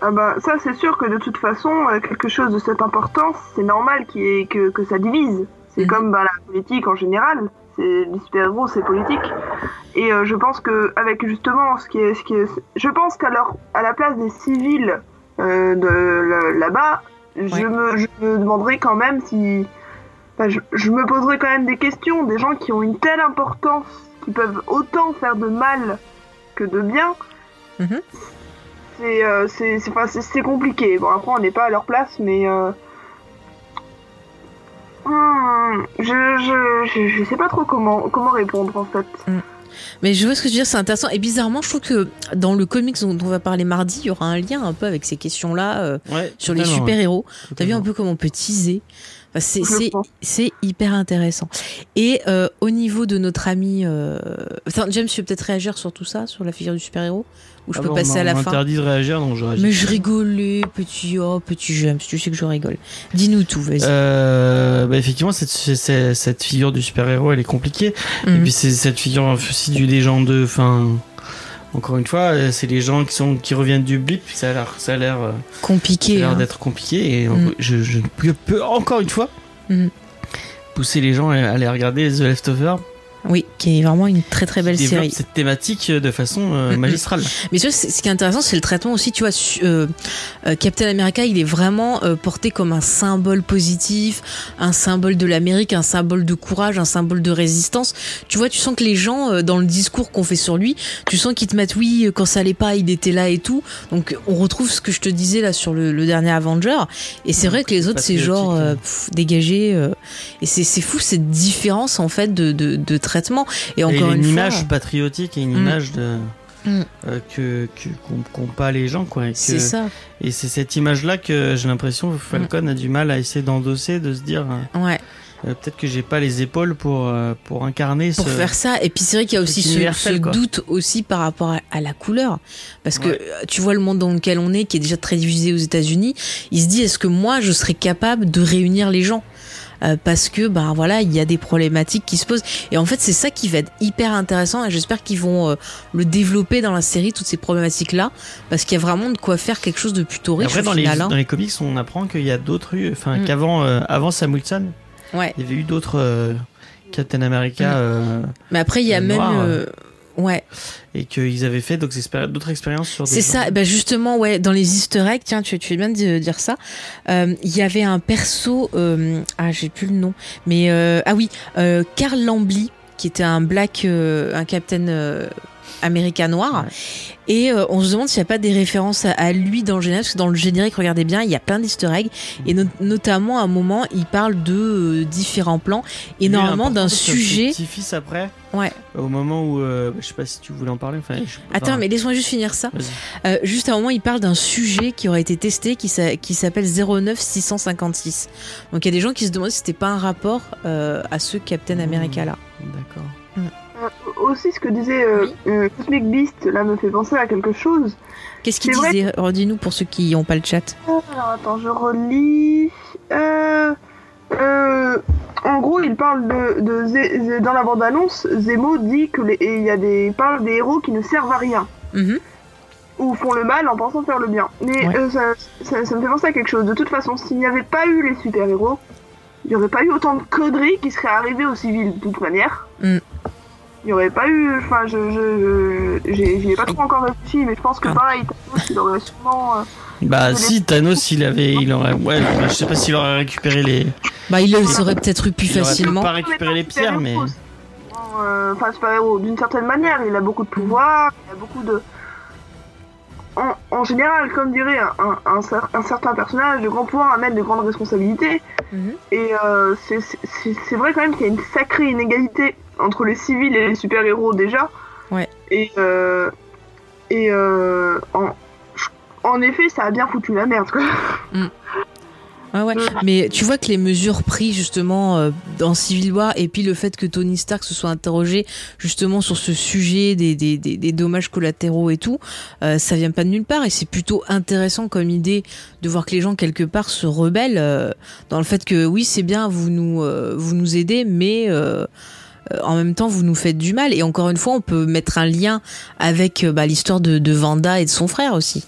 Ah bah, ça, c'est sûr que de toute façon, quelque chose de cette importance, c'est normal que, que ça divise. C'est Mhm. comme bah, la politique en général. C'est les super-héros, c'est politique. Et euh, je pense que avec justement ce qui est, ce qui est, je pense qu'à leur, à la place des civils euh, de là- là-bas, Ouais. je me, je me demanderais quand même si, enfin, je, je me poserais quand même des questions. Des gens qui ont une telle importance, qui peuvent autant faire de mal que de bien. Mhm. C'est, euh, c'est, c'est, enfin, c'est, c'est compliqué. Bon, après, on n'est pas à leur place, mais. Hmm, je, je, je, sais pas trop comment, comment répondre en fait. Mais je vois ce que tu veux dire, c'est intéressant. Et bizarrement, je trouve que dans le comics dont on va parler mardi, il y aura un lien un peu avec ces questions-là euh, Ouais, sur les super-héros. ouais, T'as vu un peu comment on peut teaser c'est hyper intéressant. Et euh, au niveau de notre ami... Euh... Enfin, James, tu veux peut-être réagir sur tout ça, sur la figure du super-héros? Je Ah peux bon, passer on à la fin interdit de réagir, donc je réagis. Mais je rigolais, petit, oh, petit James, tu sais que je rigole. Dis-nous tout, vas-y. Euh, bah effectivement, cette, cette, cette figure du super-héros, elle est compliquée. Et Mhm. puis c'est cette figure aussi du légendeux. Enfin, encore une fois, euh, c'est les gens qui sont qui reviennent du blip. Ça a l'air, ça a l'air, euh, ça a Compliqué. l'air hein. d'être compliqué. Et Mhm. je, je peux, peux encore une fois Mhm. pousser les gens à aller regarder The Leftover. Oui, qui est vraiment une très très belle série. cette thématique de façon euh, magistrale. Mais tu vois, c'est- ce qui est intéressant, c'est le traitement aussi. Tu vois, euh, euh, Captain America, il est vraiment euh, porté comme un symbole positif, un symbole de l'Amérique, un symbole de courage, un symbole de résistance. Tu vois, tu sens que les gens, euh, dans le discours qu'on fait sur lui, tu sens qu'ils te mettent, oui, quand ça allait pas, il était là et tout. Donc, on retrouve ce que je te disais là sur le, le dernier Avenger. Et c'est vrai que les autres, c'est genre euh, pff, dégagé. euh, et c'est c'est fou cette différence en fait de, de, de traitement. Et Et encore une, une, image fois, patriotique et une Mm. image de Mm. euh, que qu'ont pas les gens quoi. C'est ça. Et c'est cette image-là que j'ai l'impression que Falcon a du mal à essayer d'endosser, de se dire euh, Ouais. euh, peut-être que j'ai pas les épaules pour euh, pour incarner pour ce. faire ça. Et puis c'est vrai qu'il y a aussi ce, ce doute aussi par rapport à, à la couleur. Parce que Ouais. euh, tu vois le monde dans lequel on est, qui est déjà très divisé aux États-Unis, il se dit est-ce que moi je serais capable de réunir les gens? Euh, parce que ben voilà il y a des problématiques qui se posent et en fait c'est ça qui va être hyper intéressant et j'espère qu'ils vont euh, le développer dans la série toutes ces problématiques là parce qu'il y a vraiment de quoi faire quelque chose de plutôt riche Après dans les hein. dans les comics on apprend qu'il y a d'autres, enfin Mm. qu'avant euh, avant Sam Wilson ouais il y avait eu d'autres Captain America Mm. Mais après, il y a même. Euh, Ouais, et qu'ils avaient fait expéri- d'autres expériences sur c'est ça. Bah justement, ouais, dans les Easter eggs, tiens, tu, tu fais bien de dire ça. Euh, Il y avait un perso, euh, ah, j'ai plus le nom, mais euh, ah oui, euh, Carl Lambly, qui était un black, euh, un Captain America noir. Ouais. Et euh, on se demande s'il n'y a pas des références à, à lui dans le générique, parce que dans le générique, regardez bien, il y a plein d'easter eggs, et no- notamment à un moment, il parle de euh, différents plans, et Lui, normalement d'un sujet. Petit-fils après, Ouais. au moment où. euh, je sais pas si tu voulais en parler. Enfin, je- Attends, enfin, mais laisse-moi juste finir ça. Euh, juste à un moment, il parle d'un sujet qui aurait été testé qui, s'a- qui s'appelle 09656. Donc il y a des gens qui se demandent si c'était pas un rapport euh, à ce Captain America là. D'accord. Euh, aussi, ce que disait euh, euh, Cosmic Beast, là, me fait penser à quelque chose. Qu'est-ce qu'il disait? Redis-nous pour ceux qui n'ont pas le chat. Alors, attends, je relis. Euh, en gros, il parle de, de Zé- Zé- dans la bande-annonce, Zemo dit que les, et y a des parle des héros qui ne servent à rien Mhm. ou font le mal en pensant faire le bien. Mais Ouais. ça, ça, ça me fait penser à quelque chose. De toute façon, s'il n'y avait pas eu les super-héros, il n'y aurait pas eu autant de conneries qui seraient arrivées aux civils de toute manière. Mm. Il n'y aurait pas eu. Enfin, je, je, j'y ai pas trop encore réfléchi, mais je pense que Ah. pareil, Thanos, il aurait sûrement. euh, Bah, si Thanos, il avait. Il aurait. Ouais, je sais pas s'il aurait récupéré les. Bah il les aurait peut-être eu plus Il aurait facilement. pas récupéré les pierres, mais. Euh, Enfin, super-héros, d'une certaine manière, il a beaucoup de pouvoir, il a beaucoup de. En, en général, comme dirait un, un, un cer- un certain personnage, de grands pouvoirs amènent de grandes responsabilités. Mhm. Et euh, c'est- c'est c'est- c'est vrai quand même qu'il y a une sacrée inégalité entre les civils et les super-héros déjà. Ouais. Et, euh, et euh, en, en effet, ça a bien foutu la merde, quoi. Ouais, ouais. Mais tu vois que les mesures prises justement euh, dans Civil War et puis le fait que Tony Stark se soit interrogé justement sur ce sujet des, des, des, des dommages collatéraux et tout, euh, ça vient pas de nulle part et c'est plutôt intéressant comme idée de voir que les gens quelque part se rebellent euh, dans le fait que oui c'est bien vous nous euh, vous nous aidez mais euh, euh, en même temps, vous nous faites du mal. Et encore une fois, on peut mettre un lien avec euh, bah, l'histoire de, de Vanda et de son frère aussi.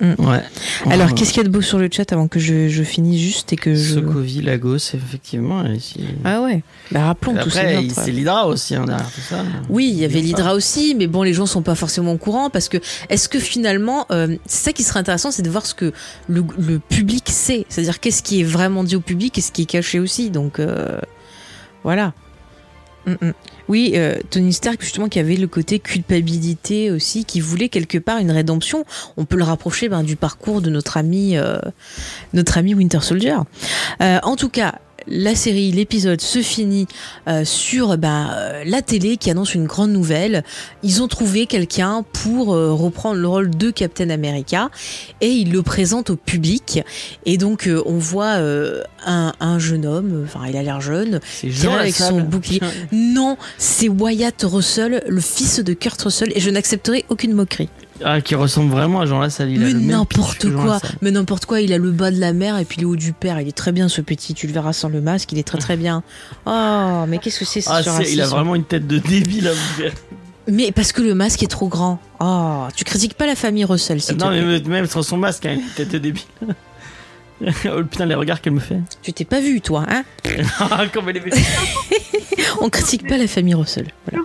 Ouais. Alors, qu'est-ce qu'il y a de beau sur le chat avant que je, je finisse juste et que je. Sokovie, Lagos, effectivement. si- Ah ouais. Bah rappelons Après, il- meurtres. c'est l'Hydra aussi hein, derrière tout ça. Oui, il y avait l'Hydra aussi, mais bon, les gens sont pas forcément au courant parce que est-ce que finalement, euh, c'est ça qui serait intéressant, c'est de voir ce que le, le public sait, c'est-à-dire qu'est-ce qui est vraiment dit au public et ce qui est caché aussi. Donc euh, voilà. Mm, mm. Oui, euh, Tony Stark justement qui avait le côté culpabilité aussi, qui voulait quelque part une rédemption. On peut le rapprocher ben, du parcours de notre ami, euh, notre ami Winter Soldier. Euh, en tout cas, la série, l'épisode se finit euh, sur ben, euh, la télé qui annonce une grande nouvelle. Ils ont trouvé quelqu'un pour euh, reprendre le rôle de Captain America et ils le présentent au public. Et donc euh, on voit euh, un, un jeune homme, enfin il a l'air jeune. Avec son bouclier. Non, c'est Wyatt Russell, le fils de Kurt Russell, et je n'accepterai aucune moquerie. Ah, qui ressemble vraiment à Jean Lassalle. Il mais n'importe quoi, mais n'importe quoi, il a le bas de la mer et puis le haut du père, il est très bien ce petit, tu le verras sans le masque, il est très très bien. Oh, mais qu'est-ce que c'est ce Ah, c'est- il a vraiment une tête de débile à. Mais parce que le masque est trop grand. Oh, tu critiques pas la famille Russell, te Non, plaît. mais même sur son masque, hein, il a une tête de débile. oh putain, les regards qu'elle me fait. Tu t'es pas vu, toi, hein Comme elle est. On critique pas la famille Russell. Voilà.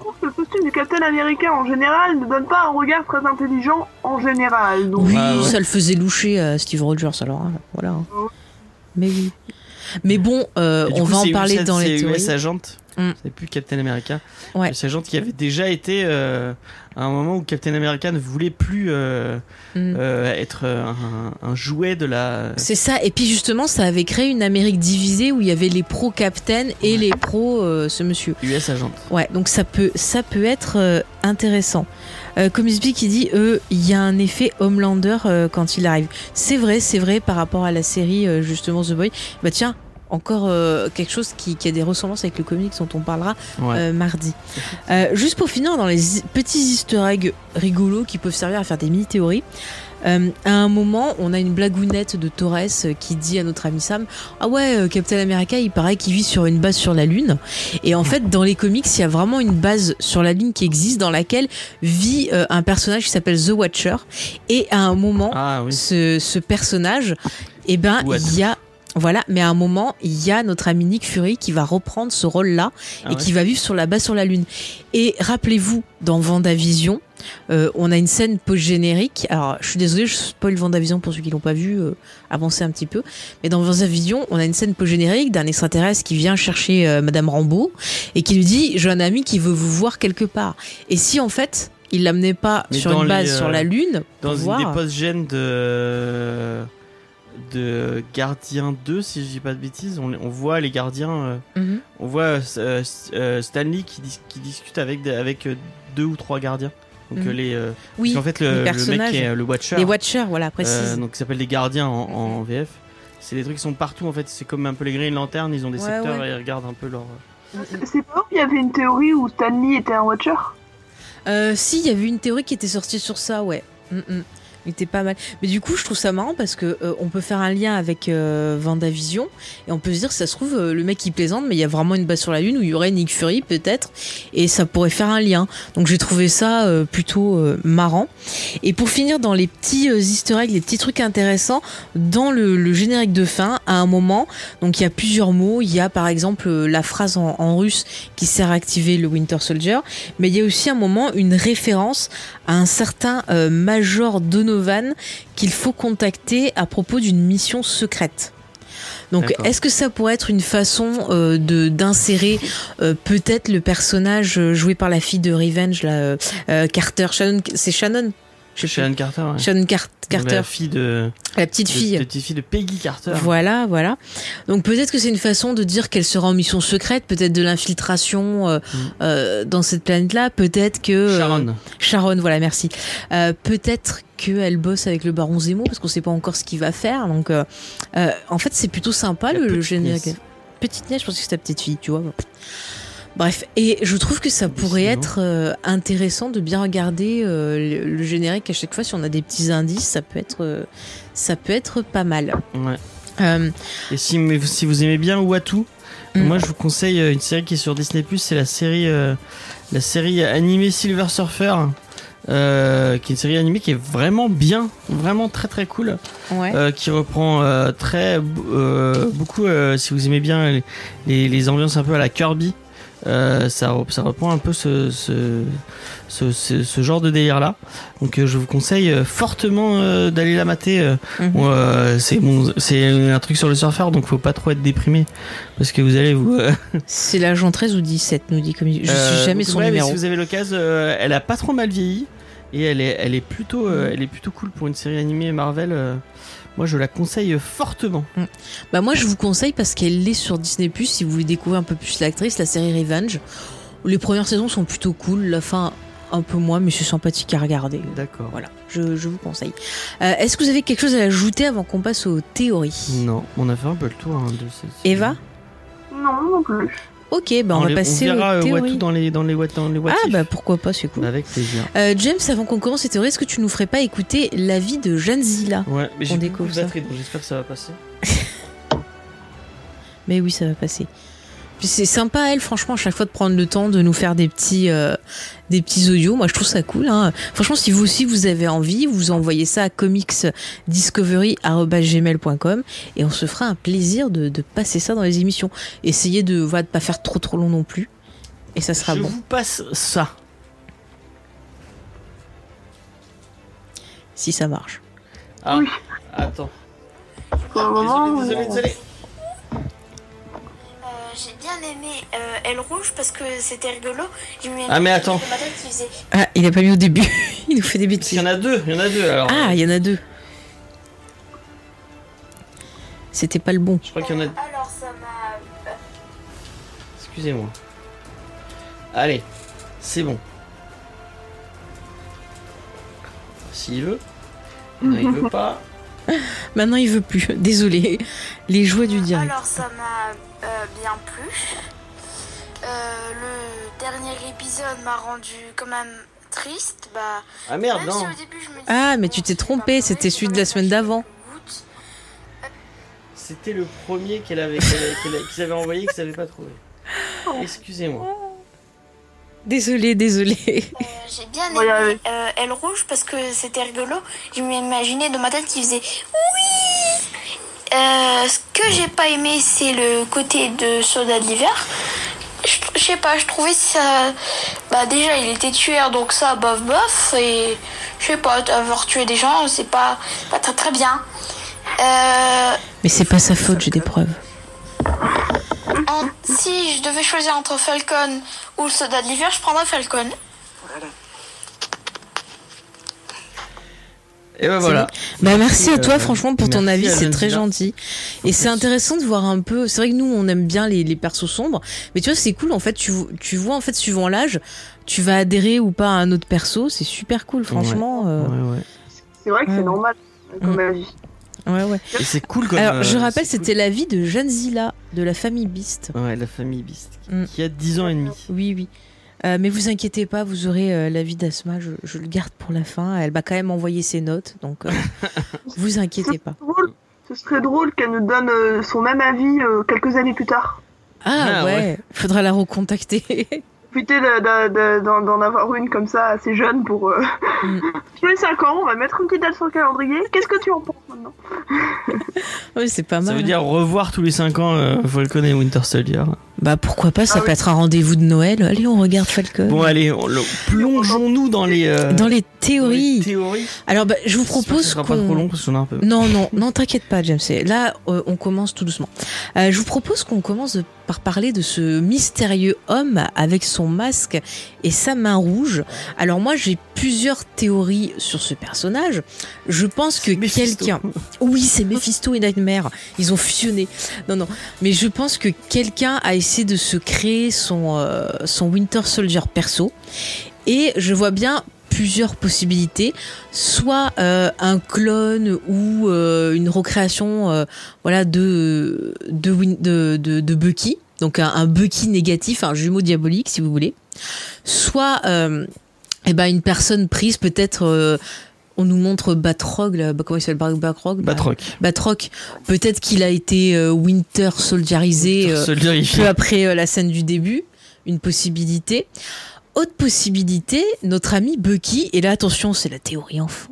Du Captain Américain en général ne donne pas un regard très intelligent en général. Donc, Oui, Ah, ouais. ça le faisait loucher à Steve Rogers, alors hein, voilà. hein. Mais oui. Mais bon, euh, on coup, va en c'est parler US dans les c'est théories. US Agent. Mm. C'est plus Captain America. Ouais. US Agent qui avait déjà été euh, à un moment où Captain America ne voulait plus euh, Mm. euh, être un, un jouet de la. C'est ça, et puis justement, ça avait créé une Amérique divisée où il y avait les pro-Captain et les pro euh, ce monsieur. US Agent. Ouais, donc ça peut, ça peut être euh, intéressant. Euh, comme Isby qui dit, il y a un effet Homelander euh, quand il arrive. C'est vrai, c'est vrai par rapport à la série euh, justement The Boy. Bah tiens, encore euh, quelque chose qui, qui a des ressemblances avec le comics dont on parlera Ouais. euh, mardi. Euh, juste pour finir, dans les petits easter eggs rigolos qui peuvent servir à faire des mini-théories, euh, à un moment, on a une blagounette de Torres qui dit à notre ami Sam Ah ouais, Captain America, il paraît qu'il vit sur une base sur la Lune. Et en fait, dans les comics, il y a vraiment une base sur la Lune qui existe dans laquelle vit euh, un personnage qui s'appelle The Watcher. Et à un moment, Ah oui. ce, ce personnage, eh ben, il y a Voilà, mais à un moment, il y a notre ami Nick Fury qui va reprendre ce rôle-là Ah et ouais. qui va vivre sur la base sur la Lune. Et rappelez-vous, dans Vendavision, euh, on a une scène post-générique. Alors, je suis désolée, je spoil Vendavision pour ceux qui l'ont pas vu, euh, avancez un petit peu. Mais dans Vendavision, on a une scène post-générique d'un extraterrestre qui vient chercher euh, Madame Rambeau et qui lui dit J'ai un ami qui veut vous voir quelque part. Et si en fait, il l'amenait pas Mais sur une base les, euh, sur la Lune, pour Dans une voir, des post-gènes de de Gardien 2, si je dis pas de bêtises, on, on voit les gardiens, euh, Mhm. on voit euh, euh, Stanley qui, dis- qui discute avec avec deux ou trois gardiens. Donc Mhm. les, euh, oui, qu'en fait les le, le mec personnages. qui est le Watcher, les Watchers, voilà, précise. euh, donc s'appelle les gardiens en, en VF. C'est des trucs qui sont partout en fait. C'est comme un peu les Green Lantern, ils ont des Ouais, secteurs ouais. et ils regardent un peu leur. C'est pas où il y avait une théorie où Stanley était un Watcher? Euh, si, il y avait une théorie qui était sortie sur ça, ouais. Mm, mm. Il était pas mal. Mais du coup, je trouve ça marrant parce que euh, on peut faire un lien avec euh, Vendavision et on peut se dire, ça se trouve, euh, le mec il plaisante, mais il y a vraiment une base sur la Lune où il y aurait Nick Fury peut-être et ça pourrait faire un lien. Donc j'ai trouvé ça euh, plutôt marrant. Et pour finir dans les petits easter eggs, les petits trucs intéressants, dans le, générique de fin, à un moment, donc il y a plusieurs mots. Il y a par exemple la phrase en, russe qui sert à activer le Winter Soldier, mais il y a aussi un moment une référence à un certain Major Donovan qu'il faut contacter à propos d'une mission secrète. Donc, est-ce que ça pourrait être une façon euh, de d'insérer euh, peut-être le personnage euh, joué par la fille de Revenge, là, euh, Carter, Shannon, c'est Shannon? Shannon Carter, ouais. Shannon Car- Carter, la fille de, la petite de- fille. de petite fille de Peggy Carter. Voilà, voilà. Donc peut-être que c'est une façon de dire qu'elle sera en mission secrète, peut-être de l'infiltration euh, Mm. euh, dans cette planète-là, peut-être que euh, Sharon. Sharon, voilà, merci. Peut-être qu'elle bosse avec le baron Zemo parce qu'on sait pas encore ce qu'il va faire. Donc euh, euh, en fait, c'est plutôt sympa le, générique. nièce. Petite nièce, je pense que c'est ta petite fille, tu vois. Bref, et je trouve que ça pourrait être euh, intéressant de bien regarder euh, le, le générique à chaque fois si on a des petits indices, ça peut être euh, ça peut être pas mal. Ouais. Et si, mais si vous aimez bien Watu, Mm. moi je vous conseille une série qui est sur Disney c'est la série la série animée Silver Surfer. Euh, qui est une série animée qui est vraiment bien, vraiment très très cool, ouais. euh, qui reprend euh, très beaucoup, si vous aimez bien les, les, les ambiances un peu à la Kirby, euh, ça, ça reprend un peu ce, ce, ce, ce- genre de délire là. Donc euh, je vous conseille euh, fortement euh, d'aller la mater. Mhm. C'est bon, c'est un truc sur le surfeur, donc faut pas trop être déprimé parce que vous allez vous. C'est l'agent 13 ou 17, nous dit comme je suis jamais son ouais, mais numéro. si vous avez l'occasion, elle a pas trop mal vieilli et elle est, elle est plutôt, elle est plutôt cool pour une série animée Marvel. Moi, je la conseille fortement. Bah moi je vous conseille parce qu'elle est sur Disney Plus si vous voulez découvrir un peu plus l'actrice, la série Revenge. Les premières saisons sont plutôt cool, la fin un peu moins, mais c'est sympathique à regarder. D'accord. Voilà, je, je vous conseille. Euh, Est-ce que vous avez quelque chose à ajouter avant qu'on passe aux théories? Non, on a fait un peu le tour hein, de ces. Eva? Non, non plus. Ok, bah on, va les- passer verra aux euh, théories. Dans les dans les what dans les what ah if. bah pourquoi pas, c'est cool. avec plaisir. Euh, James, avant qu'on commence ces théories, est-ce que tu nous ferais pas écouter l'avis de Jeanne Zilla Ouais, mais j'ai On découvre ça. j'espère que ça va passer. Mais oui, ça va passer. Puis c'est sympa, elle, franchement, à chaque fois de prendre le temps de nous faire des petits, euh, des petits audios. Moi, je trouve ça cool. Hein. Franchement, si vous aussi vous avez envie, vous envoyez ça à comicsdiscovery.gmail.com et on se fera un plaisir de, de passer ça dans les émissions. Essayez de ne pas faire trop trop long non plus. Et ça sera je bon. vous passe ça. Si ça marche. Ah, Oui. attends. Pour le moment, Désolé, désolé, désolé. Euh, aimé euh, Elle Rouge parce que c'était rigolo. Ah, mais attends. faisait Ah, il a pas mis au début. il nous fait des bêtises. y en a deux, il y en a deux alors. Ah, il y en a deux. C'était pas le bon. Je crois qu'il y en a. Alors ça m'a. euh, Excusez-moi. Allez, c'est bon. S'il veut. Non, il veut pas. Maintenant, il veut plus. Désolé. Les joies du direct. Alors ça m'a euh, bien plu. Euh, le dernier épisode m'a rendu quand même triste. Bah, Ah merde, même si non. au début je me disais, Ah, mais bon, tu t'es trompé, c'était celui de la semaine d'avant. C'était le premier qu'elle avait, qu'ils avaient envoyé que ça n'avait pas trouvé. Excusez-moi. Désolé, désolé. Euh, j'ai bien aimé arriver. euh, Elle Rouge parce que c'était rigolo. Je m'imaginais dans ma tête qui faisait oui Euh, ce que j'ai pas aimé, c'est le côté de Soldat de l'hiver. Je je sais pas, je trouvais ça. Bah, déjà, il était tueur, donc ça, bof bof. Et je sais pas, avoir tué des gens, c'est pas, pas très très bien. Euh, Mais c'est pas sa faute, j'ai des preuves. en- si je devais choisir entre Falcon ou le Soldat de l'hiver, je prendrais Falcon. Et ben voilà. Bah merci à Euh, toi franchement pour ton avis, c'est très gentil. Et c'est intéressant de voir un peu, c'est vrai que nous on aime bien les, les persos sombres, mais tu vois c'est cool en fait, tu, tu vois en fait suivant l'âge, tu vas adhérer ou pas à un autre perso, c'est super cool franchement. euh, Ouais, ouais. C'est vrai que Ouais. c'est normal comme Mm. avis. ouais ouais. Et c'est cool comme. Alors euh, je rappelle c'est cool. c'était l'avis de Jeanne Zilla de la famille Beast. Ouais, la famille Beast. Mm. Qui a 10 ans et demi. Oui oui. Euh, mais vous inquiétez pas, vous aurez euh, l'avis d'Asma, je, je le garde pour la fin. Elle m'a quand même envoyé ses notes, donc euh, vous inquiétez pas. Drôle. Ce serait drôle qu'elle nous donne euh, son même avis euh, quelques années plus tard. Ah, Ah, ouais, ouais. faudra la recontacter. Profiter de- de- de- d'en avoir une comme ça assez jeune pour. euh, Mm. Tous les 5 ans, on va mettre une petite date sur le calendrier. Qu'est-ce que tu en penses maintenant oui, c'est pas mal. Ça veut dire revoir tous les 5 ans euh, Falcon et Winter Soldier. Bah pourquoi pas, ça Ah peut oui. être un rendez-vous de Noël. Allez, on regarde Falcon. Bon, allez, on- le- plongeons-nous dans les. euh, Dans les dans les théories. théories. Alors bah, je vous que ce propose sera pas trop long qu'on... parce qu'on a un peu. Non, non, non, t'inquiète pas, James. Là, euh, on commence tout doucement. Euh, je vous propose qu'on commence par parler de ce mystérieux homme avec son masque et sa main rouge. Alors moi, j'ai plusieurs théories sur ce personnage. Je pense que quelqu'un... Oui, c'est Mephisto et Nightmare. Ils ont fusionné. Non, non. Mais je pense que quelqu'un a essayé de se créer son, euh, son Winter Soldier perso. Et je vois bien plusieurs possibilités. Soit euh, un clone ou euh, une recréation euh, voilà, de, de, de, de, de Bucky. Donc un, un Bucky négatif, un jumeau diabolique si vous voulez. Soit eh ben, une personne prise peut-être... on nous montre Batroc, là, bah, comment il s'appelle? Batroc Bah, Batroc. Batroc, peut-être qu'il a été Winter Soldierisé peu après la scène du début, une possibilité. Autre possibilité, notre ami Bucky, et là attention, c'est la théorie enfant.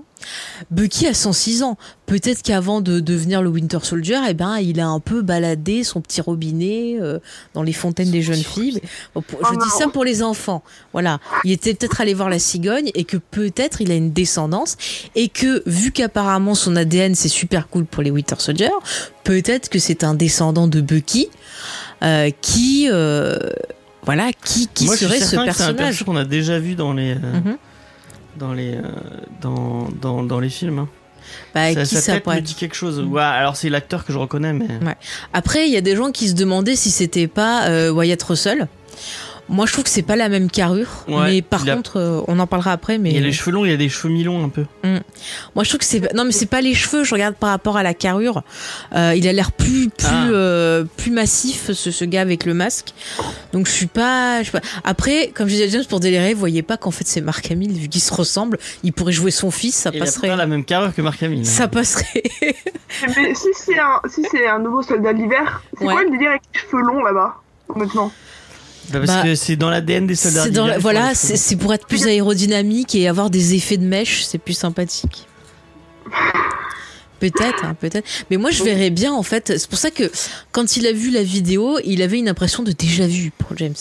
Bucky a 106 ans. Peut-être qu'avant de devenir le Winter Soldier, eh ben, il a un peu baladé son petit robinet euh, dans les fontaines des jeunes filles. Bon, pour- je Oh dis ça pour les enfants. Voilà. Il était peut-être allé voir la cigogne et que peut-être il a une descendance et que vu qu'apparemment son ADN c'est super cool pour les Winter Soldier, peut-être que c'est un descendant de Bucky euh, qui euh, voilà qui qui Moi, je suis serait ce que c'est un personnage. perso qu'on a déjà vu dans les. euh, Mhm. Dans les, euh, dans, dans, dans les films. hein. Bah, ça, qui ça tête pourrait me être dit quelque chose. Mhm. Ouais, alors c'est l'acteur que je reconnais, mais. Après, il y a des gens qui se demandaient si c'était pas euh, Wyatt Russell. Moi, je trouve que c'est pas la même carrure, Ouais, mais par a- contre, euh, on en parlera après. Mais Il y a les cheveux longs, il y a des cheveux mi-longs un peu. moi, je trouve que c'est non, mais c'est pas les cheveux. Je regarde par rapport à la carrure. Euh, il a l'air plus plus Ah. euh, plus massif ce, ce gars avec le masque. Donc je suis pas. Je suis pas... Après, comme je disais à James pour délirer, vous voyez pas qu'en fait c'est Mark Hamill vu qu'ils se ressemblent. Il pourrait jouer son fils, ça Il a passerait. pas la même carrure que Mark Hamill. Ça passerait. Mais si c'est un, si c'est un nouveau soldat de l'hiver, c'est Ouais. quoi le délire avec les cheveux longs là-bas Honnêtement? Bah, parce Bah, que c'est dans l'ADN des soldats. C'est dans la- voilà, c'est pour être plus aérodynamique et avoir des effets de mèche, c'est plus sympathique. Peut-être, hein, peut-être. Mais moi, je verrais bien, en fait. C'est pour ça que quand il a vu la vidéo, il avait une impression de déjà vu pour James.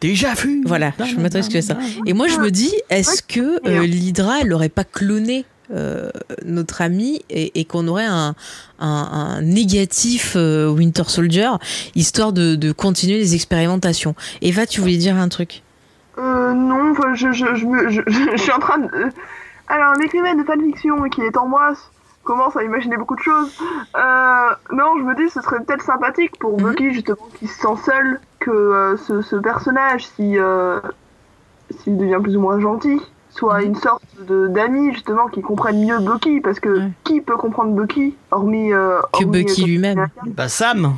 Déjà vu Voilà, je m'adresse que à ça. Et moi, je me dis, est-ce que euh, l'Hydra, elle n'aurait pas cloné euh, notre ami et, et qu'on aurait un, un, un négatif euh, Winter Soldier, histoire de, de continuer les expérimentations. Eva, tu voulais dire un truc? Euh, non, je, je, suis en train de. Alors, l'écrivaine de fanfiction qui est en moi commence à imaginer beaucoup de choses. Euh, non, je me dis, ce serait peut-être sympathique pour Mhm. Bucky, justement, qui se sent seul, que euh, ce, ce personnage, si s'il devient plus ou moins gentil, soit Mhm. une sorte de d'amis, justement, qui comprennent mieux Bucky, parce que Ouais. qui peut comprendre Bucky, hormis. euh, Que hormis, Bucky euh, lui-même. Bah, Sam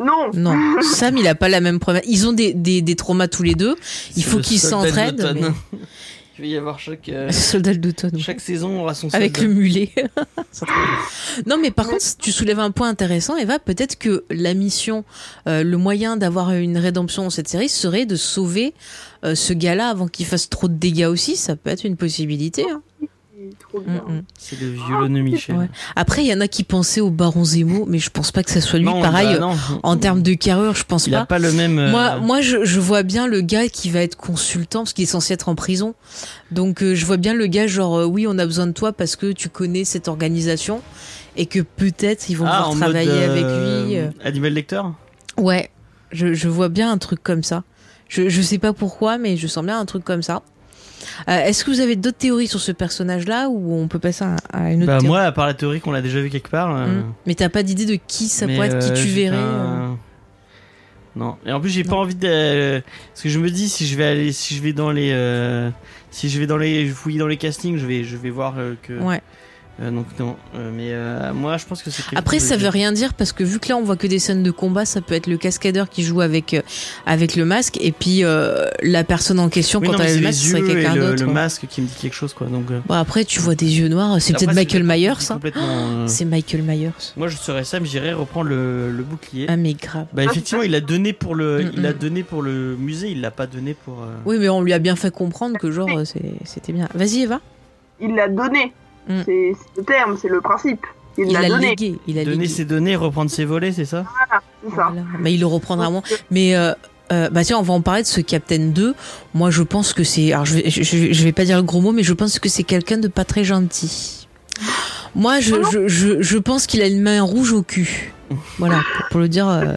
Non, Non, Sam, il a pas la même problème. Ils ont des, des, des traumas tous les deux. Il C'est faut le qu'ils s'entraident. mais- Il va y avoir chaque, euh, Soldat d'automne. chaque saison aura son Avec le soldat. mulet. Non, mais par contre, tu soulèves un point intéressant, Eva. Peut-être que la mission, euh, le moyen d'avoir une rédemption dans cette série serait de sauver euh, ce gars-là avant qu'il fasse trop de dégâts aussi. Ça peut être une possibilité. hein. Il trop bien. Mm, mm. C'est le violonneux Michel. Ouais. Après, il y en a qui pensaient au Baron Zemo, mais je pense pas que ça soit lui. Non, Pareil, bah en termes de carrure, je pense il pas. a pas le même. euh, Moi, moi je, je vois bien le gars qui va être consultant parce qu'il est censé être en prison. Donc euh, je vois bien le gars genre euh, oui on a besoin de toi parce que tu connais cette organisation et que peut-être ils vont ah, pouvoir en travailler mode, avec lui. euh. Hannibal Lecter Ouais, je, je vois bien un truc comme ça. Je, je sais pas pourquoi mais je sens bien un truc comme ça. Euh, Est-ce que vous avez d'autres théories sur ce personnage-là ou on peut passer à, à une autre Bah, théorie moi, à part la théorie qu'on l'a déjà vu quelque part. euh, Hmm. Mais t'as pas d'idée de qui ça pourrait être, qui euh, tu verrais pas- Non. Et en plus, j'ai pas envie de. Parce que je me dis, si je vais aller, si je vais dans les, euh, si je vais dans les, je fouille dans les castings, je vais, je vais voir euh, que. Ouais. Euh, donc non. Euh, mais euh, moi, je pense que c'est. Après, ça veut rien dire parce que vu que là on voit que des scènes de combat, ça peut être le cascadeur qui joue avec euh, avec le masque et puis euh, la personne en question Oui, quand non, elle a c'est le les masque, ce serait yeux et quelqu'un le, d'autre. le masque qui me dit quelque chose, quoi. Donc. euh, Bon après, tu vois des yeux noirs, c'est peut-être Michael Myers. hein. Complètement. euh, C'est Michael Myers. Moi, je serais Sam, j'irais reprendre le, le bouclier. Ah mais grave. Bah effectivement, il a donné pour le, Mm, il a mm. donné pour le musée, il l'a pas donné pour. euh, Oui, mais on lui a bien fait comprendre que genre euh, c'est- c'était bien. Vas-y Eva. Il l'a donné. Mm. C'est le terme, c'est le principe. Il a donné. légué. Il a Donner légué. ses données, reprendre ses volets, c'est ça? C'est ça. Voilà. Mais il le reprendra moins. Mais euh, euh, bah tiens, on va en parler de ce Captain 2. Moi, je pense que c'est. Alors, je vais, je, vais pas dire le gros mot, mais je pense que c'est quelqu'un de pas très gentil. Moi, je, Oh je, je, je pense qu'il a une main rouge au cul. Voilà, pour, pour le dire euh,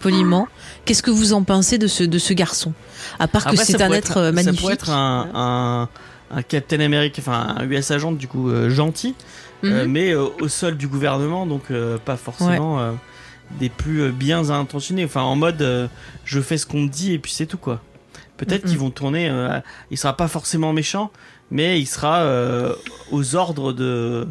poliment. Qu'est-ce que vous en pensez de ce, de ce garçon? À part que c'est un être euh, magnifique. Ça pourrait être un, un, un Captain America, enfin un US agent du coup euh, gentil, euh, Mhm. mais euh, au sol du gouvernement, donc euh, pas forcément euh, des plus euh, bien intentionnés. Enfin en mode euh, je fais ce qu'on me dit et puis c'est tout quoi. Peut-être qu'ils vont tourner. euh, il sera pas forcément méchant, mais il sera euh, aux ordres de.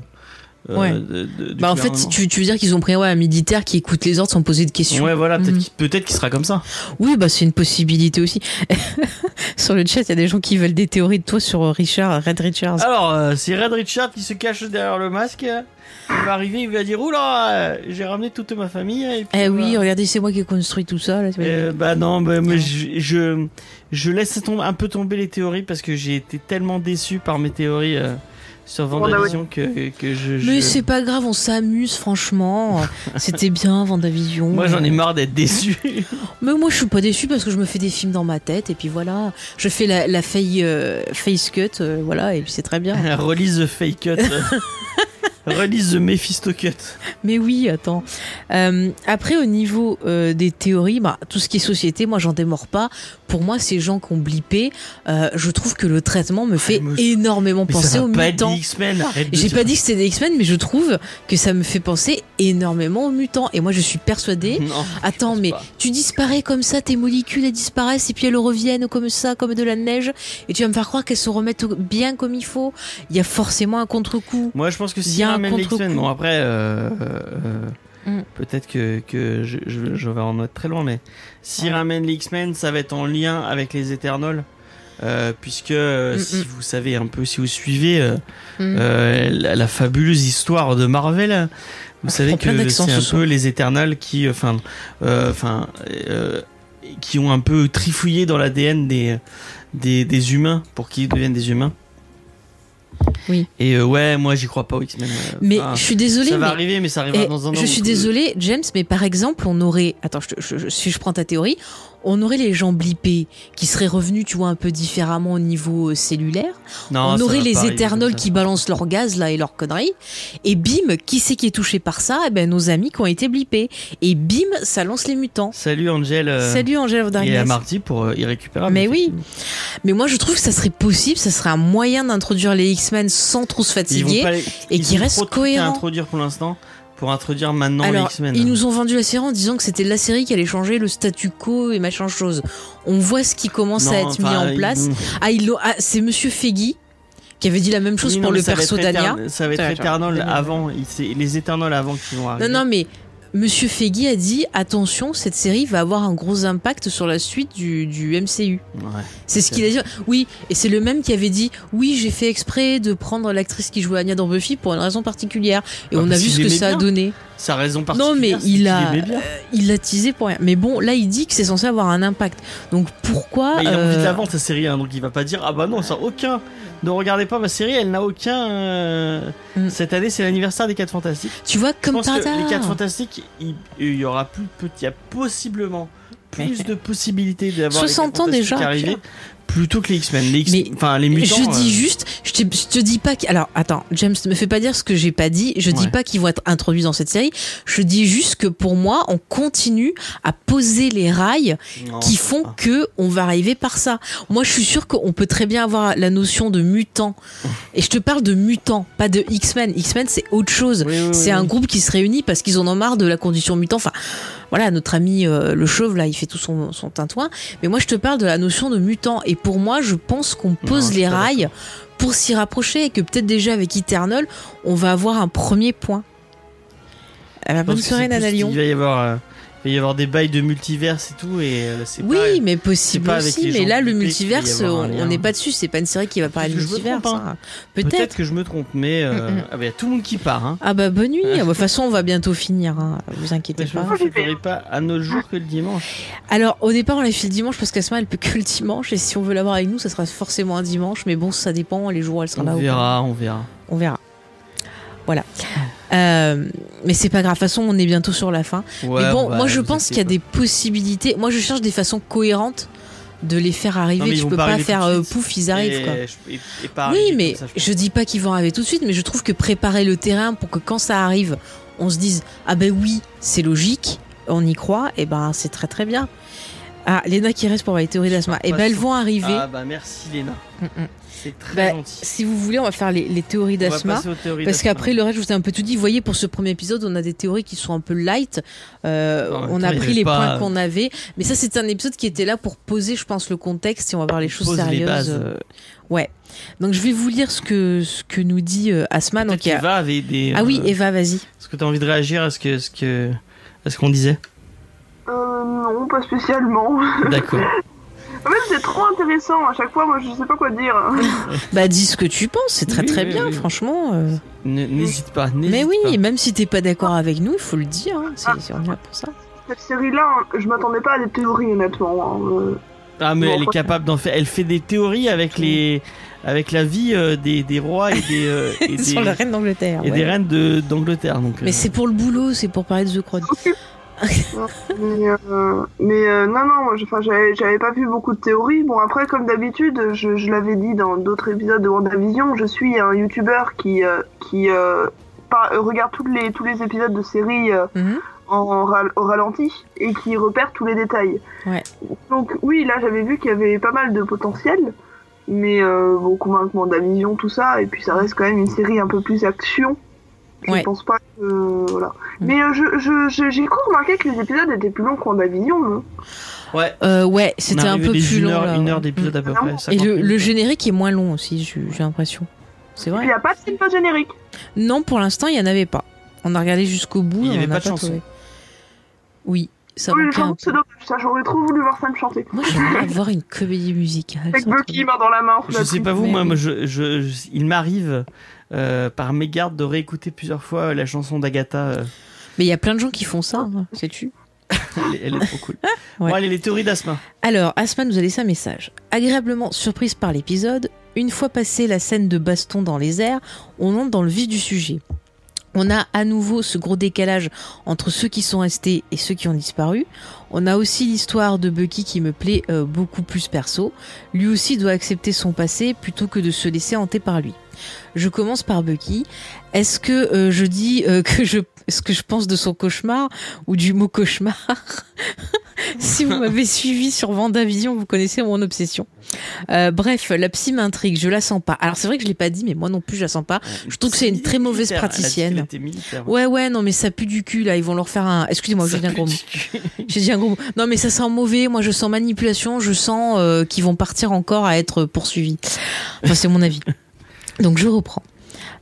Euh, Ouais. de- de- du Bah en fait, tu, tu veux dire qu'ils ont pris ouais, un militaire qui écoute les ordres sans poser de questions. Ouais, voilà, peut-être Mhm. qu'il sera comme ça. Oui, bah c'est une possibilité aussi. sur le chat, il y a des gens qui veulent des théories de toi sur euh, Richard, Red Richards. Alors, euh, c'est Red Richard qui se cache derrière le masque. Il va arriver, il va dire Oula, j'ai ramené toute ma famille. Et puis, Eh oui, regardez, c'est moi qui ai construit tout ça. Là. Euh, bah non, bah, moi, Ouais. je, je, je laisse tomber, un peu tomber les théories parce que j'ai été tellement déçu par mes théories euh, sur Vendavision que, que je. je- Mais c'est pas grave, on s'amuse, franchement. C'était bien, Vendavision. Moi j'en ai marre d'être déçu. Mais moi, je suis pas déçu parce que je me fais des films dans ma tête et puis voilà. Je fais la, la faille, euh, face cut, euh, voilà, et puis c'est très bien. Release the fake cut. Release the Mephisto cut. Mais oui, attends. Euh, après, au niveau euh, des théories, bah, tout ce qui est société, moi, j'en démords pas. Pour moi, ces gens qui ont blippé, euh, je trouve que le traitement me fait mais- énormément Mais penser aux mutants. J'ai pas dit que c'était des X-Men, mais je trouve que ça me fait penser énormément aux mutants. Et moi, je suis persuadée. Non, Attends, mais pas. tu disparais comme ça, tes molécules elles disparaissent et puis elles reviennent comme ça, comme de la neige, et tu vas me faire croire qu'elles se remettent bien comme il faut. Il y a forcément un contre-coup. Moi, je pense que Il a un. X-Men, bon après, euh, euh, Mm. peut-être que, que je, je, je vais en être très loin, mais s'il Ouais. ramène les X-Men, ça va être en lien avec les Eternals. Euh, puisque euh, Mm, si mm. vous savez un peu, si vous suivez la, la fabuleuse histoire de Marvel, vous On savez que c'est ce un peu les Eternals qui, enfin, enfin, qui ont un peu trifouillé dans l'ADN des, des des humains pour qu'ils deviennent des humains. Oui. Et euh, ouais, moi j'y crois pas aux X-Men. euh, Mais enfin, je suis désolée. ça va mais- arriver, mais ça arrivera Eh, dans un an. je suis euh, désolée, James, mais par exemple, on aurait. Attends, je, te- je- je- si je prends ta théorie, on aurait les gens blippés qui seraient revenus, tu vois, un peu différemment au niveau euh, cellulaire. non, on aurait les ça. qui balancent leur gaz là et leurs conneries. Et bim, qui c'est qui est touché par ça? Eh ben nos amis qui ont été blippés. Et bim, ça lance les mutants. Salut Angel. euh, Salut Angèle Et à Marty pour euh, irrécupérable. Mais oui. Mais moi je trouve que ça serait possible, ça serait un moyen d'introduire les X-Men sans trop se fatiguer. les- et qui ont reste trop de trucs à cohérent. introduire pour l'instant pour introduire maintenant les Alors, X-Men. ils nous ont vendu la série en disant que c'était la série qui allait changer le statu quo et machin chose. On voit ce qui commence à être mis en place. Ah, ah, c'est Monsieur Feggy qui avait dit la même chose Oui, pour non, le perso. Etern- Ça va être Daniel. avant. les Eternals avant qui vont arriver. Non, non, mais Monsieur Feggy a dit attention, cette série va avoir un gros impact sur la suite du, du MCU. Ouais. C'est ce qu'il a dit. Oui, et c'est le même qui avait dit oui, j'ai fait exprès de prendre l'actrice qui jouait Anya dans Buffy pour une raison particulière. Et Ah, on a vu ce que ça a donné. Sa raison Non, particulière. mais c'est il a, euh, il l'a teasé pour rien. Mais bon, là, il dit que c'est censé avoir un impact. Donc pourquoi Mais il a envie de euh, la vendre sa série, hein, donc il va pas dire ah bah non, ça a aucun ne regardez pas ma série, elle n'a aucun. euh, Mm. Cette année, c'est l'anniversaire des 4 Fantastiques. Tu vois, Je comme pense par que les hasard. 4 Fantastiques, il, il y aura plus, il y a possiblement plus de possibilités d'avoir les 60 quatre ans déjà, plutôt que les X-Men. Les X- Mais enfin, les mutants. je dis euh, juste, je te, je te dis pas que. Alors, attends, James, ne me fais pas dire ce que j'ai pas dit. Je dis Ouais. pas qu'ils vont être introduits dans cette série. Je dis juste que pour moi, on continue à poser les rails non, qui font pas. que on va arriver par ça. Moi, je suis sûre qu'on peut très bien avoir la notion de mutant. Et je te parle de mutant, pas de X-Men. X-Men, c'est autre chose. Oui, oui, oui, C'est un groupe qui se réunit parce qu'ils en ont marre de la condition mutant. Enfin, voilà, notre ami euh, le chauve là, il fait tout son, son tintouin. Mais moi, je te parle de la notion de mutant. Et pour moi, je pense qu'on pose les rails pour s'y rapprocher et que peut-être déjà avec Eternal, on va avoir un premier point. Bonne soirée, Nana Lyon. va y avoir, euh, il va y avoir des bails de multiverse et tout, et euh, c'est Oui, pas- mais possible pas aussi. Mais là, le multiverse, on on n'est pas dessus. C'est pas une série qui va parler de multiverse. trompe, hein. Peut-être que je me trompe, mais euh, Mm, mm. ah bah, il y a tout le monde qui part. Hein. Ah bah bonne nuit. Ah bah, De toute façon, on va bientôt finir. Hein. Vous inquiétez Mais je pas. ne pas à notre jour que le dimanche. Alors au départ, on l'a fait le dimanche parce qu'Asma, elle peut que le dimanche. Et si on veut l'avoir avec nous, ça sera forcément un dimanche. Mais bon, ça dépend les jours elle sera On là. ou pas. verra, on verra. On verra. Voilà. Euh, mais c'est pas grave. De toute façon, on est bientôt sur la fin. Ouais, mais bon, bah, moi, je pense qu'il y a des possibilités. Moi, je cherche des façons cohérentes de les faire Non, arriver. ils tu peux pas faire euh, pouf, ils arrivent Et- quoi. et- et pas Oui, mais ça, je pense. dis pas qu'ils vont arriver tout de suite, mais je trouve que préparer le terrain pour que quand ça arrive, on se dise ah ben oui, c'est logique, on y croit, et ben c'est très très bien. Ah, Léna qui reste pour les théories d'Asma. Et pas ben elles vont arriver. Ah bah merci Léna. Mm, mm. C'est très Bah, gentil. Si vous voulez, on va faire les, les théories d'Asma. Parce qu'après le reste, je vous ai un peu tout dit. Vous voyez, pour ce premier épisode, on a des théories qui sont un peu light. Euh, même on a pris les pas- points qu'on avait. Mais ça, c'est un épisode qui était là pour poser, je pense, le contexte et on va voir les choses pose sérieuses. euh, Ouais. Donc je vais vous lire ce que, ce que nous dit euh, Asma. Donc, il y a- qu'Eva avait des. Ah oui, euh, Eva, vas-y. Est-ce que tu as envie de réagir à ce que, ce que, à ce qu'on disait? Euh, non, pas spécialement. D'accord. En fait, c'est trop intéressant. À chaque fois, moi, je sais pas quoi dire. Bah dis ce que tu penses, c'est très Oui, très oui, bien, oui. franchement. euh. N'hésite pas. Mais oui, pas. même si t'es pas d'accord avec nous, il faut le dire. hein. C'est c'est- on est là pour ça. Cette série-là, je m'attendais pas à des théories, honnêtement. hein. Euh, Ah mais Bon, elle est capable d'en faire. Elle fait des théories avec les, avec la vie euh, des, des rois et des, euh, et des, Sur la reine d'Angleterre. et ouais. des reines de- d'Angleterre. Donc. Mais euh, c'est pour le boulot, c'est pour parler de The Crown. Mais, euh, mais euh, non, non, j'avais pas vu beaucoup de théories. Bon, après, comme d'habitude, je, je l'avais dit dans d'autres épisodes de WandaVision, je suis un youtubeur qui, euh, qui euh, par- regarde tous les, tous les épisodes de séries Mhm. en, au ralenti et qui repère tous les détails. Ouais. Donc, oui, là, j'avais vu qu'il y avait pas mal de potentiel. Mais beaucoup moins que WandaVision, tout ça. Et puis, ça reste quand même une série un peu plus action. Je Ouais. pense pas que. Voilà. Mm. Mais euh, je, je, je- j'ai cru remarquer que les épisodes étaient plus longs que WandaVision, non? Ouais. Euh, ouais, on c'était un peu plus une long. heure, là, une heure d'épisode à peu près. bon 50 Et le, générique est moins long aussi, j'ai j'ai l'impression. C'est Il vrai n'y a pas de film post-générique. Non, pour l'instant, il n'y en avait pas. On a regardé jusqu'au bout. Il y et avait pas de chanson. trouvé. Oui, ça Oui, j'avoue que c'est dommage. Ça, j'aurais trop voulu voir Sam chanter. Moi, j'aimerais avoir une comédie musicale. Avec ça Bucky, main dans la main. Je sais pas vous, Mais moi, oui. moi, je, je, je- il m'arrive par mégarde de réécouter plusieurs fois euh, la chanson d'Agatha. euh, Mais il y a plein de gens qui font ça, hein, sais-tu elle, est- elle est trop cool. Ouais. Bon, allez, les théories d'Asma. Alors, Asma nous a laissé un message. Agréablement surprise par l'épisode, une fois passée la scène de baston dans les airs, on entre dans le vif du sujet. On a à nouveau ce gros décalage entre ceux qui sont restés et ceux qui ont disparu. On a aussi l'histoire de Bucky qui me plaît euh, beaucoup plus perso. Lui aussi doit accepter son passé plutôt que de se laisser hanter par lui. Je commence par Bucky. Est-ce que euh, je dis euh, que je ce que je pense de son cauchemar ou du mot cauchemar Si vous m'avez suivi sur Vendavision, vous connaissez mon obsession. Euh, bref, la psy m'intrigue, je la sens pas. Alors c'est vrai que je l'ai pas dit, mais moi non plus je la sens pas. Je trouve que c'est une très mauvaise praticienne. Ouais ouais non mais ça pue du cul là, ils vont leur faire un. Excusez-moi, j'ai dit un gros mot. J'ai dit un gros mot. Non mais ça sent mauvais. Moi je sens manipulation. Je sens euh, qu'ils vont partir encore à être poursuivis. Enfin c'est mon avis. Donc je reprends.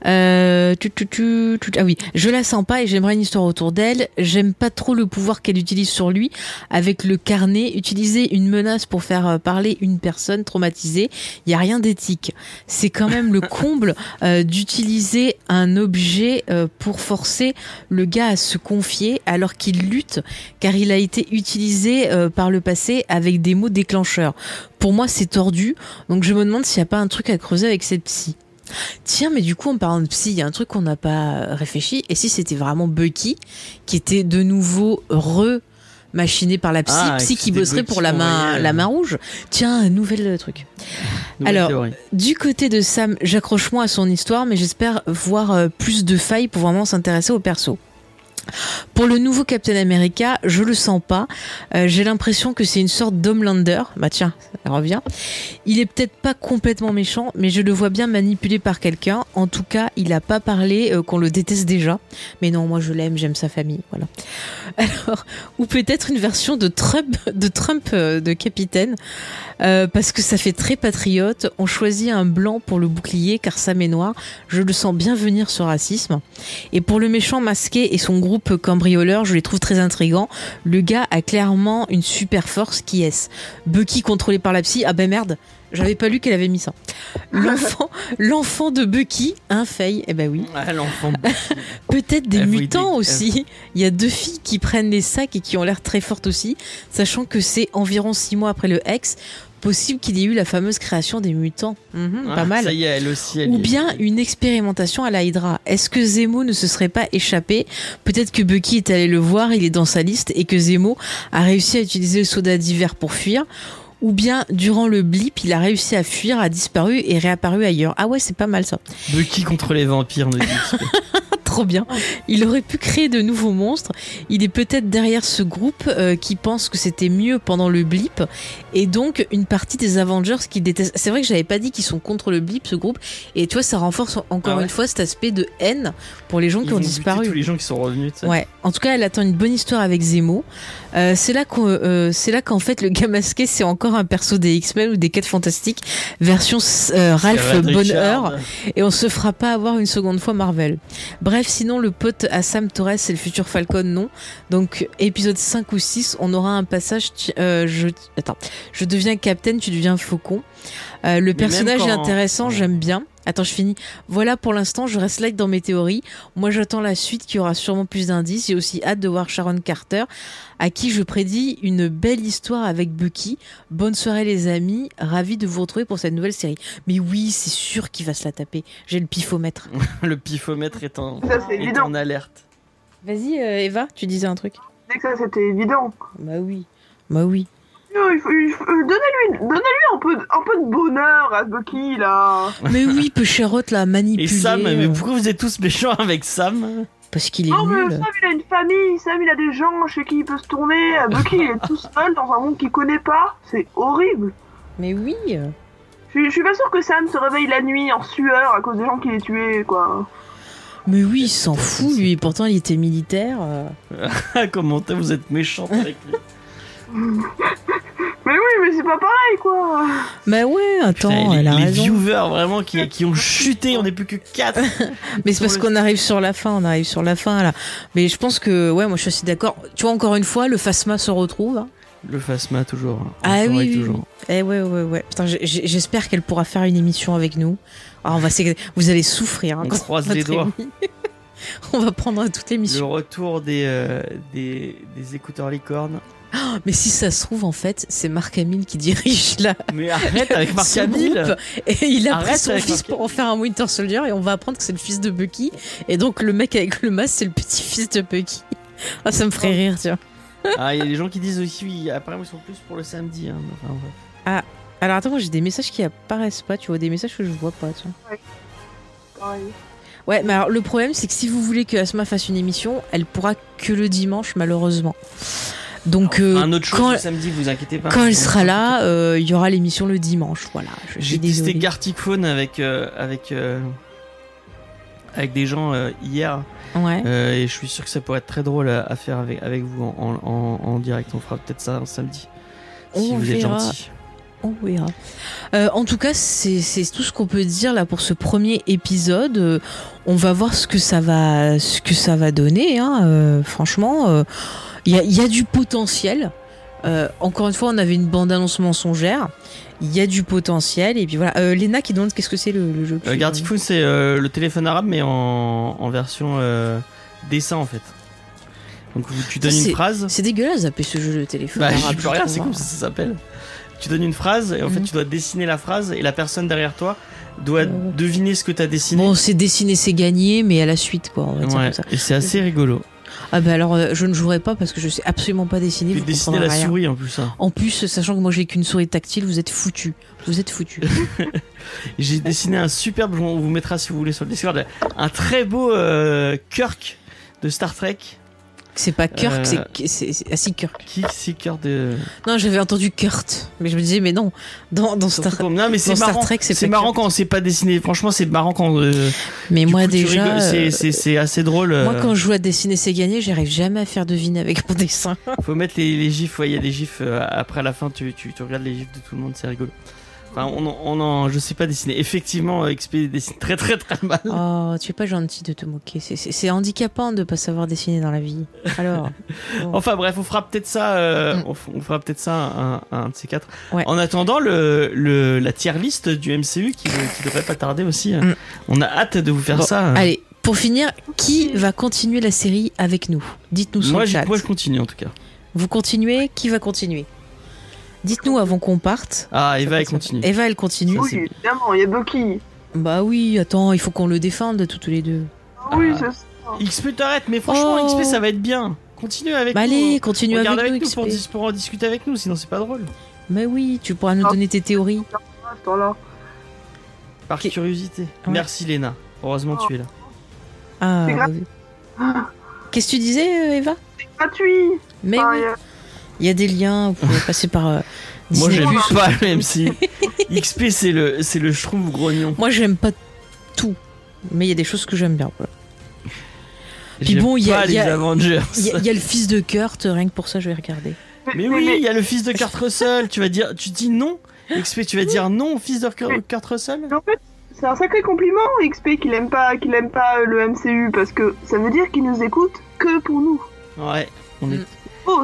Euh, tu, tu, tu, tu- ah oui, je la sens pas et j'aimerais une histoire autour d'elle. J'aime pas trop le pouvoir qu'elle utilise sur lui avec le carnet. Utiliser une menace pour faire euh, parler une personne traumatisée, il y a rien d'éthique. C'est quand même le comble euh, d'utiliser un objet euh, pour forcer le gars à se confier alors qu'il lutte car il a été utilisé par le passé avec des mots déclencheurs. Pour moi, c'est tordu. Donc je me demande s'il n'y a pas un truc à creuser avec cette psy. Tiens, mais du coup, en parlant de psy, il y a un truc qu'on n'a pas réfléchi. Et si c'était vraiment Bucky qui était de nouveau re machiné par la psy, Ah, psy qui bosserait pour la main, la main rouge. Tiens, un nouvel euh, truc. Nouvelle Alors, théorie. Du côté de Sam, j'accroche moins à son histoire, mais j'espère voir euh, plus de failles pour vraiment s'intéresser au perso. Pour le nouveau Captain America, je le sens pas. Euh, J'ai l'impression que c'est une sorte d'Homelander. Bah tiens, ça revient. Il est peut-être pas complètement méchant, mais je le vois bien manipulé par quelqu'un. En tout cas, il a pas parlé euh, qu'on le déteste déjà. Mais non, moi je l'aime, j'aime sa famille. Voilà. Alors, ou peut-être une version de Trump, de Trump euh, de capitaine, parce que ça fait très patriote. On choisit un blanc pour le bouclier, car Sam est noir. Je le sens bien venir ce racisme. Et pour le méchant masqué et son groupe cambrioleur, je les trouve très intrigants. Le gars a clairement une super force qui est-ce? Bucky contrôlé par la psy. Ah ben merde, j'avais pas lu qu'elle avait mis ça. L'enfant, l'enfant de Bucky, un Faye. Eh ben oui. Ah, l'enfant. Peut-être des mutants aussi. Il y a deux filles qui prennent les sacs et qui ont l'air très fortes aussi, sachant que c'est environ six mois après le ex. Possible qu'il y ait eu la fameuse création des mutants. Mhm, Ah, pas mal. Ça y est, elle aussi. Elle Ou est. bien une expérimentation à la Hydra. Est-ce que Zemo ne se serait pas échappé Peut-être que Bucky est allé le voir, il est dans sa liste, et que Zemo a réussi à utiliser le soda d'hiver pour fuir. Ou bien, durant le blip, il a réussi à fuir, a disparu et réapparu ailleurs. Ah ouais, c'est pas mal ça. Bucky contre les vampires, XP. Trop bien. Il aurait pu créer de nouveaux monstres. Il est peut-être derrière ce groupe euh, qui pense que c'était mieux pendant le blip. Et donc, une partie des Avengers qui détestent. C'est vrai que j'avais pas dit qu'ils sont contre le blip, ce groupe. Et tu vois, ça renforce encore Ah ouais une fois cet aspect de haine pour les gens Ils qui ont disparu. tous les gens qui sont revenus. tu sais. Ouais. En tout cas, elle attend une bonne histoire avec Zemo. Euh, c'est là qu'on, euh, c'est là qu'en fait le gars masqué c'est encore un perso des X-Men ou des Quêtes Fantastiques version euh, Ralph Bonheur et on se fera pas avoir une seconde fois Marvel. Bref, sinon le pote à Sam Torres c'est le futur Falcon non. Donc épisode 5 ou 6, on aura un passage euh, je attends, je deviens Captain, tu deviens Faucon. Euh, le personnage est intéressant, Ouais. j'aime bien. Attends, je finis. Voilà pour l'instant, je reste light dans mes théories. Moi, j'attends la suite qui aura sûrement plus d'indices. J'ai aussi hâte de voir Sharon Carter, à qui je prédis une belle histoire avec Bucky. Bonne soirée, les amis. Ravi de vous retrouver pour cette nouvelle série. Mais oui, c'est sûr qu'il va se la taper. J'ai le pifomètre. Le pifomètre est en, Ça, c'est est évident. en alerte. Vas-y, euh, Eva, tu disais un truc. C'est que ça, c'était évident. Bah oui. Bah oui. Non, il faut, il faut- euh, donnez-lui, donnez-lui un peu, de- un peu de bonheur à Bucky là. Mais oui, Pécherotte l'a manipulé. Et Sam, mais euh, pourquoi vous êtes tous méchants avec Sam? Parce qu'il est Non mais nul. Sam il a une famille, Sam il a des gens chez qui il peut se tourner. Euh, Bucky il est tout seul dans un monde qu'il connaît pas. C'est horrible. Mais oui. euh. Je, je suis pas sûre que Sam se réveille la nuit en sueur à cause des gens qu'il a tués quoi. Mais oui, il s'en fout, lui. Pourtant, il était militaire. euh. Comment vous êtes méchante avec lui? Mais oui mais c'est pas pareil quoi. Bah ouais, attends, Putain, les, elle a les raison. viewers vraiment qui, qui ont chuté, on n'est plus que 4 Mais c'est parce le- qu'on arrive sur la fin, on arrive sur la fin là. Mais je pense que, ouais, moi je suis assez d'accord. Tu vois, encore une fois, le Phasma se retrouve. hein. Le Phasma toujours. Ah Encore oui, oui, toujours. Eh ouais, ouais, ouais. Putain, j'espère qu'elle pourra faire une émission avec nous. Ah, on va Vous allez souffrir. hein, On croise les doigts. on va prendre toute Le l'émission. retour des, euh, des, des écouteurs licornes. Mais si ça se trouve, en fait, c'est Marc Hamill qui dirige la. Mais arrête avec Marc Hamill. Et il a pris son fils Marc pour en faire un Winter Soldier et on va apprendre que c'est le fils de Bucky. Et donc le mec avec le masque, c'est le petit-fils de Bucky. Ah, ça me ferait rire, tiens. Ah, il y a des gens qui disent aussi, oui, apparemment ils sont plus pour le samedi. Hein. Enfin, bref. Alors attends, moi j'ai des messages qui apparaissent pas, tu vois, des messages que je vois pas, tiens. Pareil. Ouais, mais alors le problème c'est que si vous voulez que Asma fasse une émission, elle pourra que le dimanche malheureusement. Donc euh, un autre chose quand, samedi, vous inquiétez pas. quand elle sera là, euh, il y aura l'émission le dimanche, voilà. J'ai testé désolée. Gartic Phone avec, euh, avec, avec des gens hier Ouais. euh, et je suis sûr que ça pourrait être très drôle à, à faire avec, avec vous en, en, direct. On fera peut-être ça un samedi. Si On vous êtes verra. gentil. On verra. Euh, en tout cas, c'est c'est tout ce qu'on peut dire là pour ce premier épisode. Euh, on va voir ce que ça va, ce que ça va donner. hein. Franchement, il y, a, il y a du potentiel. Euh, encore une fois, on avait une bande-annonce mensongère. Il y a du potentiel. Et puis voilà. Euh, Léna qui demande qu'est-ce que c'est le, le jeu. Euh, c'est euh, le téléphone arabe, mais en, en version euh, dessin en fait. Donc tu donnes une phrase. C'est dégueulasse d'appeler ce jeu de téléphone. Bah, arabe, j'y peux rien, je c'est comme ça, ça s'appelle. Tu donnes une phrase et en fait Mhm. tu dois dessiner la phrase et la personne derrière toi doit deviner ce que tu as dessiné. Bon, c'est dessiner, c'est gagner, mais à la suite, quoi. On va dire Ouais, comme ça. et c'est assez rigolo. Ah bah alors, euh, je ne jouerai pas parce que je sais absolument pas dessiner. Vous dessiner la rien. souris en plus. hein. En plus, sachant que moi j'ai qu'une souris tactile, vous êtes foutus. Vous êtes foutus. J'ai dessiné un superbe, on vous mettra si vous voulez sur le Discord, un très beau euh, Kirk de Star Trek. C'est pas Kirk, Euh. c'est- Ah si, Kirk. Qui c'est Kirk de. Non, j'avais entendu Kurt. Mais je me disais, mais non. Dans, dans Star Non mais c'est dans Star marrant. Trek, c'est C'est marrant quand on sait pas dessiner. Franchement, c'est marrant quand. euh, Mais du moi coup, déjà. C'est- euh, assez drôle. Moi, euh, quand je joue à dessiner, c'est gagner, j'arrive jamais à faire deviner avec mon dessin. Faut mettre les, les gifs, ouais, il y a des gifs euh, après à la fin, tu, tu, tu regardes les gifs de tout le monde, c'est rigolo. Enfin, on, en- on en, je sais pas dessiner. Effectivement, euh, XP dessine très très très mal. Oh, tu es pas gentil de te moquer. C'est- handicapant de pas savoir dessiner dans la vie. Alors. bon. Enfin bref, on fera peut-être ça, euh, Mm. on, fera peut-être ça un, de ces quatre. Ouais. En attendant, le, le, la tier list du MCU qui, qui devrait pas tarder aussi. euh, Mm. On a hâte de vous faire Bon, ça. euh. Allez, pour finir, qui va continuer la série avec nous? Dites-nous sur moi, le chat. moi, je continue en tout cas. Vous continuez? Qui va continuer? Dites-nous avant qu'on parte. Ah, Eva, elle continue. Eva, elle continue. Ça, Oui, c'est évidemment, il y a Bucky. Bah oui, attends, il faut qu'on le défende toutes les deux. Ah Oui, Ah. c'est ça. XP t'arrête, mais franchement, Oh. XP ça va être bien. Continue avec Bah nous. allez, continue avec avec nous pour, XP. dis- pour en discuter avec nous, sinon c'est pas drôle. Mais oui, tu pourras nous Ah. donner tes théories. À ce temps-là. Par curiosité. Ouais. Merci Léna. Heureusement tu es là. Ah, C'est bah. Qu'est-ce que tu disais, euh, Eva? Gratuit. Mais Enfin, oui, il y a- des liens, vous pouvez passer par euh, Moi j'aime pas le MC. XP c'est le c'est le schtroumpf grognon. Moi, j'aime pas tout. Mais il y a des choses que j'aime bien. voilà. Puis bon, il y a- pas il y les a- Avengers. Il y, a- il y a le fils de Kurt, rien que pour ça, je vais regarder. Mais oui, il y a le fils de Kurt Russell. Tu vas dire, tu dis non. XP, tu vas dire non, au fils de Kurt Russell? En fait, c'est un sacré compliment, XP, qu'il aime pas, qu'il aime pas le MCU, parce que ça veut dire qu'il nous écoute que pour nous. Ouais, on est.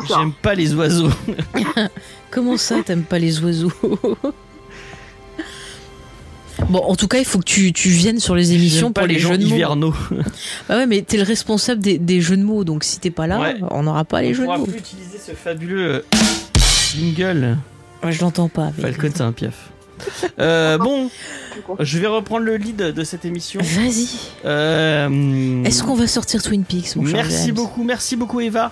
Ça. J'aime pas les oiseaux. Comment ça, t'aimes pas les oiseaux Bon, en tout cas, il faut que tu, tu viennes sur les émissions pour les, gens jeux de mots. hivernaux. Bah ouais, mais t'es le responsable des, des jeux de mots, donc si t'es pas là, Ouais. on n'aura pas les On jeux de pourra mots. plus utiliser ce fabuleux euh, jingle. Ouais, je l'entends pas. Falcon, c'est un piaf. Euh, bon, je vais reprendre le lead de cette émission. Vas-y. Euh, Est-ce qu'on va sortir Twin Peaks, mon cher Merci beaucoup, merci beaucoup Eva.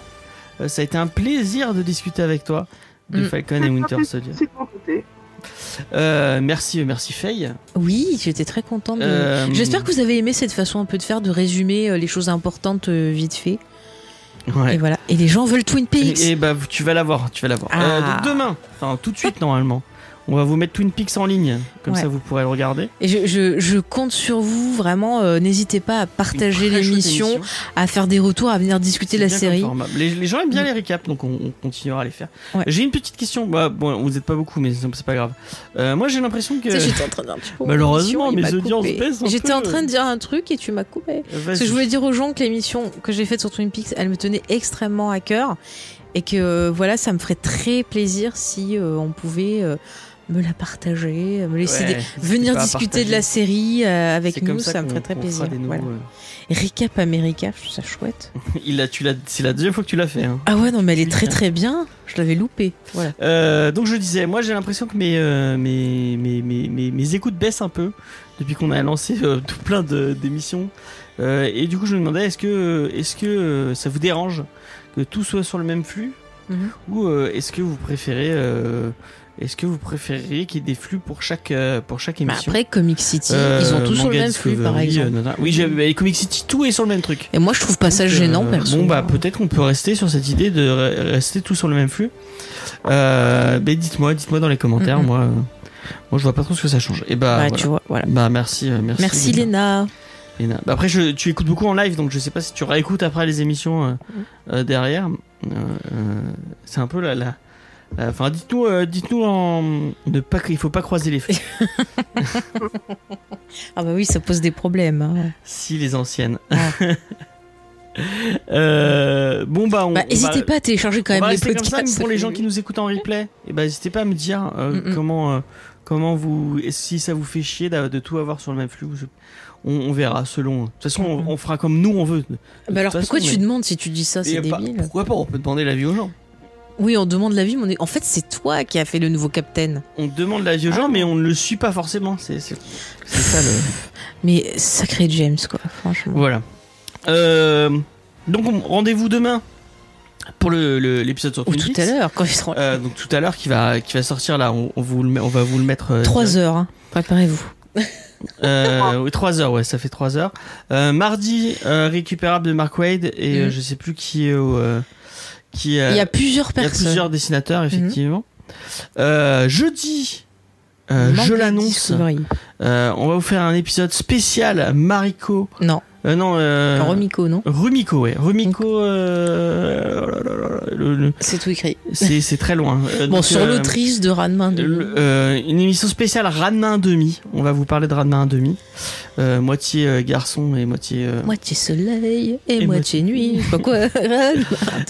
Euh, ça a été un plaisir de discuter avec toi de Mm. Falcon et Winter Soldier. Euh, merci, merci Faye. Oui, j'étais très contente. de- Euh, J'espère que vous avez aimé cette façon un peu de faire, de résumer les choses importantes vite fait. Ouais. Et voilà. Et les gens veulent Twin Peaks. Et, et bah tu vas l'avoir, tu vas l'avoir. Ah. Euh, demain, enfin tout de suite normalement, on va vous mettre Twin Peaks en ligne, comme Ouais. ça vous pourrez le regarder. Et je, je- je compte sur vous, vraiment, euh, n'hésitez pas à partager l'émission, émission. à faire des retours, à venir discuter de la série. Les, les gens aiment bien Mm. les recaps, donc on, on continuera à les faire. Ouais. J'ai une petite question. Bah, bon, vous n'êtes pas beaucoup, mais c'est pas grave. Euh, moi, j'ai l'impression que. J'étais en train de dire, vois, Malheureusement, mes audiences baissent un J'étais en train de dire un truc et tu m'as coupé. Parce que je voulais dire aux gens que l'émission que j'ai faite sur Twin Peaks, elle me tenait extrêmement à cœur et que euh, voilà, ça me ferait très plaisir si euh, on pouvait euh, me la partager, me laisser Ouais, des- venir discuter de la série euh, avec nous, ça, me ferait très plaisir. Voilà. nouveaux, Recap America, je trouve ça chouette. euh, Il a, tu l'as, c'est la deuxième fois que tu l'as fait. hein. Ah ouais, non, mais elle est très très bien. Je l'avais loupé. Voilà. Euh, donc je disais, moi j'ai l'impression que mes, euh, mes, mes, mes, mes, écoutes baissent un peu depuis qu'on a lancé euh, tout plein de, d'émissions. Euh, et du coup je me demandais, est-ce que, est-ce que euh, ça vous dérange que tout soit sur le même flux Mhm. Ou euh, est-ce que vous préférez... est-ce que vous préféreriez qu'il y ait des flux pour chaque, euh, pour chaque Mais émission après, Comic City, Euh, ils ont tous sur le même flux, par exemple. euh, nanana. oui, bah, Comic City, tout est sur le même truc. Et moi, je trouve pas ça gênant, euh, perso. Bon, bah peut-être qu'on peut rester sur cette idée de re- rester tout sur le même flux. Euh, mais dites-moi, dites-moi dans les commentaires. Moi, moi, je vois pas trop ce que ça change. Et bah, Ouais, voilà. tu vois, voilà. Bah merci, merci. Merci Léna. Léna. Bah, après, je, tu écoutes beaucoup en live, donc je sais pas si tu réécoutes après les émissions derrière. C'est un peu la, la, Enfin, dites-nous, euh, dites-nous en ne pas, il faut pas croiser les feux. Ah bah oui, ça pose des problèmes. hein. si les anciennes. Ah. Euh, bon bah, on, Bah, n'hésitez pas à télécharger quand même les rester comme ça, podcasts. pour les gens qui nous écoutent en replay, et ben n'hésitez pas à me dire euh, Mm, mm. comment, euh, comment vous, si ça vous fait chier de, tout avoir sur le même flux. On, on verra selon. De toute façon, on, Mm, on fera comme nous on veut. Bah alors pourquoi tu demandes si tu dis ça, c'est pas- débile. pourquoi pas On peut demander l'avis aux gens. Oui, on demande l'avis, mais on est... en fait, c'est toi qui as fait le nouveau Captain. On demande l'avis aux Ah. gens, mais on ne le suit pas forcément. C'est ça le. Mais sacré James, quoi, franchement. Voilà. Euh, donc on- rendez-vous demain pour le- le- l'épisode sur Ou tout à l'heure, quand ils seront. Euh, donc tout à l'heure qui va qui va sortir là. On, on vous le on va vous le mettre. euh, 3 heures, hein. préparez-vous. Euh, oui, 3 heures, ouais, ça fait 3 heures. Euh, mardi, euh, récupérable de Mark Wade et Mhm. je sais plus qui est au. Euh, qui, Il y a plusieurs il y a personnes. plusieurs dessinateurs, effectivement. Euh, jeudi, euh, je l'annonce, on va vous faire un épisode spécial Mariko. Non, Euh, non, euh, Romiko, non Rumiko, ouais. Rumiko, euh, oh le- C'est tout écrit. c'est très loin. Euh, Bon, donc, sur euh, l'autrice de Ranma de... le- euh, une émission spéciale Ranma 1,5. On va vous parler de Ranma 1,5. Euh, moitié euh, garçon et moitié. euh, Moitié soleil et, Et moitié nuit. Je sais pas quoi.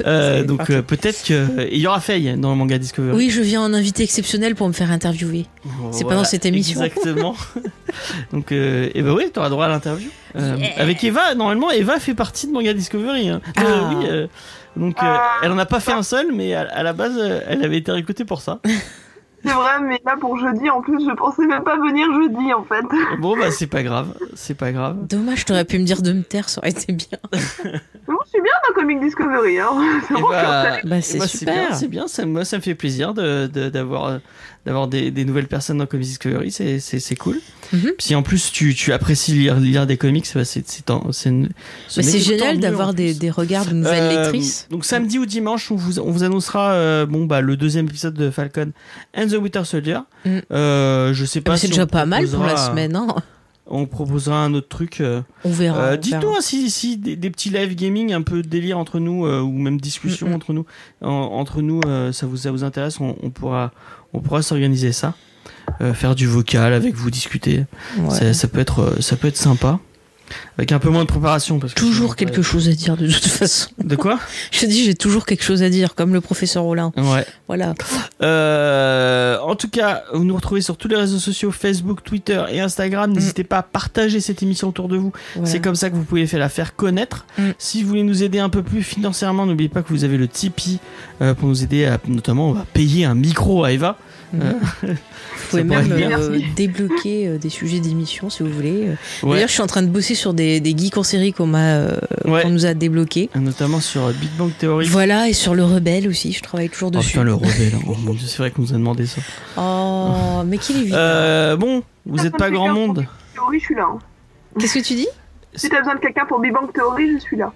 euh, donc euh, peut-être que il y aura Faye dans le manga Discovery. Oui, je viens en invité exceptionnel pour me faire interviewer. C'est pas dans cette émission. Exactement. donc euh, et ben oui, tu auras droit à l'interview. Euh, Yeah. Avec Eva, normalement Eva fait partie de manga Discovery. hein. Euh, Ah. oui. euh, donc euh, Ah. elle en a pas fait un seul, mais à, à la base euh, elle avait été recrutée pour ça. C'est vrai, mais là pour jeudi, en plus, je pensais même pas venir jeudi en fait. Bon bah c'est pas grave, c'est pas grave. Dommage, t'aurais pu me dire de me taire, ça aurait été bien. Bon, je suis bien dans Comic Discovery, hein. C'est bon, bah, Bah, bah, super. bien, c'est bien. Ça, moi, ça me fait plaisir de de- d'avoir des, des nouvelles personnes dans Comics Discovery. C'est cool. Mhm. Si en plus tu, tu apprécies lire lire des comics, bah, c'est c'est Bah, génial d'avoir des, des regards de nouvelles Euh, lectrices. Donc samedi ou dimanche, on vous, on vous annoncera euh, bon bah le deuxième épisode de Falcon and the Winter Soldier. Mm. Euh, je sais Ah, pas. c'est si déjà pas mal pour la semaine, hein. On proposera un autre truc. euh, On verra. euh, Dites-nous hein, si, si des, des petits live gaming, un peu de délire entre nous euh, ou même discussion Mm, mm. entre nous, en- entre nous, euh, ça vous ça vous intéresse, on, on pourra on pourra s'organiser ça, Euh, faire du vocal avec vous, discuter. Ouais. Ça, ça peut être euh, ça peut être sympa, avec un peu moins de préparation parce que Toujours quelque chose à dire de toute façon. De quoi? Je dis, j'ai toujours quelque chose à dire, comme le professeur Rollin. Ouais. Voilà. Euh, en tout cas, vous nous retrouvez sur tous les réseaux sociaux Facebook, Twitter et Instagram. N'hésitez pas à partager cette émission autour de vous. voilà. C'est comme ça que vous pouvez la faire connaître. Mm. Si vous voulez nous aider un peu plus financièrement, n'oubliez pas que vous avez le Tipeee euh, pour nous aider à notamment à payer un micro à Eva. Mhm. Euh, Vous pouvez même euh, débloquer euh, des sujets d'émission si vous voulez. Ouais. D'ailleurs, je suis en train de bosser sur des, des geeks en série qu'on m'a, euh, Ouais. qu'on nous a débloqués. Notamment sur Big Bang Theory. Voilà, et sur le rebelle aussi, je travaille toujours Oh dessus. putain, le rebelle. Oh mon dieu, c'est vrai qu'on nous a demandé ça. Oh, mais qu'il est vite. Euh, bon, vous êtes pas grand monde. Théorie, je suis là. hein. Qu'est-ce que tu dis Si t'as besoin de quelqu'un pour Big Bang Theory, je suis là.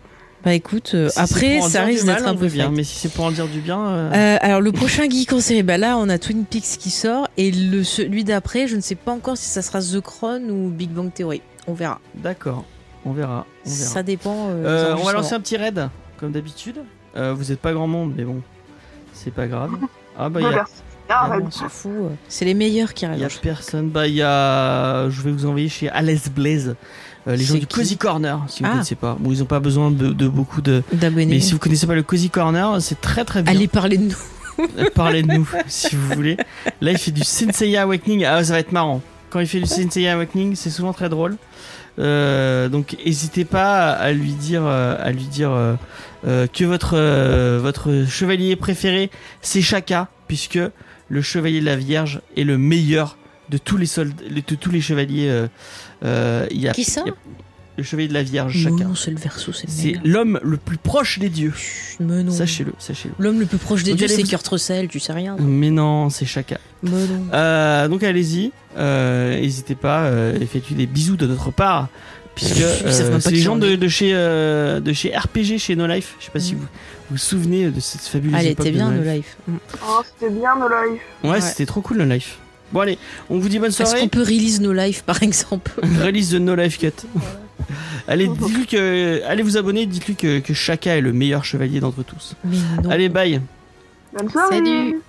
Bah écoute, euh, Si c'est après, ça risque d'être un peu bien. Mais si c'est pour en dire du bien. euh, Euh, alors le prochain geek en série, bah là on a Twin Peaks qui sort et le celui d'après, je ne sais pas encore si ça sera The Crown ou Big Bang Theory. On verra. D'accord, on verra. On verra. Ça dépend. euh, Euh, on va lancer un petit raid, comme d'habitude. Euh, vous êtes pas grand monde, mais bon, c'est pas grave. Ah bah, il y a. Ah, ouais. On s'en fout. euh. C'est les meilleurs qui y a arrivent. personne. Bah, il y a. Je vais vous envoyer chez Alice Blaze. Euh, les gens du Cozy Corner, si vous Ah. connaissez pas. Bon, ils ont pas besoin de, de beaucoup de. D'abonnés. Mais si vous connaissez pas le Cozy Corner, c'est très très bien. Allez parler de nous. Parlez de nous, si vous voulez. Là, il fait du Senseiya Awakening. Ah, ça va être marrant. Quand il fait du Senseiya Awakening, c'est souvent très drôle. Euh, donc, n'hésitez pas à lui dire, euh, à lui dire euh, euh, que votre euh, votre chevalier préféré, c'est Shaka, puisque le chevalier de la Vierge est le meilleur de tous les soldats, de tous les chevaliers. euh, euh, il y a, Qui ça il y a le chevalier de la Vierge. Non, c'est le verso, c'est le C'est l'homme le plus proche des dieux. Chut, Mais non. Sachez-le, sachez-le. L'homme le plus proche des Donc, dieux, c'est vous- Kurt Russell, tu sais rien. Mais non, c'est non. Euh, donc allez-y, euh, n'hésitez pas, euh, et faites-lui des bisous de notre part, puisque euh, c'est les qui gens de, de chez euh, de chez RPG, chez No Life. Je sais pas si Mm. vous vous vous souvenez de cette fabuleuse Elle époque était de bien, No Life. life. Mm. Oh, c'était bien lives. Ouais, Ouais. c'était trop cool No Life. Bon allez, on vous dit bonne Est-ce soirée. qu'on peut release nos lives par exemple Release de No Life Cut. allez, dites-lui que, allez vous abonner, dites-lui que, que Shaka est le meilleur chevalier d'entre tous. Mais non. Allez, bye. Bonne soirée. Salut.